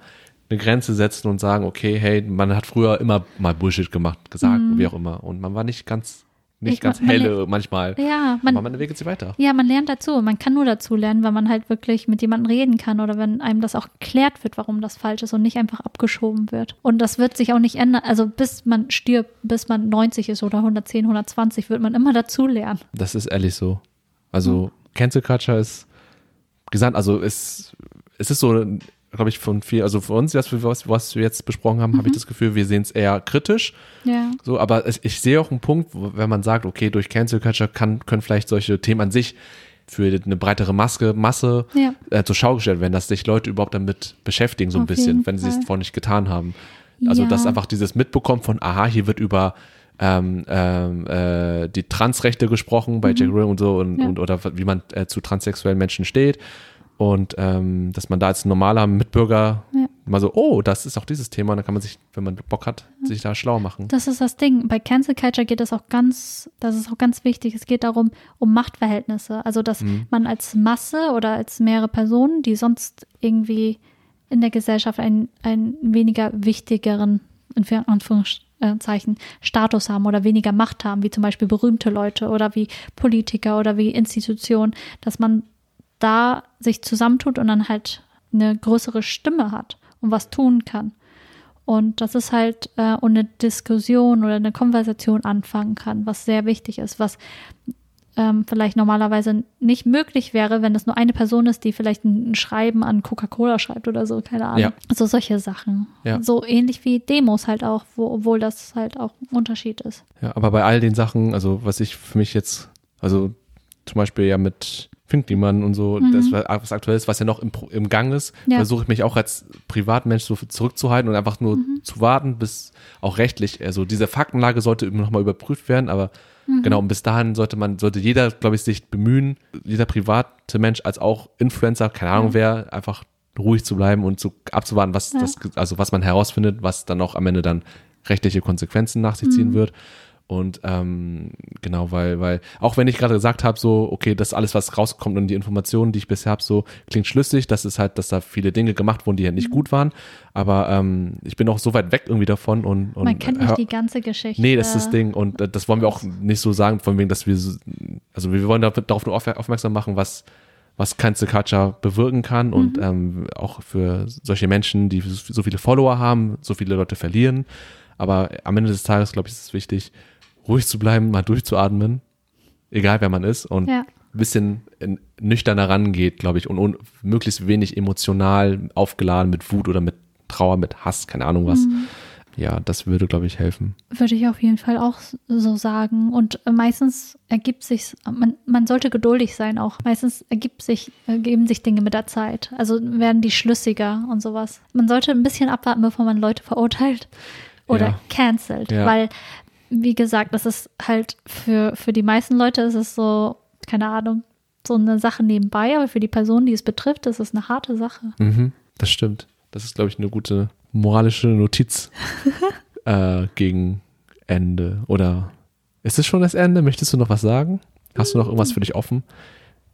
eine Grenze setzen und sagen, okay, hey, man hat früher immer mal Bullshit gemacht, gesagt, wie auch immer und man war nicht ganz nicht Mhm. Ich- ganz man- man helle manchmal, Ja, aber man, man entwickelt sich weiter. ja, man lernt dazu. Man kann nur dazu lernen, weil man halt wirklich mit jemandem reden kann oder wenn einem das auch geklärt wird, warum das falsch ist und nicht einfach abgeschoben wird. Und das wird sich auch nicht ändern. Also bis man stirbt, bis man 90 ist oder 110, 120, wird man immer dazu lernen. Das ist ehrlich so. Also Cancel Culture ist gesandt, also es, es ist so, glaube ich, von viel, also für uns, was wir, was, was wir jetzt besprochen haben, habe ich das Gefühl, wir sehen es eher kritisch. Ja. So, aber es, ich sehe auch einen Punkt, wo, wenn man sagt, okay, durch Cancel Culture kann, können vielleicht solche Themen an sich für eine breitere Maske, Masse Ja. äh, zur Schau gestellt werden, dass sich Leute überhaupt damit beschäftigen, so ein Auf bisschen, wenn sie es vorher nicht getan haben. Also, Ja. dass einfach dieses Mitbekommen von, aha, hier wird über ähm, ähm, äh, die Transrechte gesprochen bei Jack Rowling und so und, Mhm. Ja. und oder wie man äh, zu transsexuellen Menschen steht. Und ähm, dass man da als normaler Mitbürger Ja. mal so, oh, das ist auch dieses Thema, und dann kann man sich, wenn man Bock hat, sich da schlau machen. Das ist das Ding. Bei Cancel Culture geht es auch ganz, das ist auch ganz wichtig. Es geht darum, um Machtverhältnisse. Also, dass Mhm. man als Masse oder als mehrere Personen, die sonst irgendwie in der Gesellschaft einen, einen weniger wichtigeren, in Anführungszeichen, Status haben oder weniger Macht haben, wie zum Beispiel berühmte Leute oder wie Politiker oder wie Institutionen, dass man da sich zusammentut und dann halt eine größere Stimme hat und was tun kann. Und das ist halt äh, eine Diskussion oder eine Konversation anfangen kann, was sehr wichtig ist, was ähm, vielleicht normalerweise nicht möglich wäre, wenn es nur eine Person ist, die vielleicht ein, ein Schreiben an Coca-Cola schreibt oder so, keine Ahnung. Ja. So solche Sachen. Ja. So ähnlich wie Demos halt auch, wo, obwohl das halt auch ein Unterschied ist. Ja, aber bei all den Sachen, also was ich für mich jetzt, also zum Beispiel ja mit Finkliman und so, das was aktuell ist, was ja noch im, im Gang ist, Mhm. Ja. versuche ich mich auch als Privatmensch so zurückzuhalten und einfach nur Mhm. zu warten, bis auch rechtlich, also diese Faktenlage sollte nochmal überprüft werden, aber Mhm. genau, und bis dahin sollte man, sollte jeder, glaube ich, sich bemühen, jeder private Mensch als auch Influencer, keine Ahnung wer, einfach ruhig zu bleiben und zu, abzuwarten, was Ja. das, also was man herausfindet, was dann auch am Ende dann rechtliche Konsequenzen nach sich Mhm. ziehen wird. Und ähm, genau, weil, weil, auch wenn ich gerade gesagt habe, so, okay, das alles, was rauskommt und die Informationen, die ich bisher habe, so klingt schlüssig, das ist halt, dass da viele Dinge gemacht wurden, die ja Mhm. nicht gut waren. Aber ähm, ich bin auch so weit weg irgendwie davon und, und Man kennt nicht die ganze Geschichte. Nee, das ist das Ding. Und äh, das wollen wir auch nicht so sagen, von wegen, dass wir, so, also wir wollen darauf nur auf, aufmerksam machen, was, was Cancel Culture bewirken kann und ähm, auch für solche Menschen, die so viele Follower haben, so viele Leute verlieren. Aber am Ende des Tages, glaube ich, ist es wichtig, ruhig zu bleiben, mal durchzuatmen, egal wer man ist und Ja. ein bisschen nüchterner rangeht, glaube ich, und, und möglichst wenig emotional aufgeladen mit Wut oder mit Trauer, mit Hass, keine Ahnung was. Ja, das würde, glaube ich, helfen. Würde ich auf jeden Fall auch so sagen. Und äh, meistens ergibt sich, man, man sollte geduldig sein auch. Meistens ergibt sich, ergeben sich Dinge mit der Zeit. Also werden die schlüssiger und sowas. Man sollte ein bisschen abwarten, bevor man Leute verurteilt oder Ja. cancelt. Ja. Weil, wie gesagt, das ist halt für, für die meisten Leute ist es so, keine Ahnung, so eine Sache nebenbei, aber für die Person, die es betrifft, ist es eine harte Sache. Mhm, das stimmt. Das ist, glaube ich, eine gute moralische Notiz äh, gegen Ende. Oder ist es schon das Ende? Möchtest du noch was sagen? Hast du noch irgendwas für dich offen?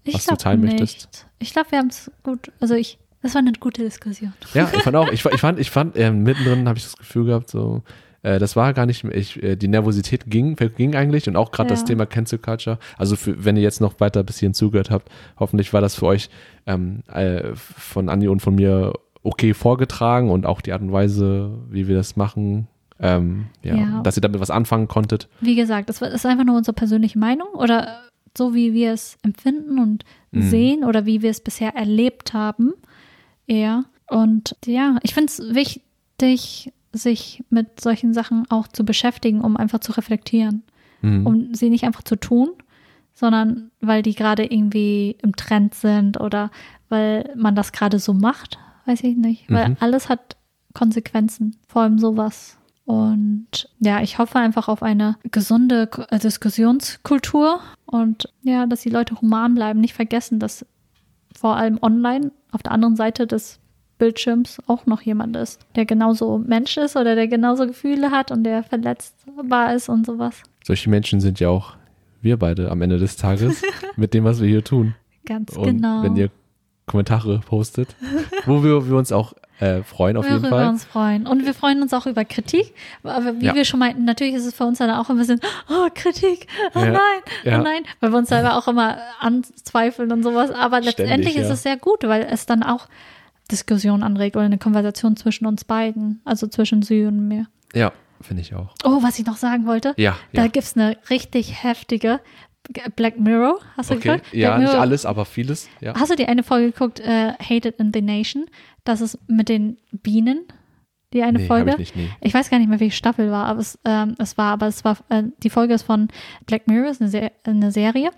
Ich Was du teilen nicht. möchtest? Ich glaube, wir haben es gut. Also ich Das war eine gute Diskussion. Ja, ich fand auch, ich, ich fand, ich fand, äh, mittendrin habe ich das Gefühl gehabt, so, äh, das war gar nicht, ich, äh, die Nervosität ging, ging eigentlich und auch gerade das Ja. Thema Cancel Culture. Also für, wenn ihr jetzt noch weiter bis hierhin zugehört habt, hoffentlich war das für euch ähm, äh, von Andi und von mir okay vorgetragen und auch die Art und Weise, wie wir das machen, ähm, ja, Ja. dass ihr damit was anfangen konntet. Wie gesagt, das ist einfach nur unsere persönliche Meinung oder so, wie wir es empfinden und Mhm. sehen oder wie wir es bisher erlebt haben, eher. Und ja, ich finde es wichtig, sich mit solchen Sachen auch zu beschäftigen, um einfach zu reflektieren, Mhm. um sie nicht einfach zu tun, sondern weil die gerade irgendwie im Trend sind oder weil man das gerade so macht, weiß ich nicht. Weil Mhm. alles hat Konsequenzen, vor allem sowas. Und ja, ich hoffe einfach auf eine gesunde äh, Diskussionskultur und ja, dass die Leute human bleiben, nicht vergessen, dass vor allem online auf der anderen Seite des Bildschirms auch noch jemand ist, der genauso Mensch ist oder der genauso Gefühle hat und der verletzbar ist und sowas. Solche Menschen sind ja auch wir beide am Ende des Tages mit dem, was wir hier tun. Ganz Und genau. wenn ihr Kommentare postet, wo wir, wir uns auch äh, freuen auf jeden Worüber Fall. uns freuen. Und wir freuen uns auch über Kritik. Aber wie Ja. wir schon meinten, natürlich ist es für uns dann auch ein bisschen, oh, Kritik, oh Ja. nein, Ja. oh nein, weil wir uns selber auch immer anzweifeln und sowas. Aber letztendlich Ständig, ist ja. es sehr gut, weil es dann auch Diskussion anregt oder eine Konversation zwischen uns beiden, also zwischen Sie und mir. Ja, finde ich auch. Oh, was ich noch sagen wollte, Ja, da ja. gibt es eine richtig heftige Black Mirror. Hast du Okay, geguckt? ja, Black nicht Mirror. alles, aber vieles. Ja. Hast du die eine Folge geguckt, äh, Hated in the Nation? Das ist mit den Bienen, die eine nee, Folge. ich nicht, nee. Ich weiß gar nicht mehr, welche Staffel war, aber es, ähm, es war, aber es war, äh, die Folge ist von Black Mirror, ist eine, Se eine Serie,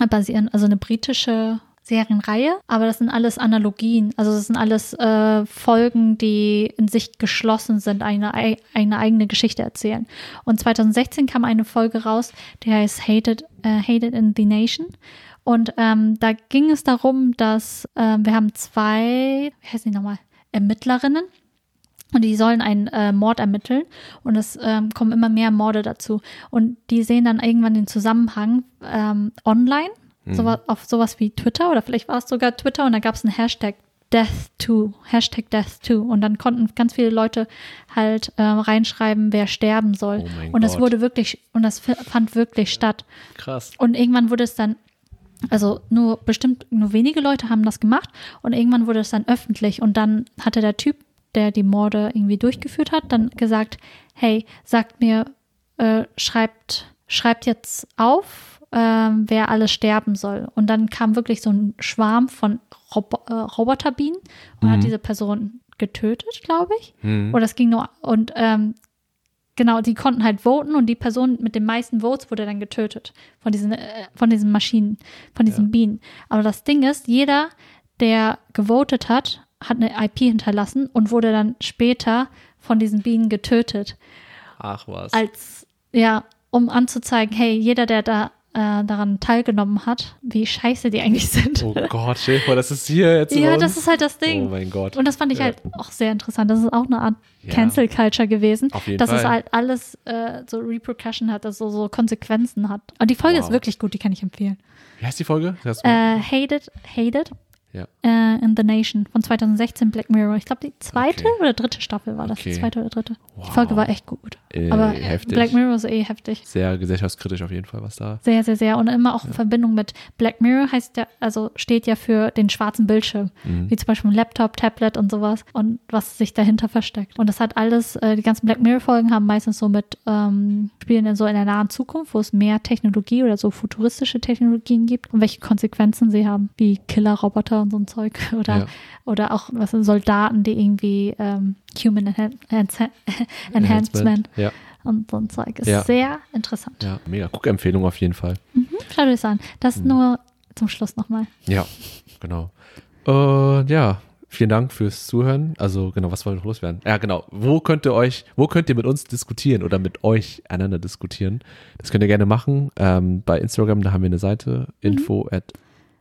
äh, basieren, also eine britische Serienreihe, aber das sind alles Analogien, also das sind alles äh, Folgen, die in sich geschlossen sind, eine, ei- eine eigene Geschichte erzählen. Und 2016 kam eine Folge raus, die heißt Hated, äh, Hated in the Nation. Und ähm, da ging es darum, dass ähm, wir haben zwei, wie heißen die nochmal, Ermittlerinnen, und die sollen einen äh, Mord ermitteln und es ähm, kommen immer mehr Morde dazu. Und die sehen dann irgendwann den Zusammenhang ähm, online, sowas, auf sowas wie Twitter oder vielleicht war es sogar Twitter und da gab es einen Hashtag Death2, Hashtag Death2 und dann konnten ganz viele Leute halt äh, reinschreiben, wer sterben soll. Oh und das Gott. wurde wirklich, und das fand wirklich statt. Krass. Und irgendwann wurde es dann, also nur bestimmt, nur wenige Leute haben das gemacht und irgendwann wurde es dann öffentlich und dann hatte der Typ, der die Morde irgendwie durchgeführt hat, dann gesagt, hey, sagt mir, äh, schreibt, schreibt jetzt auf, ähm, wer alles sterben soll. Und dann kam wirklich so ein Schwarm von Robo äh, Roboterbienen und hat diese Person getötet, glaube ich. Mhm. Oder es ging nur, und ähm, genau, die konnten halt voten und die Person mit den meisten Votes wurde dann getötet von diesen, äh, von diesen Maschinen, von diesen Ja. Bienen. Aber das Ding ist, jeder, der gewotet hat, hat eine IP hinterlassen und wurde dann später von diesen Bienen getötet. Ach was. Als, ja, um anzuzeigen, hey, jeder, der da äh, daran teilgenommen hat, wie scheiße die eigentlich sind. Oh Gott, stell dir vor, das ist hier jetzt ja, das ist halt das Ding. Oh mein Gott. Und das fand ich Ja. halt auch sehr interessant. Das ist auch eine Art Ja. Cancel Culture gewesen, Auf jeden dass es Fall. halt alles äh, so Repercussion hat, also so Konsequenzen hat. Und die Folge Wow. ist wirklich gut, die kann ich empfehlen. Wie heißt die Folge? Äh, Hated, Hated ja. äh, in the Nation von 2016 Black Mirror. Ich glaube, die zweite Okay. oder dritte Staffel war das. Okay. Die zweite oder dritte. Wow. Die Folge war echt gut. Äh, Aber heftig. Black Mirror ist eh heftig. Sehr gesellschaftskritisch auf jeden Fall, was da. Sehr, sehr, sehr. Und immer auch in Verbindung mit Black Mirror heißt ja, also steht ja für den schwarzen Bildschirm. Mhm. Wie zum Beispiel ein Laptop, Tablet und sowas. Und was sich dahinter versteckt. Und das hat alles, äh, die ganzen Black Mirror-Folgen haben meistens so mit, ähm, spielen in so in der nahen Zukunft, wo es mehr Technologie oder so futuristische Technologien gibt und welche Konsequenzen sie haben, wie Killer-Roboter und so ein Zeug. Oder, Ja. oder auch was sind Soldaten, die irgendwie ähm, Human Enhan Enhan Enhancement Ja, und so ein Zeug. Ist Ja. sehr interessant. ja, mega. Guckempfehlung auf jeden Fall. Schaut euch an. Das Mhm. nur zum Schluss nochmal. Ja, genau. Und ja, vielen Dank fürs Zuhören. Also genau, was wollen wir noch loswerden? Ja, genau. Wo könnt ihr euch, wo könnt ihr mit uns diskutieren oder mit euch einander diskutieren? Das könnt ihr gerne machen. Ähm, bei Instagram, da haben wir eine Seite, info at,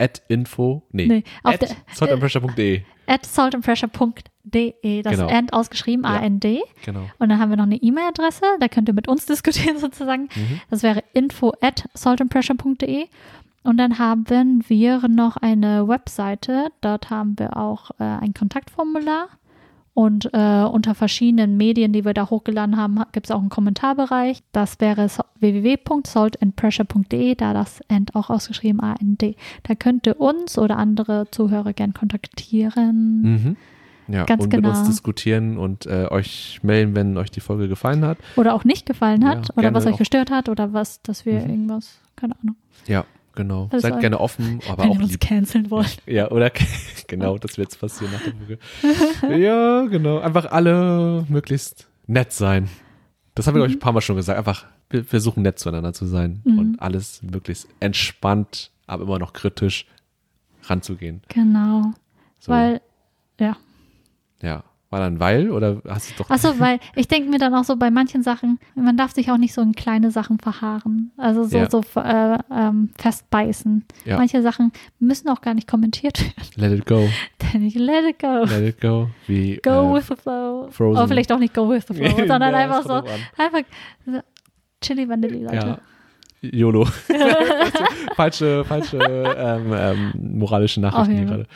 at info, nee, Nee, auf at saltandpressure.de. At saltandpressure.de, das Genau. End ausgeschrieben, Ja. A-N-D. Genau. Und dann haben wir noch eine E-Mail-Adresse, da könnt ihr mit uns diskutieren sozusagen. Mhm. Das wäre info at saltandpressure.de. Und dann haben wir noch eine Webseite. Dort haben wir auch äh, ein Kontaktformular. Und äh, unter verschiedenen Medien, die wir da hochgeladen haben, gibt es auch einen Kommentarbereich. Das wäre www.saltandpressure.de, da das End auch ausgeschrieben AND. Da könnt ihr uns oder andere Zuhörer gern kontaktieren. Mhm. Ja, Ganz und mit uns genau. diskutieren und äh, euch melden, wenn euch die Folge gefallen hat. Oder auch nicht gefallen hat. Ja, oder was euch auch. gestört hat. Oder was, dass wir Mhm. irgendwas, keine Ahnung. Ja, genau. Das Seid gerne offen, aber wenn auch ihr uns canceln wollt. Ja, oder? genau, das wird jetzt passieren nach der Folge. ja, genau. Einfach alle möglichst nett sein. Das haben wir, glaube ich, ein paar Mal schon gesagt. Einfach, wir versuchen nett zueinander zu sein Mhm. und alles möglichst entspannt, aber immer noch kritisch ranzugehen. Genau. So, Weil, ja. ja. War dann weil oder hast du doch. Achso, weil ich denke mir dann auch so bei manchen Sachen, man darf sich auch nicht so in kleine Sachen verharren. Also so, Ja. so äh, ähm, festbeißen. Ja. Manche Sachen müssen auch gar nicht kommentiert werden. Let it go. Denn ich let it go. Let it go. Wie, Go äh, with the flow. Frozen. Oder vielleicht auch nicht go with the flow, sondern Ja, einfach so, einfach Chili Vanilli, Leute. Ja. YOLO. falsche, falsche ähm, ähm, moralische Nachrichten hier gerade.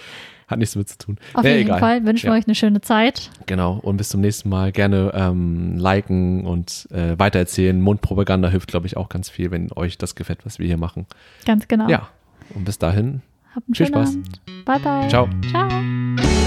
Hat nichts damit zu tun. Auf Nee, jeden egal. Fall wünschen Ja. wir euch eine schöne Zeit. Genau. Und bis zum nächsten Mal. Gerne ähm, liken und äh, weitererzählen. Mundpropaganda hilft, glaube ich, auch ganz viel, wenn euch das gefällt, was wir hier machen. Ganz genau. Ja. Und bis dahin. Habt einen Viel Spaß. Abend. Bye, bye. Ciao. Ciao.